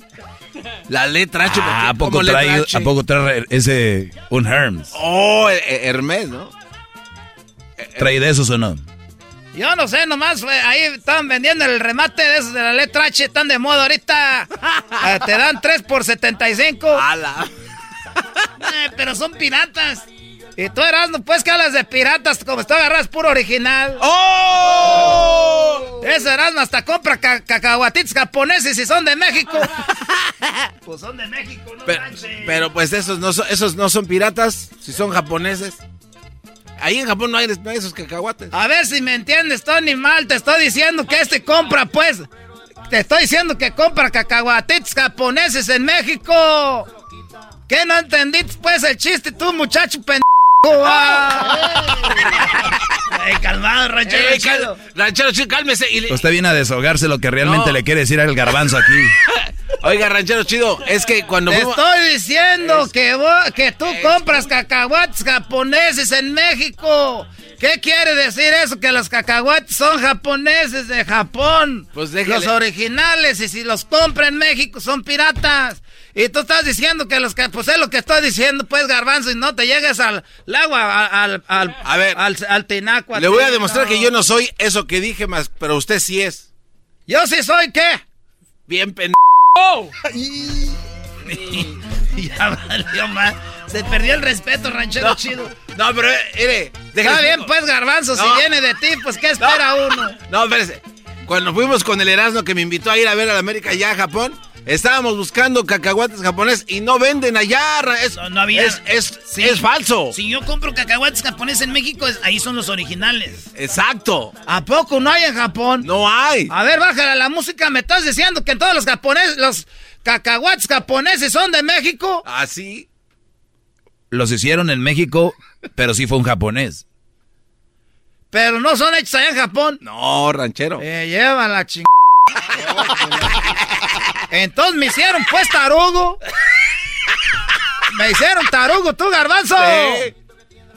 La letra H. Ah, ¿a ¿cómo poco letra trae, H? ¿a poco trae ese, un Hermes? Oh, eh, eh, Hermes, ¿no? ¿Trae de esos o no? Yo no sé, nomás fue- ahí estaban vendiendo el remate de esos de la letra H, están de moda ahorita. Eh, te dan 3 por 75. Eh, pero son piratas. Y tú eras, no puedes que hablas de piratas como tú agarras puro original. ¡Oh! Ese Erasmo hasta compra ca- cacahuatitos japoneses y son de México. pues son de México, no Pero, pero, pues esos no, son, esos no son piratas, si son japoneses. Ahí en Japón no hay, no hay esos cacahuates. A ver si me entiendes, Tony Mal. Te estoy diciendo que este compra, pues. Te estoy diciendo que compra cacahuatitos japoneses en México. ¿Qué no entendiste, pues, el chiste, tú, muchacho pendejo? Ey, calmado, ranchero Ey, cal- chido. ranchero chido, cálmese. y le- Usted viene a desahogarse lo que realmente No. le quiere decir al garbanzo aquí. Oiga, ranchero chido, es que cuando... Te fuimos- estoy diciendo que, vos- que tú compras cacahuates japoneses en México. ¿Qué quiere decir eso? Que los cacahuates son japoneses de Japón. Pues déjale. Los originales. Y si los compra en México son piratas. Y tú estás diciendo que los que... Pues es lo que estoy diciendo, pues, garbanzo. Y no te llegues al, al agua, al... al, A ver. Al, al tinaco. Le voy a demostrar que yo no soy eso que dije más, pero usted sí es. ¿Yo sí soy qué? Bien pendejo. ya valió más. Se perdió el respeto, ranchero No. chido. No, pero, eh, mire, Está bien, pues, garbanzo, No. si viene de ti, pues, ¿qué espera uno? No, espérese. Cuando fuimos con el Erasmo que me invitó a ir a ver a la América allá a Japón, estábamos buscando cacahuates japoneses y no venden allá. Es, No, no había. Es, es, Sí. es falso. Si yo compro cacahuates japoneses en México, es- ahí son los originales. Exacto. ¿A poco no hay en Japón? No hay. A ver, bájala la música. ¿Me estás diciendo que todos los japoneses, los cacahuates japoneses son de México? Así. Los hicieron en México, pero sí fue un japonés. Pero no son hechos allá en Japón. No, ranchero. Eh, llevan la ching... Entonces me hicieron pues tarugo. Me hicieron tarugo, tú, garbanzo. Sí.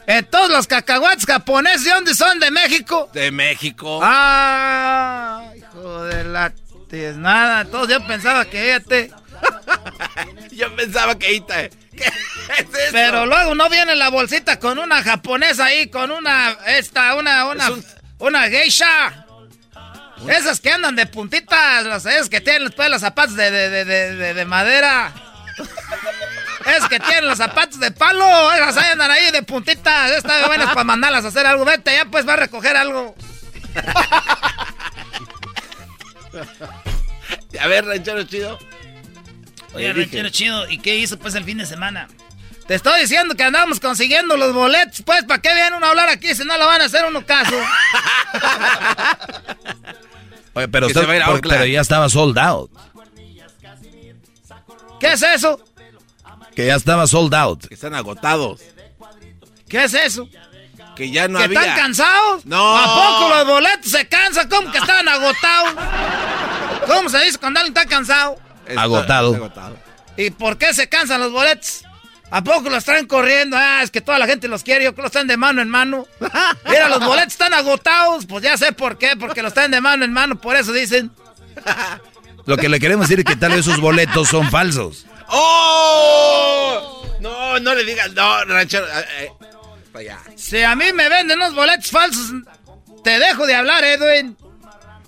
Entonces los cacahuates japoneses, ¿de dónde son? ¿De México? De México. Ah, hijo de la nada. Entonces yo pensaba que fíjate. Yo pensaba que Ita. ¿Qué es eso? Pero luego no viene la bolsita con una japonesa ahí, con una, esta, una, una, Es un- una geisha. Esas que andan de puntitas, las esas que tienen después los zapatos de, de, de, de, de- de madera. Es que tienen los zapatos de palo, esas ahí andan ahí de puntitas. Están buenas para mandarlas a hacer algo. Vete, ya pues va a recoger algo. A ver, ranchero chido. Oye, Le dije. ranchero chido, ¿y qué hizo pues el fin de semana? Te estoy diciendo que andamos consiguiendo los boletos, pues, ¿para qué vienen uno a hablar aquí si no lo van a hacer uno caso? Oye, pero, usted- por- pero ya estaba sold out. ¿Qué es eso? Que ya estaba sold out. Que están agotados. ¿Qué es eso? Que ya no ¿Que había. están cansados? No. ¿A poco los boletos se cansan? ¿Cómo que estaban agotados? ¿Cómo se dice cuando alguien está cansado? Está- Agotado. está agotado. ¿Y por qué se cansan los boletos? ¿A poco los traen corriendo? Ah, es que toda la gente los quiere, yo creo que los traen de mano en mano. Mira, los boletos están agotados. Pues ya sé por qué, porque los traen de mano en mano, por eso dicen. Lo que le queremos decir es que tal vez esos boletos son falsos. ¡Oh! No, no le digas. No, ranchero. eh, eh, allá. Si a mí me venden unos boletos falsos, te dejo de hablar, Edwin.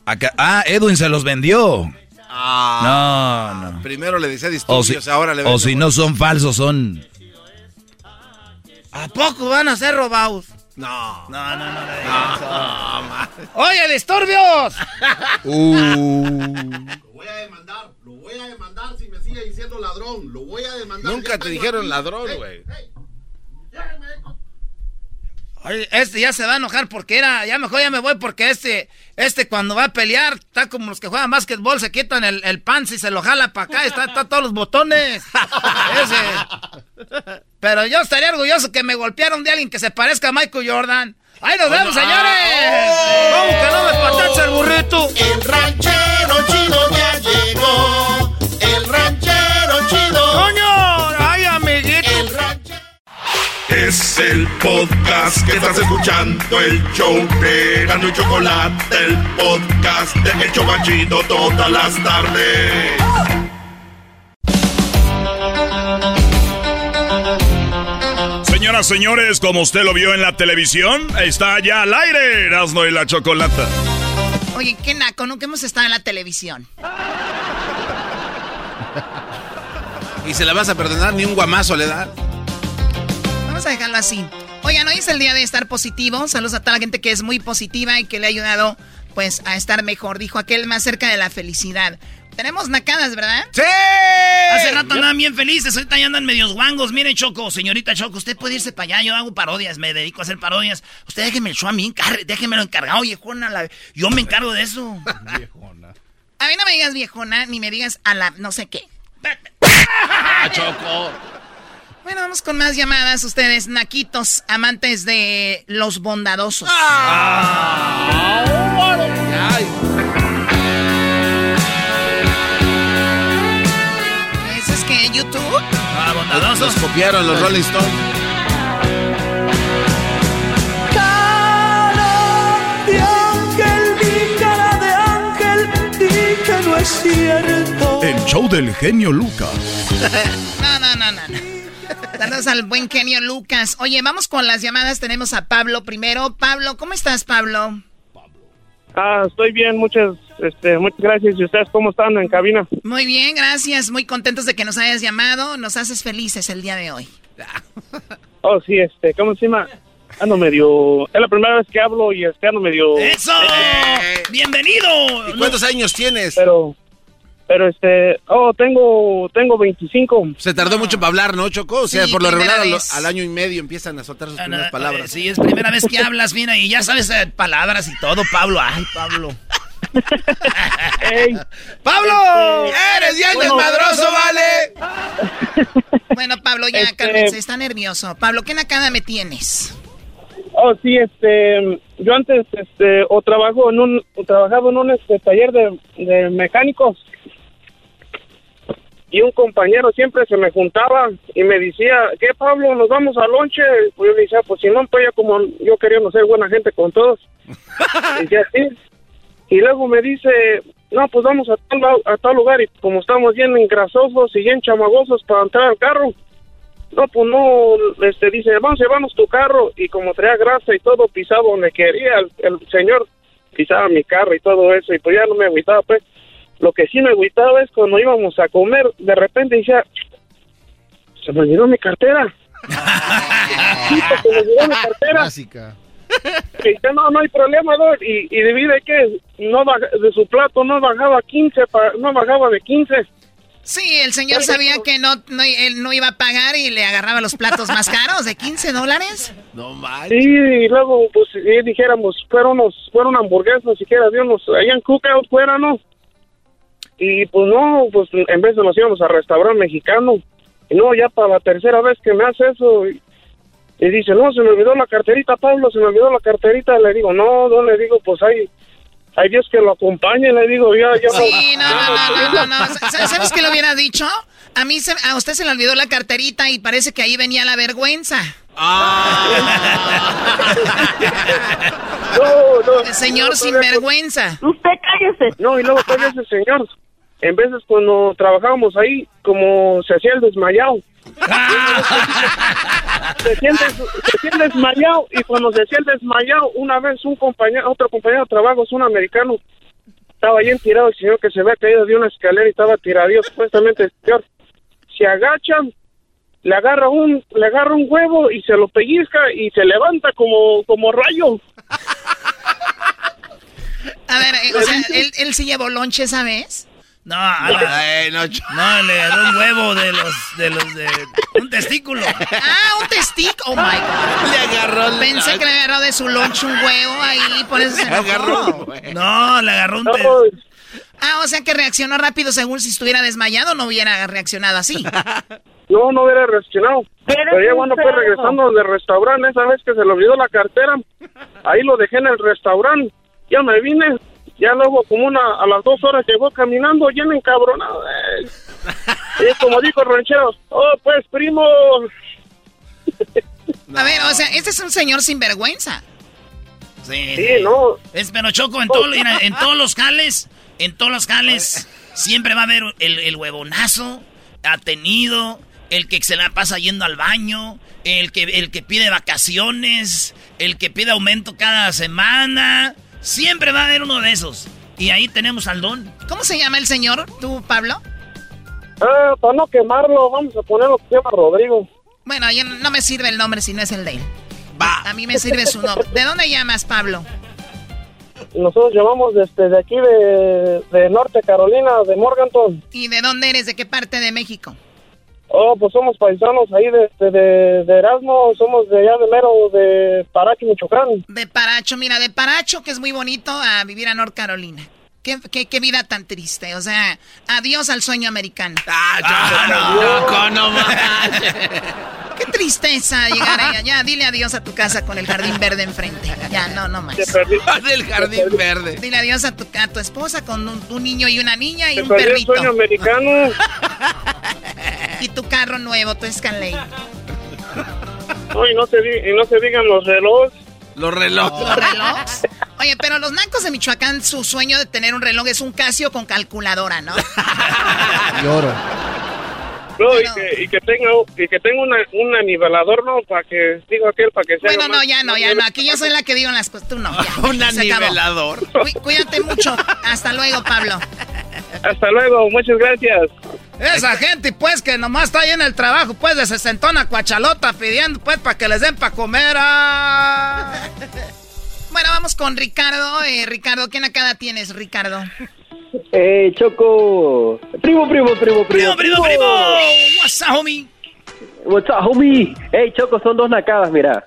Acá- ah, Edwin se los vendió. Ah, No, no. Primero le decía O disturbios, si, ahora le o si no son falsos, son... ¿A poco van a ser robados? No. No, no, no No, ma. ¡Oye, disturbios! Lo voy a demandar, lo voy a demandar si me sigue diciendo ladrón. Lo voy a demandar. Nunca te dijeron aquí. ladrón, Hey, güey. hey, Oye, este ya se va a enojar porque era, ya mejor ya me voy porque este, este cuando va a pelear, está como los que juegan básquetbol, se quitan el, el pants y se lo jala para acá, está, está todos los botones. Ese. Pero yo estaría orgulloso que me golpearon de alguien que se parezca a Michael Jordan. ¡Ahí nos vemos, señores! ¡Vamos que no me patacha el burrito! El ranchero chido ya llegó. El ranchero chido. ¡Coño! Es el podcast que estás escuchando, el show de Gano y Chocolate, el podcast de Hecho Banchito todas las tardes. Señoras, señores, como usted lo vio en la televisión, está ya al aire Erasmo y la Chocolata. Oye, qué naco, nunca hemos estado en la televisión. Y se la vas a perdonar, ni un guamazo le da. Vamos a dejarlo así. Oigan, hoy es el día de estar positivo. Saludos a toda la gente que es muy positiva y que le ha ayudado, pues, a estar mejor. Dijo aquel más cerca de la felicidad. Tenemos nacadas, ¿verdad? ¡Sí! Hace rato andaban bien felices, ahorita ya andan medios guangos. Miren, Choco, señorita Choco, usted puede irse para allá, yo hago parodias, me dedico a hacer parodias. Usted déjeme el show a mí, encar- déjemelo encargado, viejona. la- Yo me encargo de eso. A mí no me digas viejona, ni me digas a la no sé qué. Choco. Bueno, vamos con más llamadas. Ustedes, naquitos, amantes de los bondadosos. Ay, ¿Eso es que YouTube? Ah, bondadosos. los copiaron los Rolling Stones. Cara de ángel, mi cara de ángel, di que no es cierto. El show del genio Lucas. No, no, no, no. Saludos al buen genio Lucas. Oye, vamos con las llamadas. Tenemos a Pablo primero. Pablo, ¿cómo estás, Pablo? Ah, estoy bien, muchas, este, muchas gracias. ¿Y ustedes cómo están en cabina? Muy bien, gracias. Muy contentos de que nos hayas llamado. Nos haces felices el día de hoy. Oh, sí, este, ¿cómo llama? Ando medio, es la primera vez que hablo y este ando medio... ¡Eso! Eh. ¡Bienvenido! ¿Y cuántos años tienes? Pero, pero este, oh, tengo, tengo 25. Se tardó mucho para hablar, ¿no, Choco? O sea, Sí, por lo regular al, año y medio empiezan a soltar sus Ah, no, primeras eh, palabras. Sí, es primera vez que hablas, mira, y ya sabes eh, palabras y todo, Pablo. Ay, Pablo. Ey, ¡Pablo! ¡Eres ya Bueno, desmadroso, vale! Bueno, Pablo, ya Este- cálmense, está nervioso. Pablo, ¿qué nacada me tienes? oh, sí, este, yo antes, este, o trabajo en un, o trabajaba en un este, taller de, de mecánicos. Y un compañero siempre se me juntaba y me decía, ¿qué Pablo? ¿Nos vamos al lonche? Pues yo le decía, pues si no, pues ya como yo queriendo ser buena gente con todos. Decía. Y luego me dice, no, pues vamos a tal, a lugar y como estamos bien engrasosos y bien chamagosos para entrar al carro. No, pues no, este, dice, vamos, llevamos tu carro y como traía grasa y todo pisado donde quería, el, el señor pisaba mi carro y todo eso y pues ya no me agüitaba, pues. Lo que sí me agüitaba es cuando íbamos a comer, de repente decía, se me olvidó mi cartera. Sí, se me olvidó mi cartera. Clásica. Y dice, no, no hay problema, Doc. Y, y divide que no baja- de su plato no bajaba 15, pa- no bajaba de 15. Sí, el señor sabía que no, no- él no iba a pagar y le agarraba los platos más caros de 15 dólares. No manches. Sí, y luego, pues, y dijéramos, fueron unos, fueron hamburguesas, siquiera de unos, allá en Cookout fuera, ¿no? Y pues no, pues en vez de nos íbamos a restaurante mexicano. Y no, ya para la tercera vez que me hace eso. Y, y dice, no, se me olvidó la carterita, Pablo, se me olvidó la carterita. Le digo, no, no, le digo, pues hay, hay Dios que lo acompañe, le digo, ya, ya. Sí, no, no, no, no, no, no. Sa- ¿Sabes qué lo hubiera dicho? A mí, se- a usted se le olvidó la carterita y parece que ahí venía la vergüenza. No, no. El señor No, sin vergüenza. Usted cállese. No, y luego todavía ese señor, en veces cuando trabajábamos ahí, como se hacía el desmayado. se, siente, se siente desmayado y cuando se hacía el desmayado, una vez un compañero, otro compañero de trabajo, es un americano, estaba bien tirado el señor que se había caído de una escalera y estaba tiradío, supuestamente el señor. Se agacha, le agarra un, le agarra un huevo y se lo pellizca y se levanta como, como rayo. A ver, eh, o sea, ¿él, él sí llevó lonche esa vez? No, no, le agarró un huevo de los, de los de un testículo. Ah, un testículo. Oh my God. Le agarró. Pensé que le agarró de su lonche un huevo ahí, por eso se enojó. No, le agarró un No, Ah, o sea que reaccionó rápido según si estuviera desmayado, no hubiera reaccionado así. No, no hubiera reaccionado. Pero ya cuando fue regresando del restaurante, esa vez que se le olvidó la cartera, ahí lo dejé en el restaurante. Ya me vine, ya luego como una, a las dos horas llegó caminando, bien encabronado. eh. Y como dijo el ranchero, oh, pues, primo. A ver, o sea, este es un señor sin vergüenza. Sí, Sí, no. Es pero Choco, en, todo- en todos los jales, en todos los jales, siempre va a haber el, el huevonazo, atenido, el que se la pasa yendo al baño, el que, el que pide vacaciones, el que pide aumento cada semana. Siempre va a haber uno de esos. Y ahí tenemos al don. ¿Cómo se llama el señor, tú, Pablo? Ah, para no quemarlo, vamos a poner lo que se llama Rodrigo. Bueno, yo no me sirve el nombre si no es el de él. A mí me sirve su nombre. ¿De dónde llamas, Pablo? Nosotros llamamos desde de aquí de, de Norte Carolina, de Morganton. ¿Y de dónde eres? ¿De qué parte de México? Oh, pues somos paisanos ahí de, de, de, de Erasmo, somos de allá de mero, de Parachi, Michoacán. De Paracho, mira, de Paracho, que es muy bonito, a vivir a North Carolina. Qué, qué, qué vida tan triste, o sea, adiós al sueño americano. Ah, no, no, Qué tristeza llegar allá. Ya, dile adiós a tu casa con el jardín verde enfrente. Ya, no, no más. Del jardín verde. Dile adiós a tu, a tu esposa con un, un niño y una niña y un perdió el perrito. sueño americano. Y tu carro nuevo, tu Escalade. No, y no se, y no se digan los relojes. Los relojes. ¿Los relojes? Oye, pero los nancos de Michoacán, su sueño de tener un reloj es un Casio con calculadora, ¿no? Lloro. No, y que, y que tenga, y que tenga una, un anivelador, ¿no? Para que, digo aquel, para que sea. Bueno, no, ya no, ya no. Aquí yo soy la que digo las cosas. Tú no. ya. Un acabó. anivelador. Cuí- Cuídate mucho. Hasta luego, Pablo. Hasta luego, muchas gracias. Esa gente, pues, que nomás está ahí en el trabajo, pues, de sesentona cuachalota pidiendo, pues, para que les den para comer. ah. Bueno, vamos con Ricardo. Eh, Ricardo, ¿qué nacada tienes, Ricardo? Eh, Choco. Primo, primo, primo, primo. Primo, primo, primo. What's up, homie? What's up, homie? Hey, Choco, son dos nacadas, mira.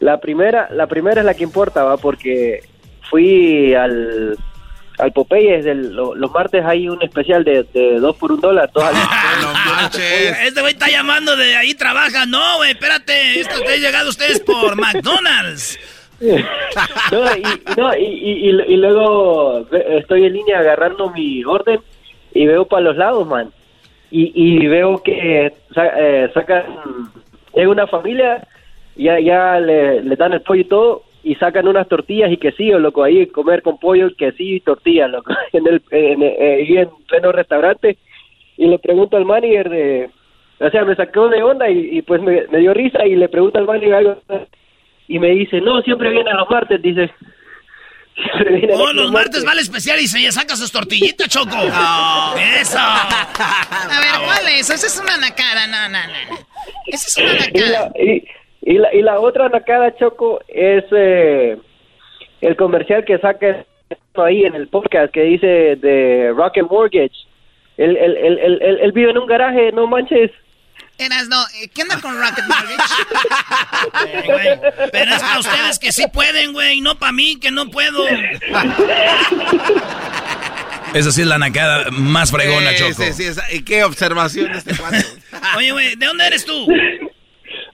La primera, la primera es la que importa, va, porque fui al, al Popeyes del- lo- los martes hay un especial de, de dos por un dólar. Dos al- Este güey está llamando de ahí trabaja. No, güey, espérate. Esto ustedes llegado ustedes por McDonald's. no, y, no, y, y, y- y luego estoy en línea agarrando mi orden y veo para los lados, man. Y, y veo que sa- eh, sacan, llega una familia, ya, ya le, le dan el pollo y todo, y sacan unas tortillas y quesillo, loco, ahí comer con pollo, quesillo y tortillas, loco, en el, en, eh, ahí en pleno restaurante. Y le pregunto al manager de, o sea, me sacó de onda y, y pues me, me dio risa y le pregunto al manager algo y me dice, no, siempre viene los martes, dice. Siempre viene Oh, los martes vale especial y se saca sus tortillitas, Choco. Eso. A ver, ¿cuál es? Esa es una nacada. No, no, no. no. Esa es una Y nacada. la, y, y la, y la otra nacada, Choco, es, eh, el comercial que saca ahí en el podcast que dice de Rocket Mortgage. Él, él, él, él, él vive en un garaje, no manches. Eras, no, eh, ¿qué onda con Rocket Mortgage? pero es para ustedes que sí pueden, güey, no para mí que no puedo. Esa sí es la nacada más fregona, Sí, Choco. sí, sí, esa- ¿Y qué observación de este cuate? Oye, güey, ¿de dónde eres tú?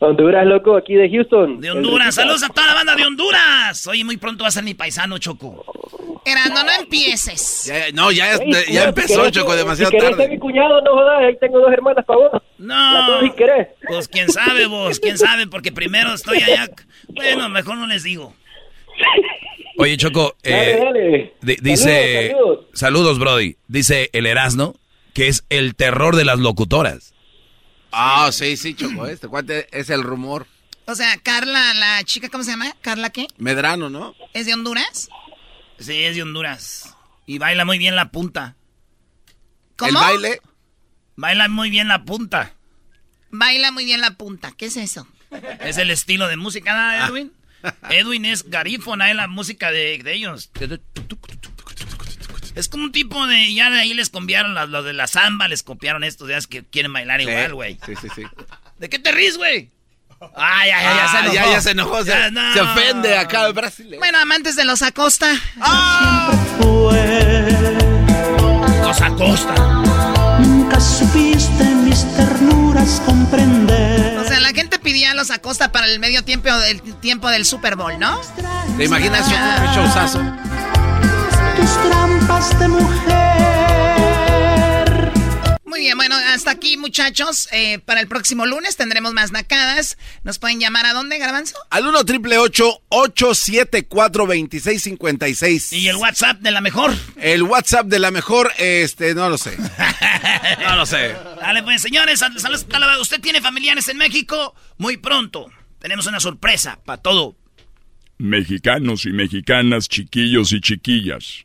Honduras, loco, aquí de Houston. De Honduras. Saludos a toda la banda de Honduras. Oye, muy pronto va a ser mi paisano, Choco. Erasno, no empieces. Ya, no, ya, Ey, ya empezó, si querés- Choco, demasiado si tarde. ser mi cuñado, no jodas, ahí tengo dos hermanas para vos. No. Si querés. Pues quién sabe vos, quién sabe, porque primero estoy allá. Bueno, mejor no les digo. Oye, Choco, Dale, eh, dale. dice... Saludos, Saludos, Brody. Dice el Erasno que es el terror de las locutoras. Ah, sí, sí, Choco, este cuate es el rumor. O sea, Carla, la chica, ¿cómo se llama? ¿Carla qué? Medrano, ¿no? ¿Es de Honduras? Sí, es de Honduras. Y baila muy bien la punta. ¿Cómo? El baile. Baila muy bien la punta. Baila muy bien la punta. ¿Qué es eso? Es el estilo de música, ¿no, Edwin? Edwin es garífona, es la música de, de ellos. Es como un tipo de. Ya de ahí les copiaron los, los de la samba, les copiaron estos es que quieren bailar Sí, igual, güey. Sí, sí, sí. ¿De qué te ríes, güey? Ah, ya, ya, ya se Ah, enojó. ya, ya se enojó, se, Ya, no. se ofende acá el Brasil. Bueno, amantes de los Acosta. Los Acosta. Nunca supiste mis ternuras comprender. O sea, la gente pedía a los Acosta para el medio tiempo del tiempo del Super Bowl, ¿no? ¿Te imaginas un un showzazo? Tus trampas de mujer. Muy bien, bueno, hasta aquí, muchachos. Eh, para el próximo lunes tendremos más nacadas. ¿Nos pueden llamar a dónde, Garbanzo? Al 1 triple 874 2656 ¿Y el WhatsApp de la mejor? El WhatsApp de la mejor, este, no lo sé. No lo sé. Dale, pues, señores, sal- saludos. ¿Usted tiene familiares en México? Muy pronto. Tenemos una sorpresa para todo. Mexicanos y mexicanas, chiquillos y chiquillas.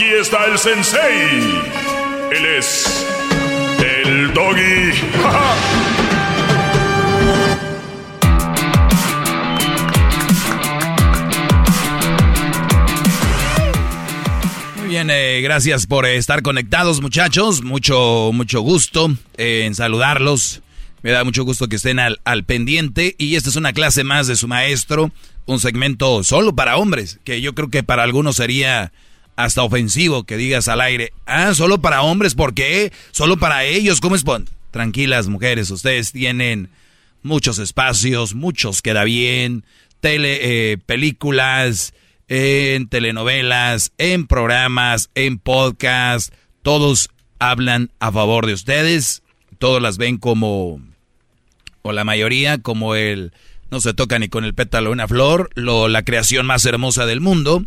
Aquí está el sensei. Él es el doggy. Muy bien, eh, gracias por estar conectados, muchachos. Mucho, mucho gusto eh, en saludarlos. Me da mucho gusto que estén al, al pendiente. Y esta es una clase más de su maestro. Un segmento solo para hombres, que yo creo que para algunos sería hasta ofensivo que digas al aire, ah, solo para hombres, ¿por qué? Solo para ellos, ¿cómo es? Tranquilas mujeres, ustedes tienen muchos espacios, muchos queda bien, tele, eh, películas, en telenovelas, en programas, en podcast, todos hablan a favor de ustedes, todos las ven como, o la mayoría, como el, no se toca ni con el pétalo una flor, lo, la creación más hermosa del mundo.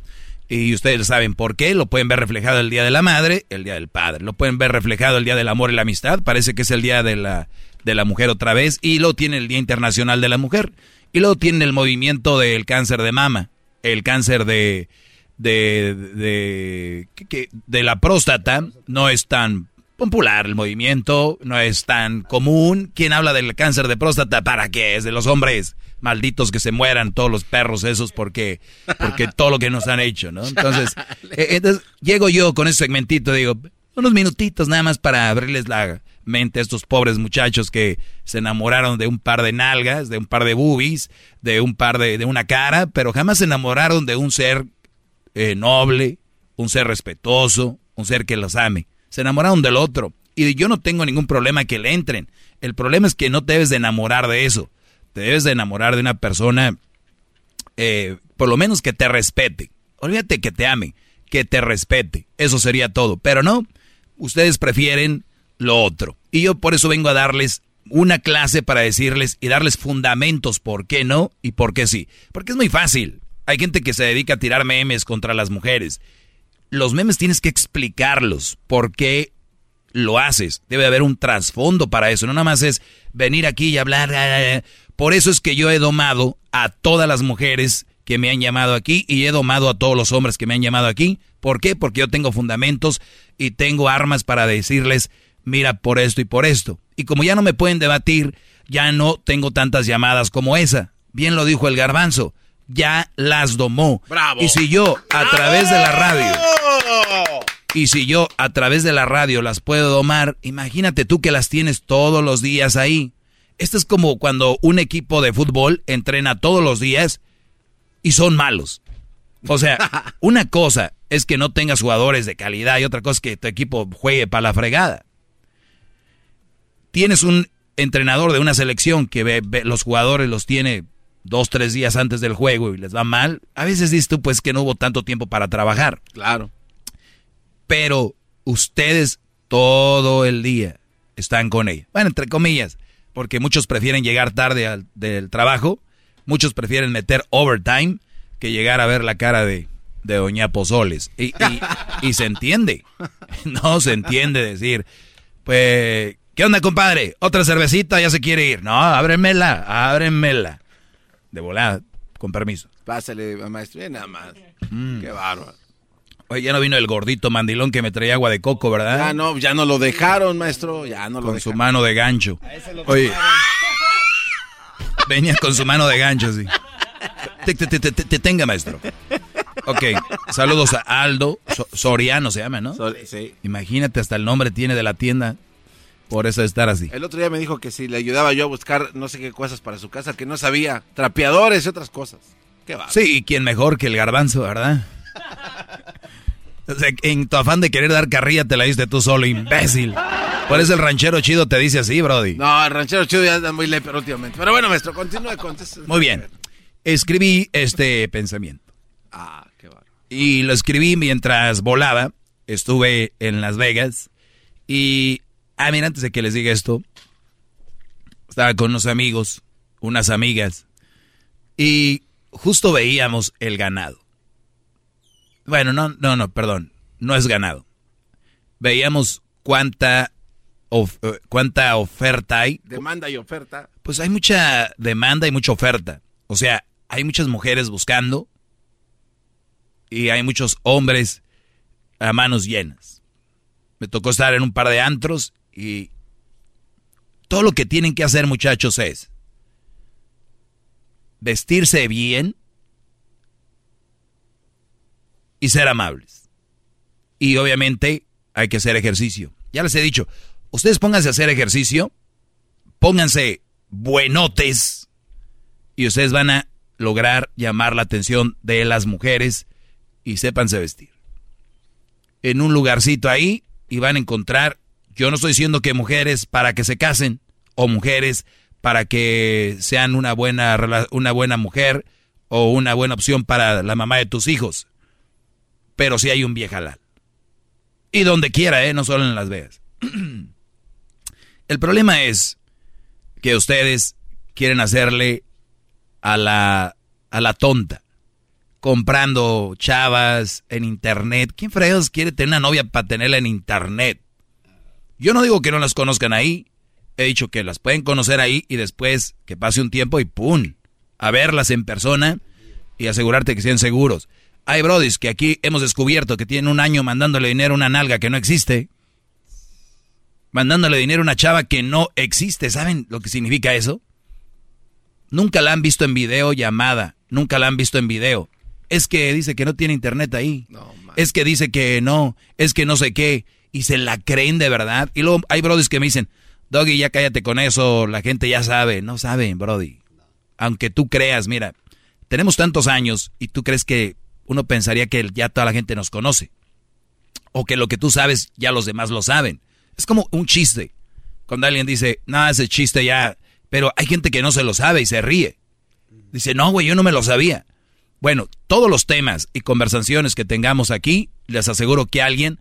Y ustedes saben por qué, lo pueden ver reflejado el Día de la Madre, el Día del Padre, lo pueden ver reflejado el Día del Amor y la Amistad, parece que es el Día de la, de la Mujer otra vez, y luego tiene el Día Internacional de la Mujer, y luego tiene el movimiento del cáncer de mama, el cáncer de, de, de, que- de la próstata, no es tan popular el movimiento, no es tan común. ¿Quién habla del cáncer de próstata? ¿Para qué? Es de los hombres malditos que se mueran todos los perros esos porque, porque todo lo que nos han hecho, ¿no? Entonces, eh, entonces llego yo con ese segmentito, digo, Unos minutitos nada más para abrirles la mente a estos pobres muchachos que se enamoraron de un par de nalgas, de un par de boobies, de un par de, de una cara, pero jamás se enamoraron de un ser eh, noble, un ser respetuoso, un ser que los ame. Se enamoraron del otro. Y yo no tengo ningún problema que le entren. El problema es que no te debes de enamorar de eso. Te debes de enamorar de una persona, eh, por lo menos que te respete. Olvídate que te ame, que te respete. Eso sería todo. Pero no, ustedes prefieren lo otro. Y yo por eso vengo a darles una clase para decirles y darles fundamentos por qué no y por qué sí. Porque es muy fácil. Hay gente que se dedica a tirar memes contra las mujeres. Los memes tienes que explicarlos. ¿Por qué lo haces? Debe haber un trasfondo para eso. No nada más es venir aquí y hablar. Por eso es que yo he domado a todas las mujeres que me han llamado aquí y he domado a todos los hombres que me han llamado aquí. ¿Por qué? Porque yo tengo fundamentos y tengo armas para decirles, mira, por esto y por esto. Y como ya no me pueden debatir, ya no tengo tantas llamadas como esa. Bien lo dijo el garbanzo ya las domó. Bravo. Y si yo a través de la radio, y si yo a través de la radio las puedo domar, imagínate tú que las tienes todos los días ahí. Esto es como cuando un equipo de fútbol entrena todos los días y son malos. O sea, una cosa es que no tengas jugadores de calidad y otra cosa es que tu equipo juegue para la fregada. Tienes un entrenador de una selección que ve, los jugadores los tiene dos, tres días antes del juego y les va mal, a veces dices tú pues que no hubo tanto tiempo para trabajar. Claro. Pero ustedes todo el día están con ella. Bueno, entre comillas, porque muchos prefieren llegar tarde al, del trabajo, muchos prefieren meter overtime que llegar a ver la cara de, de Doña Pozoles. Y, y, se entiende, no se entiende decir, pues, ¿qué onda, compadre? ¿Otra cervecita? Ya se quiere ir. No, ábremela, ábremela. De volada, con permiso. Pásale, maestro. Bien, nada más. Mm. Qué bárbaro. Oye, ya no vino el gordito mandilón que me traía agua de coco, ¿verdad? Ya no, ya no lo dejaron, maestro. Ya no lo Con su mano de gancho. Oye. Venía con su mano de gancho, sí. Te, te, tenga, maestro. Ok, saludos a Aldo. Soriano se llama, ¿no? sí. Imagínate, hasta el nombre tiene de la tienda. Por eso estar así. El otro día me dijo que si le ayudaba yo a buscar no sé qué cosas para su casa, que no sabía, trapeadores y otras cosas. Qué va. Sí, y quién mejor que el garbanzo, ¿verdad? o sea, en tu afán de querer dar carrilla te la diste tú solo, imbécil. Por eso el ranchero chido te dice así, Brody. No, el ranchero chido ya anda muy leper últimamente. Pero bueno, maestro, continúe con Muy bien. Escribí este pensamiento. Ah, qué barro. Y lo escribí mientras volaba. Estuve en Las Vegas y Ah, mira, antes de que les diga esto, estaba con unos amigos, unas amigas, y justo veíamos el ganado. Bueno, no, no, no, perdón, no es ganado. Veíamos cuánta, eh, cuánta oferta hay. Demanda y oferta. Pues hay mucha demanda y mucha oferta. O sea, hay muchas mujeres buscando y hay muchos hombres a manos llenas. Me tocó estar en un par de antros y todo lo que tienen que hacer muchachos es vestirse bien y ser amables. Y obviamente hay que hacer ejercicio. Ya les he dicho, ustedes pónganse a hacer ejercicio, pónganse buenotes y ustedes van a lograr llamar la atención de las mujeres y sépanse vestir. En un lugarcito ahí y van a encontrar yo no estoy diciendo que mujeres para que se casen o mujeres para que sean una buena, una buena mujer o una buena opción para la mamá de tus hijos. Pero sí hay un viejalal. Y donde quiera, ¿eh? No solo en Las Vegas. El problema es que ustedes quieren hacerle a la, a la tonta. Comprando chavas en internet. ¿Quién fregados quiere tener una novia para tenerla en internet? Yo no digo que no las conozcan ahí. He dicho que las pueden conocer ahí y después que pase un tiempo y ¡pum! A verlas en persona y asegurarte que sean seguros. Hay brodis que aquí hemos descubierto que tienen un año mandándole dinero a una nalga que no existe. Mandándole dinero a una chava que no existe. ¿Saben lo que significa eso? Nunca la han visto en video llamada. Nunca la han visto en video. Es que dice que no tiene internet ahí. es que dice que no. Es que no sé qué y se la creen de verdad. Y luego hay brodis que me dicen, Doggy, ya cállate con eso, la gente ya sabe. No saben, Brody. Aunque tú creas, mira, tenemos tantos años y tú crees que uno pensaría que ya toda la gente nos conoce. O que lo que tú sabes ya los demás lo saben. Es como un chiste. Cuando alguien dice, nada, ese chiste ya... Pero hay gente que no se lo sabe y se ríe. Dice, no, güey, yo no me lo sabía. Bueno, todos los temas y conversaciones que tengamos aquí, les aseguro que alguien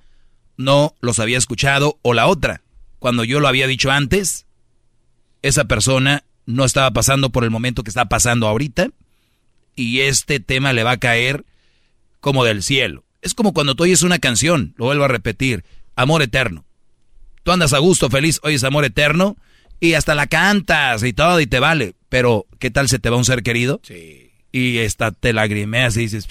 no los había escuchado o la otra. Cuando yo lo había dicho antes, esa persona no estaba pasando por el momento que está pasando ahorita y este tema le va a caer como del cielo. Es como cuando tú oyes una canción, lo vuelvo a repetir, amor eterno. Tú andas a gusto, feliz, oyes amor eterno y hasta la cantas y todo y te vale. Pero, ¿qué tal se te va un ser querido? Sí. Y esta te lagrimeas y dices...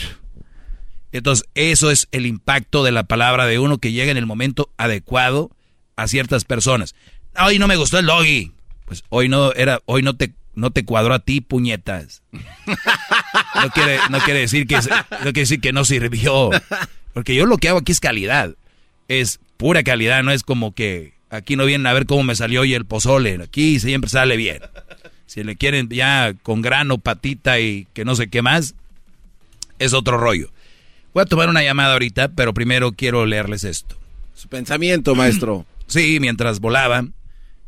Entonces, eso es el impacto de la palabra de uno que llega en el momento adecuado a ciertas personas. Hoy no me gustó el doggy. Pues hoy no era, hoy no te, no te cuadró a ti, puñetas. No quiere, no quiere decir que, no quiere decir que no sirvió. Porque yo lo que hago aquí es calidad. Es pura calidad, no es como que aquí no vienen a ver cómo me salió hoy el pozole. Aquí siempre sale bien. Si le quieren ya con grano, patita y que no sé qué más, es otro rollo. Voy a tomar una llamada ahorita, pero primero quiero leerles esto. Su pensamiento, maestro. Sí, mientras volaba,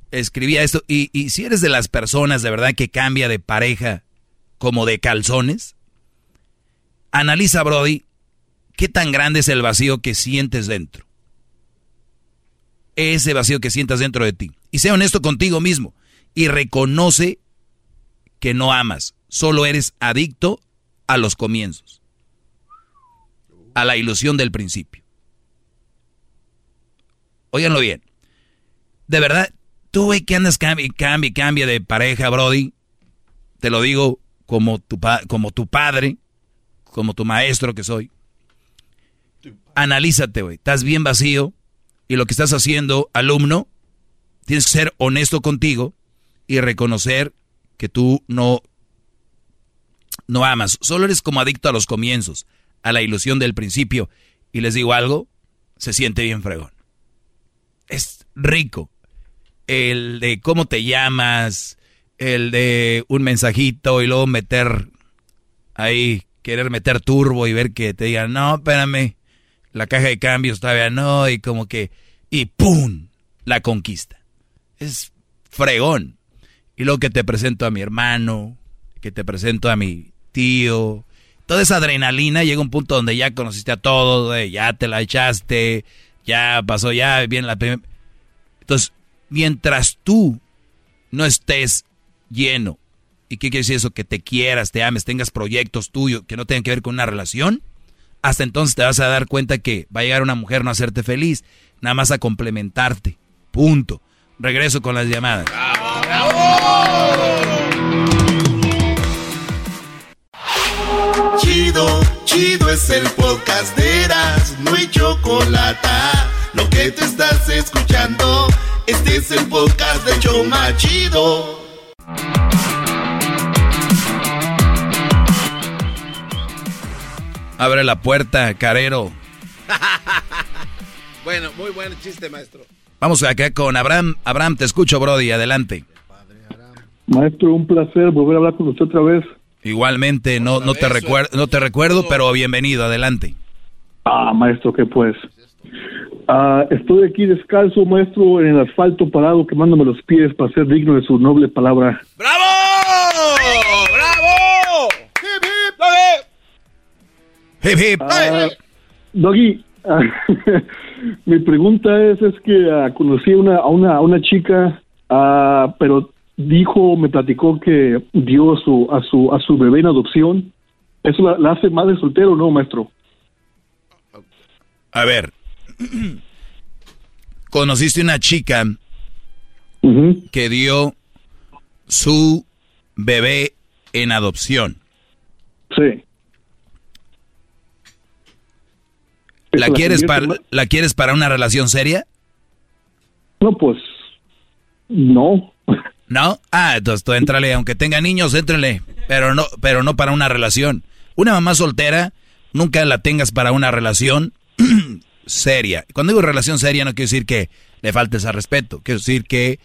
escribía esto. Y, y si eres de las personas de verdad que cambia de pareja como de calzones, analiza, Brody, qué tan grande es el vacío que sientes dentro ese vacío que sientas dentro de ti. Y sea honesto contigo mismo y reconoce que no amas, solo eres adicto a los comienzos, a la ilusión del principio. Óiganlo bien. De verdad, tú ve que andas cambia, cambia, cambia de pareja, Brody. Te lo digo como tu, como tu padre, como tu maestro que soy. Analízate, güey. Estás bien vacío y lo que estás haciendo, alumno, tienes que ser honesto contigo y reconocer que tú no, no amas. Solo eres como adicto a los comienzos, a la ilusión del principio. Y les digo algo, se siente bien fregón. Es rico. El de cómo te llamas, el de un mensajito y luego meter ahí, querer meter turbo y ver que te digan, no, espérame, la caja de cambios todavía no, y como que, y ¡pum! La conquista. Es fregón. Y luego que te presento a mi hermano, que te presento a mi tío, toda esa adrenalina llega a un punto donde ya conociste a todos, ya te la echaste, ya pasó ya bien la primera. Entonces, mientras tú no estés lleno, ¿y qué quiere decir eso? Que te quieras, te ames, tengas proyectos tuyos que no tengan que ver con una relación, hasta entonces te vas a dar cuenta que va a llegar una mujer no a hacerte feliz, nada más a complementarte. Punto. Regreso con las llamadas. Chido, chido es el podcast de Eras, no hay chocolate. Lo que te estás escuchando, este es el podcast de Choma Chido. Abre la puerta, carero. bueno, muy buen chiste, maestro. Vamos acá con Abraham. Abraham, te escucho, Brody. Adelante. Maestro, un placer volver a hablar con usted otra vez. Igualmente, no, no, te, recuerdo, no te recuerdo, pero bienvenido, adelante. Ah, maestro, ¿qué pues? Ah, estoy aquí descalzo, maestro, en el asfalto parado, quemándome los pies para ser digno de su noble palabra. ¡Bravo! ¡Bravo! ¡Hip, hip! Hip, hip. Ah, Doggy, ah, mi pregunta es, es que ah, conocí una, a, una, a una chica, ah, pero dijo, me platicó que dio su, a, su, a su bebé en adopción. ¿Eso la, la hace madre soltero o no, maestro? A ver, conociste una chica que dio su bebé en adopción. Sí. ¿La ¿Eso la quieres, para? ¿La quieres para una relación seria? No, pues, no. ¿No? Ah, entonces tú entrale, aunque tenga niños, éntrale, pero no, pero no para una relación. Una mamá soltera, nunca la tengas para una relación, seria. Cuando digo relación seria no quiero decir que le faltes al respeto, quiero decir que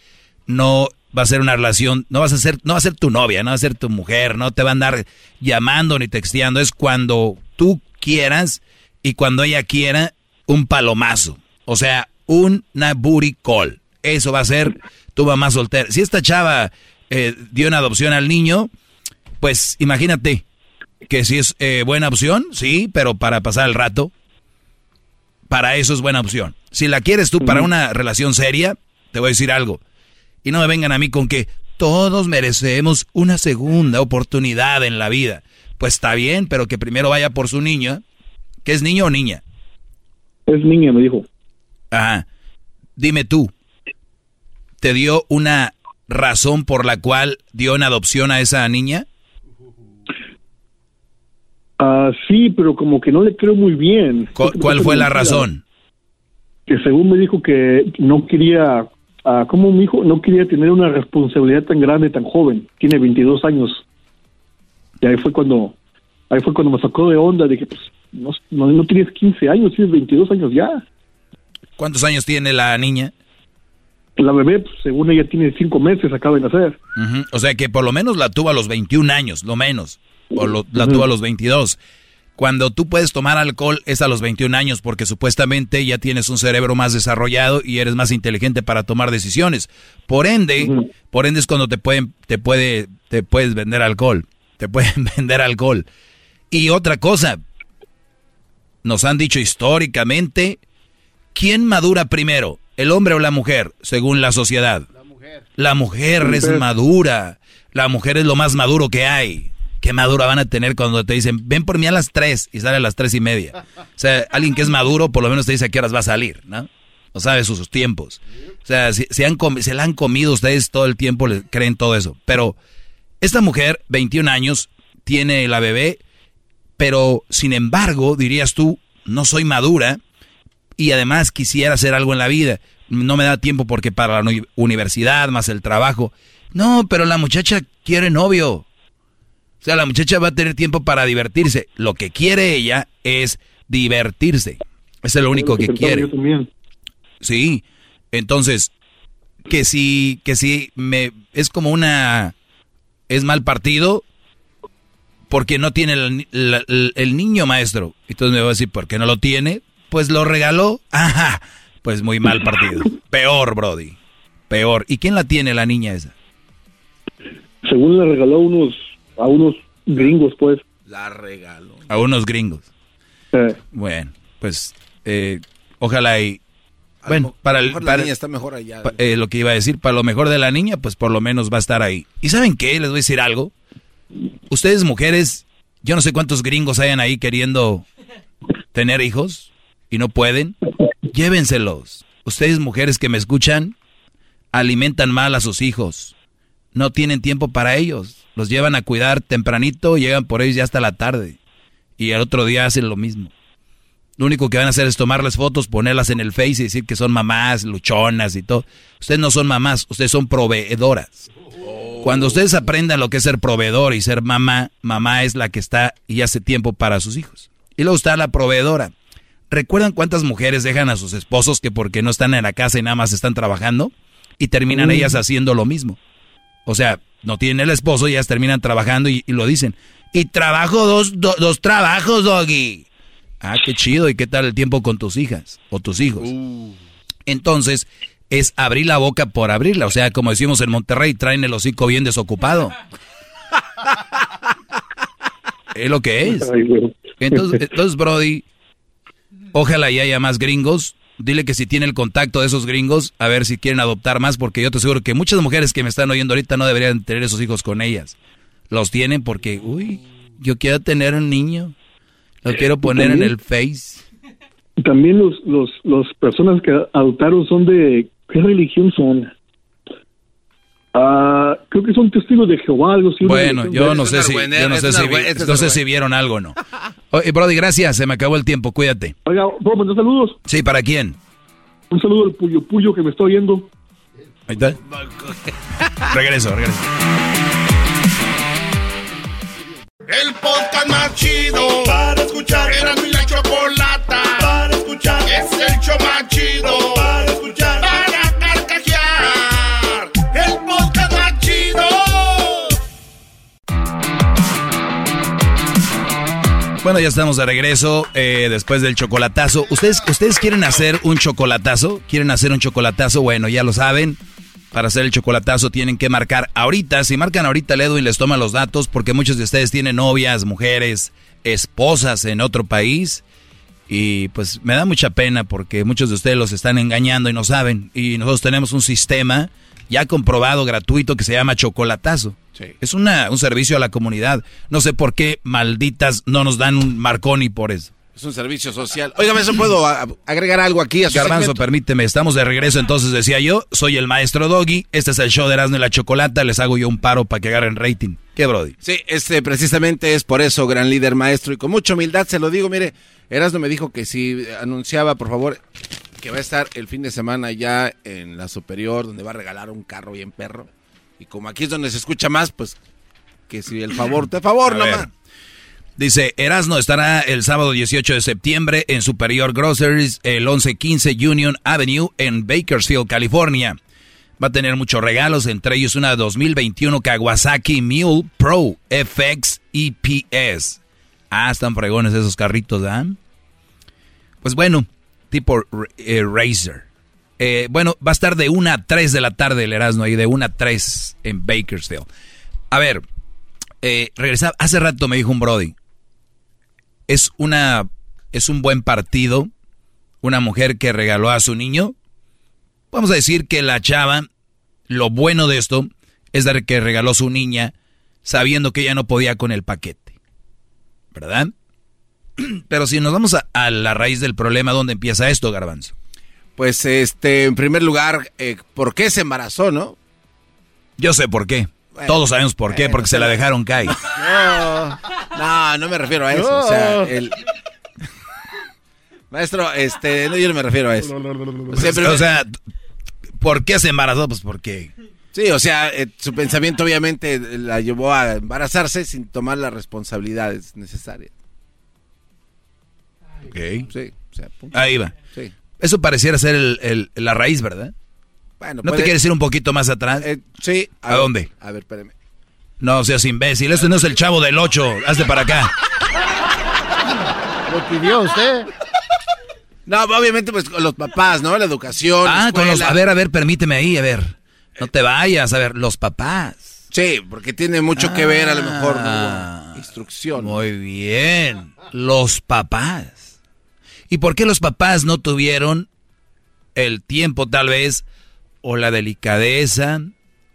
no va a ser una relación, no vas a ser, no va a ser tu novia, no va a ser tu mujer, no te va a andar llamando ni texteando, es cuando tú quieras y cuando ella quiera un palomazo, o sea, una booty. Eso va a ser tu mamá soltera. Si esta chava eh, dio una adopción al niño, pues imagínate que si es eh, buena opción, sí, pero para pasar el rato, para eso es buena opción. Si la quieres tú para una relación seria, te voy a decir algo. Y no me vengan a mí con que todos merecemos una segunda oportunidad en la vida. Pues está bien, pero que primero vaya por su niño. ¿Que es niño o niña? Es niña, me dijo. Ajá. Dime tú, ¿te dio una razón por la cual dio en adopción a esa niña? Ah, sí, pero como que no le creo muy bien. ¿Cuál, fue la razón? Que según me dijo que no quería, uh, ¿cómo me dijo? No quería tener una responsabilidad tan grande, tan joven. Tiene 22 años. Y ahí fue cuando, ahí fue cuando me sacó de onda que pues, no, no, tienes 15 años, tienes 22 años ya. ¿Cuántos años tiene la niña? La bebé, pues, según ella, tiene 5 meses, acaba de nacer. O sea que por lo menos la tuvo a los 21 años, lo menos o la tuvo a los 22. Cuando tú puedes tomar alcohol es a los 21 años porque supuestamente ya tienes un cerebro más desarrollado y eres más inteligente para tomar decisiones. Por ende, por ende es cuando te pueden te puede te puedes vender alcohol, te pueden vender alcohol. Y otra cosa, nos han dicho históricamente quién madura primero, el hombre o la mujer, según la sociedad. La mujer. La mujer es madura. La mujer es lo más maduro que hay qué madura van a tener cuando te dicen, ven por mí a las 3 y sale a las tres y media. O sea, alguien que es maduro por lo menos te dice a qué horas va a salir, ¿no? O sabe sus, tiempos. O sea, si, han se la han comido ustedes todo el tiempo, le creen todo eso. Pero esta mujer, 21 años, tiene la bebé, pero sin embargo, dirías tú, no soy madura y además quisiera hacer algo en la vida. No me da tiempo porque para la universidad, más el trabajo. No, pero la muchacha quiere novio. O sea, la muchacha va a tener tiempo para divertirse. Lo que quiere ella es divertirse. Eso es lo único que quiere. Sí. Entonces, que si, que si me, es como una, es mal partido porque no tiene el, el, niño maestro. Entonces me va a decir, ¿por qué no lo tiene? Pues lo regaló. Ajá. Pues muy mal partido. Peor, Brody. Peor. ¿Y quién la tiene la niña esa? Según le regaló unos a unos gringos, pues. La regalo. A unos gringos. Bueno, pues eh, ojalá y... Bueno, para el... la niña está mejor allá. Eh, lo que iba a decir, para lo mejor de la niña, pues por lo menos va a estar ahí. ¿Y saben qué? Les voy a decir algo. Ustedes mujeres, yo no sé cuántos gringos hayan ahí queriendo tener hijos y no pueden. Llévenselos. Ustedes mujeres que me escuchan, alimentan mal a sus hijos. No tienen tiempo para ellos los llevan a cuidar tempranito, llegan por ellos ya hasta la tarde. Y el otro día hacen lo mismo. Lo único que van a hacer es tomarles fotos, ponerlas en el Face y decir que son mamás, luchonas y todo. Ustedes no son mamás, ustedes son proveedoras. Cuando ustedes aprendan lo que es ser proveedor y ser mamá, mamá es la que está y hace tiempo para sus hijos. Y luego está la proveedora. ¿Recuerdan cuántas mujeres dejan a sus esposos que porque no están en la casa y nada más están trabajando? Y terminan ellas haciendo lo mismo. O sea, no tienen el esposo y ellas terminan trabajando y, lo dicen. Y trabajo dos, dos trabajos, Doggy. Ah, qué chido. ¿Y qué tal el tiempo con tus hijas o tus hijos? Uh. Entonces, es abrir la boca por abrirla. O sea, como decimos en Monterrey, traen el hocico bien desocupado. es lo que es. Entonces, entonces, Brody, ojalá y haya más gringos dile que si tiene el contacto de esos gringos, a ver si quieren adoptar más, porque yo te aseguro que muchas mujeres que me están oyendo ahorita no deberían tener esos hijos con ellas. Los tienen porque, uy, yo quiero tener un niño, lo quiero poner en el Face. También los, los, los personas que adoptaron son de, ¿qué religión son? Ah, creo que son testigos de Jehová, algo así. Bueno, yo no sé si, yo no sé si, no sé si vieron algo o no. Oye, Brody, gracias, se me acabó el tiempo, cuídate. Oiga, ¿puedo mandar saludos? Sí, ¿para quién? Un saludo al Puyo Puyo que me está oyendo. Ahí está. regreso, regreso. El podcast más chido para escuchar. Era mi la chocolata para escuchar. Es show más chido. Bueno, ya estamos de regreso eh, después del chocolatazo. ¿Ustedes, ¿Ustedes quieren hacer un chocolatazo? ¿Quieren hacer un chocolatazo? Bueno, ya lo saben. Para hacer el chocolatazo tienen que marcar ahorita. Si marcan ahorita, el y les toma los datos porque muchos de ustedes tienen novias, mujeres, esposas en otro país. Y pues me da mucha pena porque muchos de ustedes los están engañando y no saben. Y nosotros tenemos un sistema ya comprobado, gratuito, que se llama Chocolatazo. Es una, un servicio a la comunidad. No sé por qué malditas no nos dan un marconi por eso. Es un servicio social. Oigan, ¿eso puedo agregar algo aquí a su Garbanzo, permíteme, estamos de regreso, entonces decía yo, soy el maestro Doggy, este es el show de Erasmo y la Chocolata, les hago yo un paro para que agarren rating. ¿Qué, Brody? Sí, este precisamente es por eso, gran líder maestro, y con mucha humildad se lo digo, mire, Erasmo me dijo que si anunciaba, por favor, que va a estar el fin de semana ya en la superior, donde va a regalar un carro bien perro. Y como aquí es donde se escucha más, pues que si el favor, te favor nomás. Dice, Erasno estará el sábado 18 de septiembre en Superior Groceries, el 1115 Union Avenue en Bakersfield, California. Va a tener muchos regalos, entre ellos una 2021 Kawasaki Mule Pro FX EPS. Ah, están fregones esos carritos, ¿ah? Pues bueno, tipo eh, Razer. Eh, bueno, va a estar de 1 a 3 de la tarde el Erasmo ahí, de 1 a 3 en Bakersfield. A ver, eh, regresaba, hace rato me dijo un Brody, es una es un buen partido una mujer que regaló a su niño. Vamos a decir que la chava, lo bueno de esto es dar que regaló a su niña sabiendo que ella no podía con el paquete. ¿Verdad? Pero si nos vamos a, la raíz del problema, ¿dónde empieza esto, Garbanzo? Pues, este, en primer lugar, eh, ¿por qué se embarazó, no? Yo sé por qué. Todos sabemos por qué, porque se la dejaron caer. No, no, me refiero a eso. O sea, el... Maestro, este, no, yo no me refiero a eso. O sea, ¿por qué se embarazó? Pues porque... Sí, o sea, eh, su pensamiento obviamente la llevó a embarazarse sin tomar las responsabilidades necesarias. Ok. Sí, o sea, Ahí va. Sí. Eso pareciera ser el, la raíz, ¿verdad? Bueno, ¿No te quieres ir un poquito más atrás? Eh, sí. ¿A, dónde? A ver, espérame. No seas imbécil, este no es el chavo del 8, hazte para acá. Lo pidió usted. No, obviamente pues con los papás, ¿no? La educación. Ah, con los... A ver, a ver, permíteme ahí, a ver. No te vayas, a ver, los papás. Sí, porque tiene mucho que ver a lo mejor ah, instrucción. Muy bien, los papás. ¿Y por qué los papás no tuvieron el tiempo tal vez o la delicadeza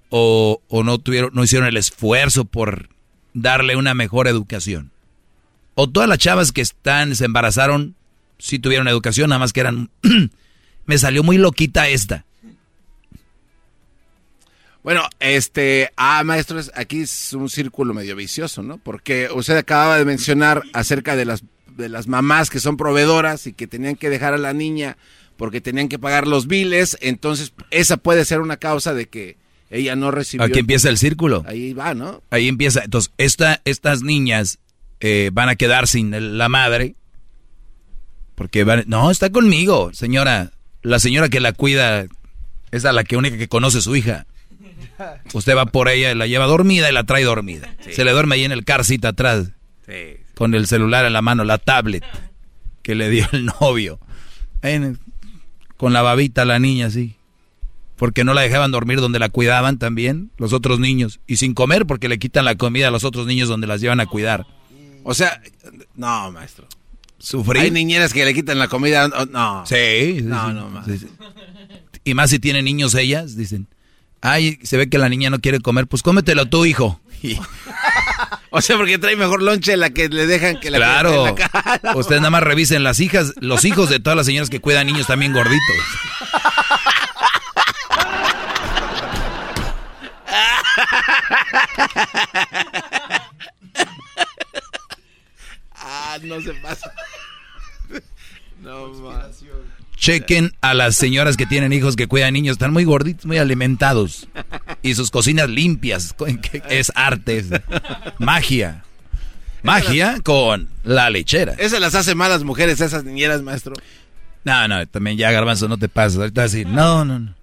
o, no tuvieron, no hicieron el esfuerzo por darle una mejor educación. O todas las chavas que están, se embarazaron, sí tuvieron educación, nada más que eran... me salió muy loquita esta. Bueno, este, ah, maestros, aquí es un círculo medio vicioso, ¿no? Porque usted acababa de mencionar acerca de las, de las mamás que son proveedoras y que tenían que dejar a la niña porque tenían que pagar los biles, entonces esa puede ser una causa de que ella no recibió. Aquí empieza el círculo. Ahí va, ¿no? Ahí empieza. Entonces, esta, estas niñas eh, van a quedar sin la madre. Porque van, no, está conmigo, señora. La señora que la cuida es la que única que conoce su hija. Usted va por ella, la lleva dormida y la trae dormida. Se le duerme ahí en el carcita atrás. Sí. Con el celular en la mano, la tablet que le dio el novio. con la babita la niña así porque no la dejaban dormir donde la cuidaban también los otros niños y sin comer porque le quitan la comida a los otros niños donde las llevan a cuidar. O sea, no, maestro. Sufrir. Hay niñeras que le quitan la comida, no. Sí. No, no, más. Y más si tienen niños ellas, dicen, ay, se ve que la niña no quiere comer, pues cómetelo tú, hijo. o sea, porque trae mejor lonche la que le dejan que la Claro. En la Ustedes nada más revisen las hijas, los hijos de todas las señoras que cuidan niños también gorditos. ah, no se pasa. No más. Chequen a las señoras que tienen hijos que cuidan niños, están muy gorditos, muy alimentados. Y sus cocinas limpias, es arte, es magia. Magia con la lechera. ¿Esas las hace malas mujeres, esas niñeras, maestro? No, no, también ya garbanzo, no te pases. Ahorita así, no, no, no.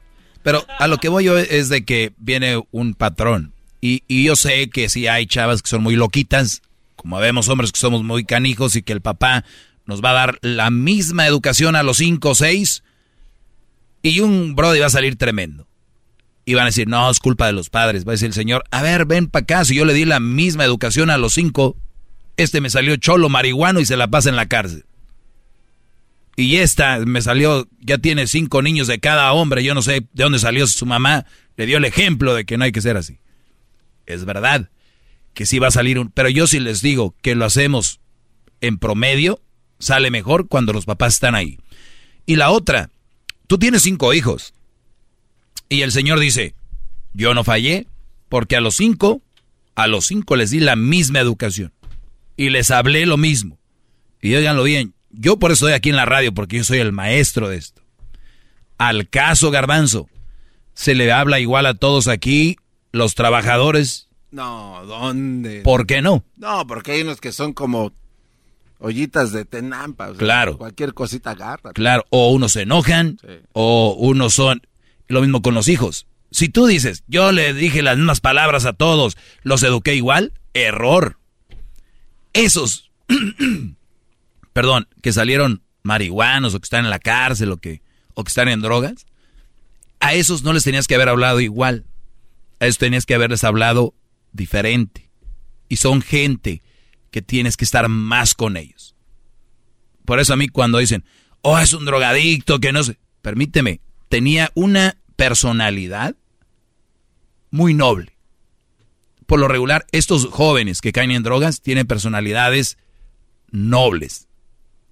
Pero a lo que voy yo es de que viene un patrón. Y, y yo sé que sí hay chavas que son muy loquitas, como vemos hombres que somos muy canijos y que el papá nos va a dar la misma educación a los cinco o seis. Y un brody va a salir tremendo. Y van a decir, no, es culpa de los padres. Va a decir el señor, a ver, ven para acá, si yo le di la misma educación a los cinco, este me salió cholo marihuano y se la pasa en la cárcel. Y esta me salió, ya tiene cinco niños de cada hombre, yo no sé de dónde salió su mamá, le dio el ejemplo de que no hay que ser así. Es verdad que sí va a salir un... Pero yo sí les digo que lo hacemos en promedio, sale mejor cuando los papás están ahí. Y la otra, tú tienes cinco hijos. Y el Señor dice, yo no fallé porque a los cinco, a los cinco les di la misma educación. Y les hablé lo mismo. Y oiganlo bien, yo por eso estoy aquí en la radio, porque yo soy el maestro de esto. Al caso garbanzo, se le habla igual a todos aquí, los trabajadores. No, ¿dónde? ¿Por qué no? No, porque hay unos que son como ollitas de tenampa. claro. Cualquier cosita agarra. Claro, o unos se enojan, o unos son... Lo mismo con los hijos. Si tú dices, yo le dije las mismas palabras a todos, los eduqué igual, error. Esos perdón, que salieron marihuanos o que están en la cárcel o que, o que están en drogas, a esos no les tenías que haber hablado igual. A esos tenías que haberles hablado diferente. Y son gente que tienes que estar más con ellos. Por eso a mí cuando dicen, oh, es un drogadicto, que no sé, permíteme, tenía una personalidad muy noble. Por lo regular, estos jóvenes que caen en drogas tienen personalidades nobles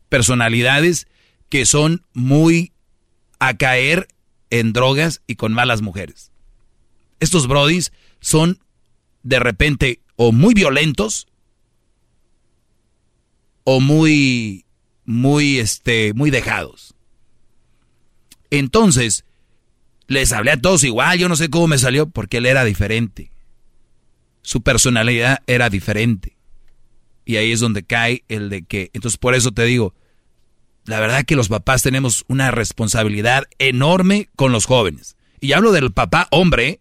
personalidades que son muy a caer en drogas y con malas mujeres. Estos brodis son de repente o muy violentos o muy muy este muy dejados. Entonces, les hablé a todos igual, yo no sé cómo me salió porque él era diferente. Su personalidad era diferente. Y ahí es donde cae el de que, entonces por eso te digo, la verdad que los papás tenemos una responsabilidad enorme con los jóvenes. Y hablo del papá hombre,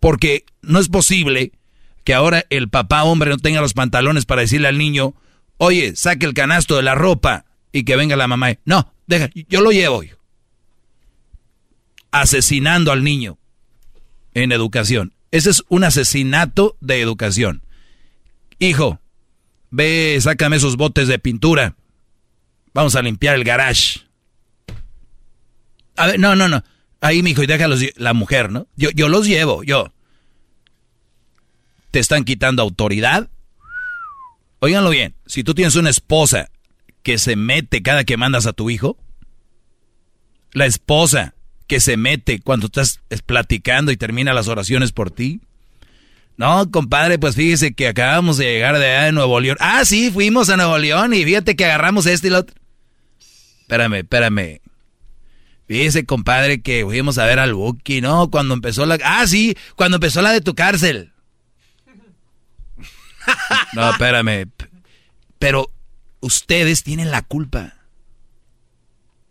porque no es posible que ahora el papá hombre no tenga los pantalones para decirle al niño, oye, saque el canasto de la ropa y que venga la mamá. No, deja, yo lo llevo. Asesinando al niño en educación. Ese es un asesinato de educación. Hijo, Ve, sácame esos botes de pintura. Vamos a limpiar el garage. A ver, no, no, no. Ahí, mijo, y déjalos, la mujer, ¿no? Yo, yo los llevo, yo. ¿Te están quitando autoridad? Óiganlo bien, si tú tienes una esposa que se mete cada que mandas a tu hijo, la esposa que se mete cuando estás platicando y termina las oraciones por ti, no, compadre, pues fíjese que acabamos de llegar de allá de Nuevo León. Ah, sí, fuimos a Nuevo León y fíjate que agarramos este y lo otro. Espérame, espérame. Fíjese, compadre, que fuimos a ver al Buki, ¿no? Cuando empezó la... Ah, sí, cuando empezó la de tu cárcel. No, espérame. Pero ustedes tienen la culpa.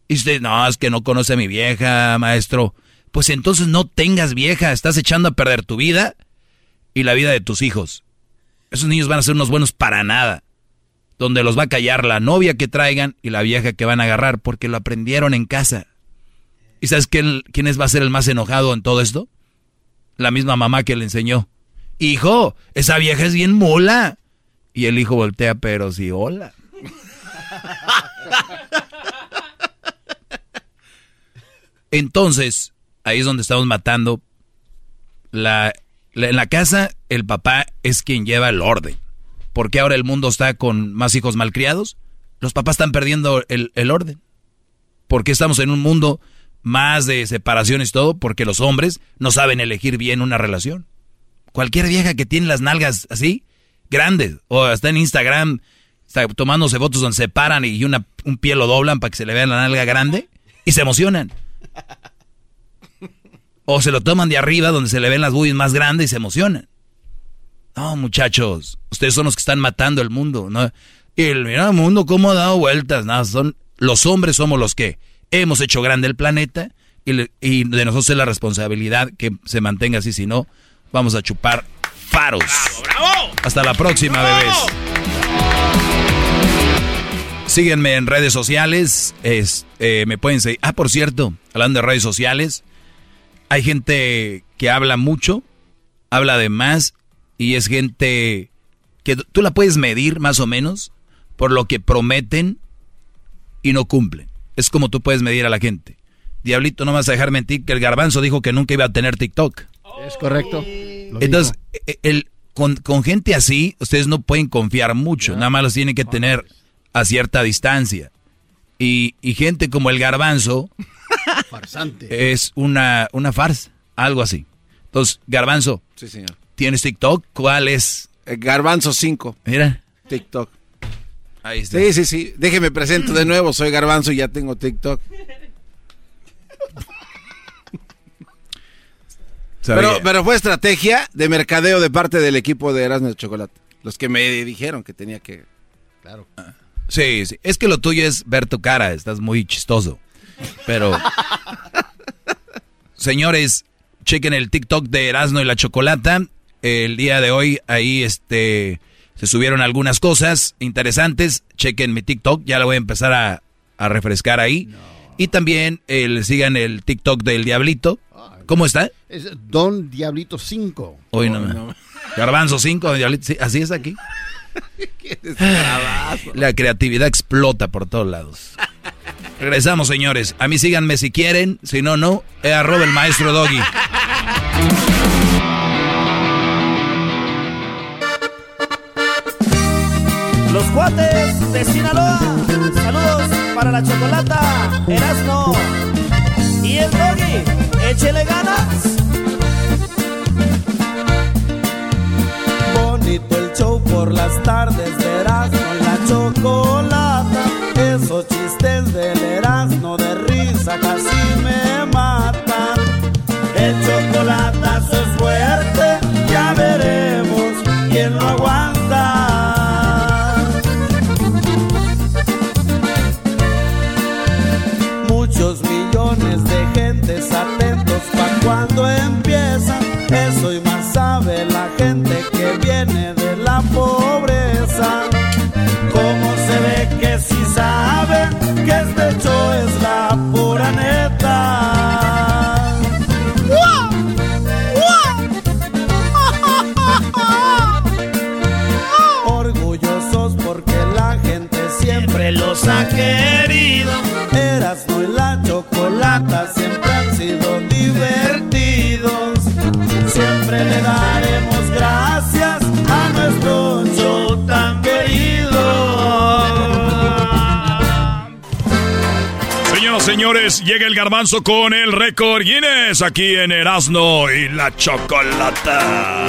Y usted, no, es que no conoce a mi vieja, maestro. Pues entonces no tengas vieja, estás echando a perder tu vida y la vida de tus hijos. Esos niños van a ser unos buenos para nada. Donde los va a callar la novia que traigan y la vieja que van a agarrar porque lo aprendieron en casa. ¿Y sabes quién, quién es, va a ser el más enojado en todo esto? La misma mamá que le enseñó. Hijo, esa vieja es bien mula. Y el hijo voltea, pero sí, hola. Entonces, ahí es donde estamos matando la en la casa, el papá es quien lleva el orden. ¿Por qué ahora el mundo está con más hijos malcriados? Los papás están perdiendo el, el orden. ¿Por qué estamos en un mundo más de separaciones y todo? Porque los hombres no saben elegir bien una relación. Cualquier vieja que tiene las nalgas así, grandes, o está en Instagram, está tomándose fotos donde se paran y una, un pie lo doblan para que se le vea la nalga grande y se emocionan. O se lo toman de arriba donde se le ven las boobies más grandes y se emocionan. No, muchachos, ustedes son los que están matando el mundo, ¿no? Y el, mira el mundo cómo ha dado vueltas, no, son Los hombres somos los que hemos hecho grande el planeta y, y de nosotros es la responsabilidad que se mantenga así, si no, vamos a chupar faros. Hasta la próxima, bebés. Síguenme en redes sociales. Es, eh, me pueden seguir. Ah, por cierto, hablando de redes sociales, hay gente que habla mucho, habla de más, y es gente que tú la puedes medir más o menos por lo que prometen y no cumplen. Es como tú puedes medir a la gente. Diablito, no vas a dejar mentir que el garbanzo dijo que nunca iba a tener TikTok. Es correcto. Entonces, e, el, con, con, gente así, ustedes no pueden confiar mucho. Nada más los tienen que tener a cierta distancia. Y, y gente como el garbanzo Farsante. es una, una farsa, algo así. Entonces, garbanzo. Sí, señor. ¿Tienes TikTok? ¿Cuál es? El garbanzo 5. Mira. TikTok. Ahí está. Sí, sí, sí. Déjeme presento de nuevo. Soy garbanzo y ya tengo TikTok. Pero, pero, fue estrategia de mercadeo de parte del equipo de Erasmus de Chocolate. Los que me dijeron que tenía que. Claro. Sí, sí. Es que lo tuyo es ver tu cara. Estás muy chistoso. Pero. señores, chequen el TikTok de Erasmo y la Chocolata. El día de hoy ahí este se subieron algunas cosas interesantes. Chequen mi TikTok. Ya lo voy a empezar a, a refrescar ahí. No. Y también el, sigan el TikTok del Diablito. ¿Cómo está? Es Don Diablito 5. Hoy no, no, no. Garbanzo 5, Diablito. Sí, así es aquí. La creatividad explota por todos lados. Regresamos, señores. A mí síganme si quieren. Si no, no. Es arroba el maestro Doggy. Los cuates de Sinaloa. Saludos para la chocolata, Erasmo y el Doggy. Échele ganas. Bonito el show por las tardes de señores, llega el garbanzo con el récord Guinness aquí en Erasmo y la chocolata.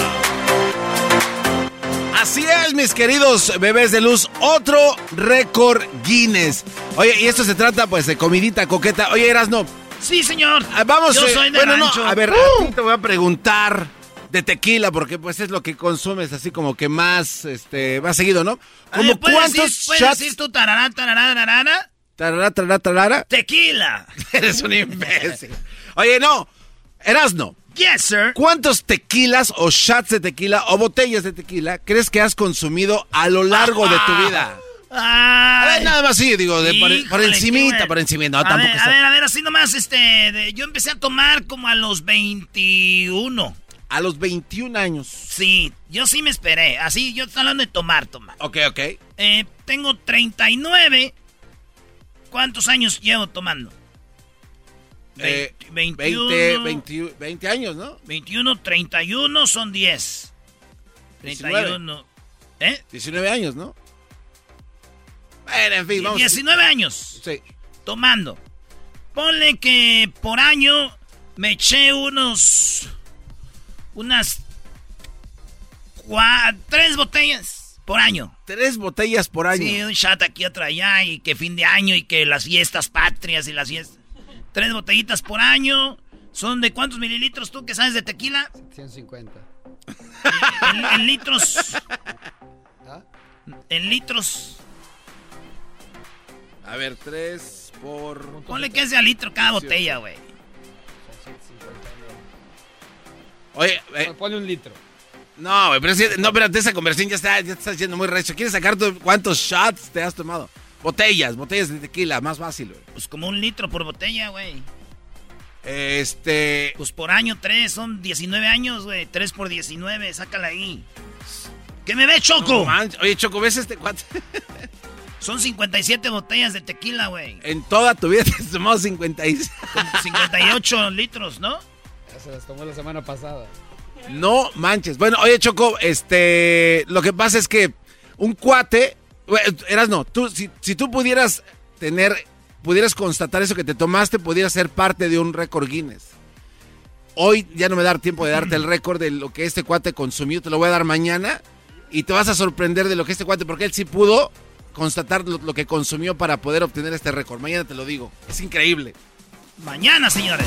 Así es, mis queridos bebés de luz, otro récord Guinness. Oye, y esto se trata pues de comidita coqueta. Oye, Erasno. Sí, señor. Vamos, Yo eh, soy de bueno, rancho. no, a ver, Uh. a ti te voy a preguntar de tequila porque pues es lo que consumes así como que más este más seguido, ¿no? Como ver, ¿puedes cuántos decir, puedes shots decir tú tarará, tarará, tarará? Tarara, tarara, tarara? Tequila. Eres un imbécil. Oye, no. Erasno. Yes, sir. ¿Cuántos tequilas o shots de tequila o botellas de tequila crees que has consumido a lo largo de tu vida? A ver, nada más sí, digo, de Híjole, encimita, qué por encimita. No, a, tampoco ver, está- a ver, a ver, así nomás, este, de- yo empecé a tomar como a los 21. A los 21 años. Sí, yo sí me esperé, así, yo estoy hablando de tomar, tomar. Ok, ok. Eh, tengo 39. ¿Cuántos años llevo tomando? Eh, 21, 20, 20, 20 años, ¿no? 21, 31 son 10. 31. ¿Eh? 19 años, ¿no? Bueno, en fin, vamos. 19 años. Sí. Tomando. Ponle que por año me eché unos. Unas. cua- tres botellas por año. Tres botellas por año. Sí, un shot aquí, otro allá, y que fin de año, y que las fiestas patrias y las fiestas. Tres botellitas por año. ¿Son de cuántos mililitros tú que sabes de tequila? 150. En, en litros. En litros. A A ver, tres por... Ponle que sea litro cada botella, güey. Oye, eh, Ponle un litro. No, güey, pero si- no, espérate, esa conversación ya está, ya te está haciendo muy recho. ¿Quieres sacar tu- cuántos shots te has tomado? Botellas, botellas de tequila, más fácil, güey. Pues como un litro por botella, güey. Este... Pues por año tres, son 19 años, güey. 3 por 19, sácala ahí. ¿Qué me ve, Choco? No. Oye, Choco, ¿ves este cuate? Son 57 botellas de tequila, güey. En toda tu vida te has tomado 56. Con 58 litros, ¿no? Ya se las tomó la semana pasada. No manches. Bueno, oye, Choco, este. Lo que pasa es que un cuate. Eras no, tú, si, tú pudieras tener. Pudieras constatar eso que te tomaste, pudieras ser parte de un récord Guinness. Hoy ya no me da tiempo de darte el récord de lo que este cuate consumió, te lo voy a dar mañana. Y te vas a sorprender de lo que este cuate, porque él sí pudo constatar lo, lo que consumió para poder obtener este récord. Mañana te lo digo. Es increíble. Mañana, señores.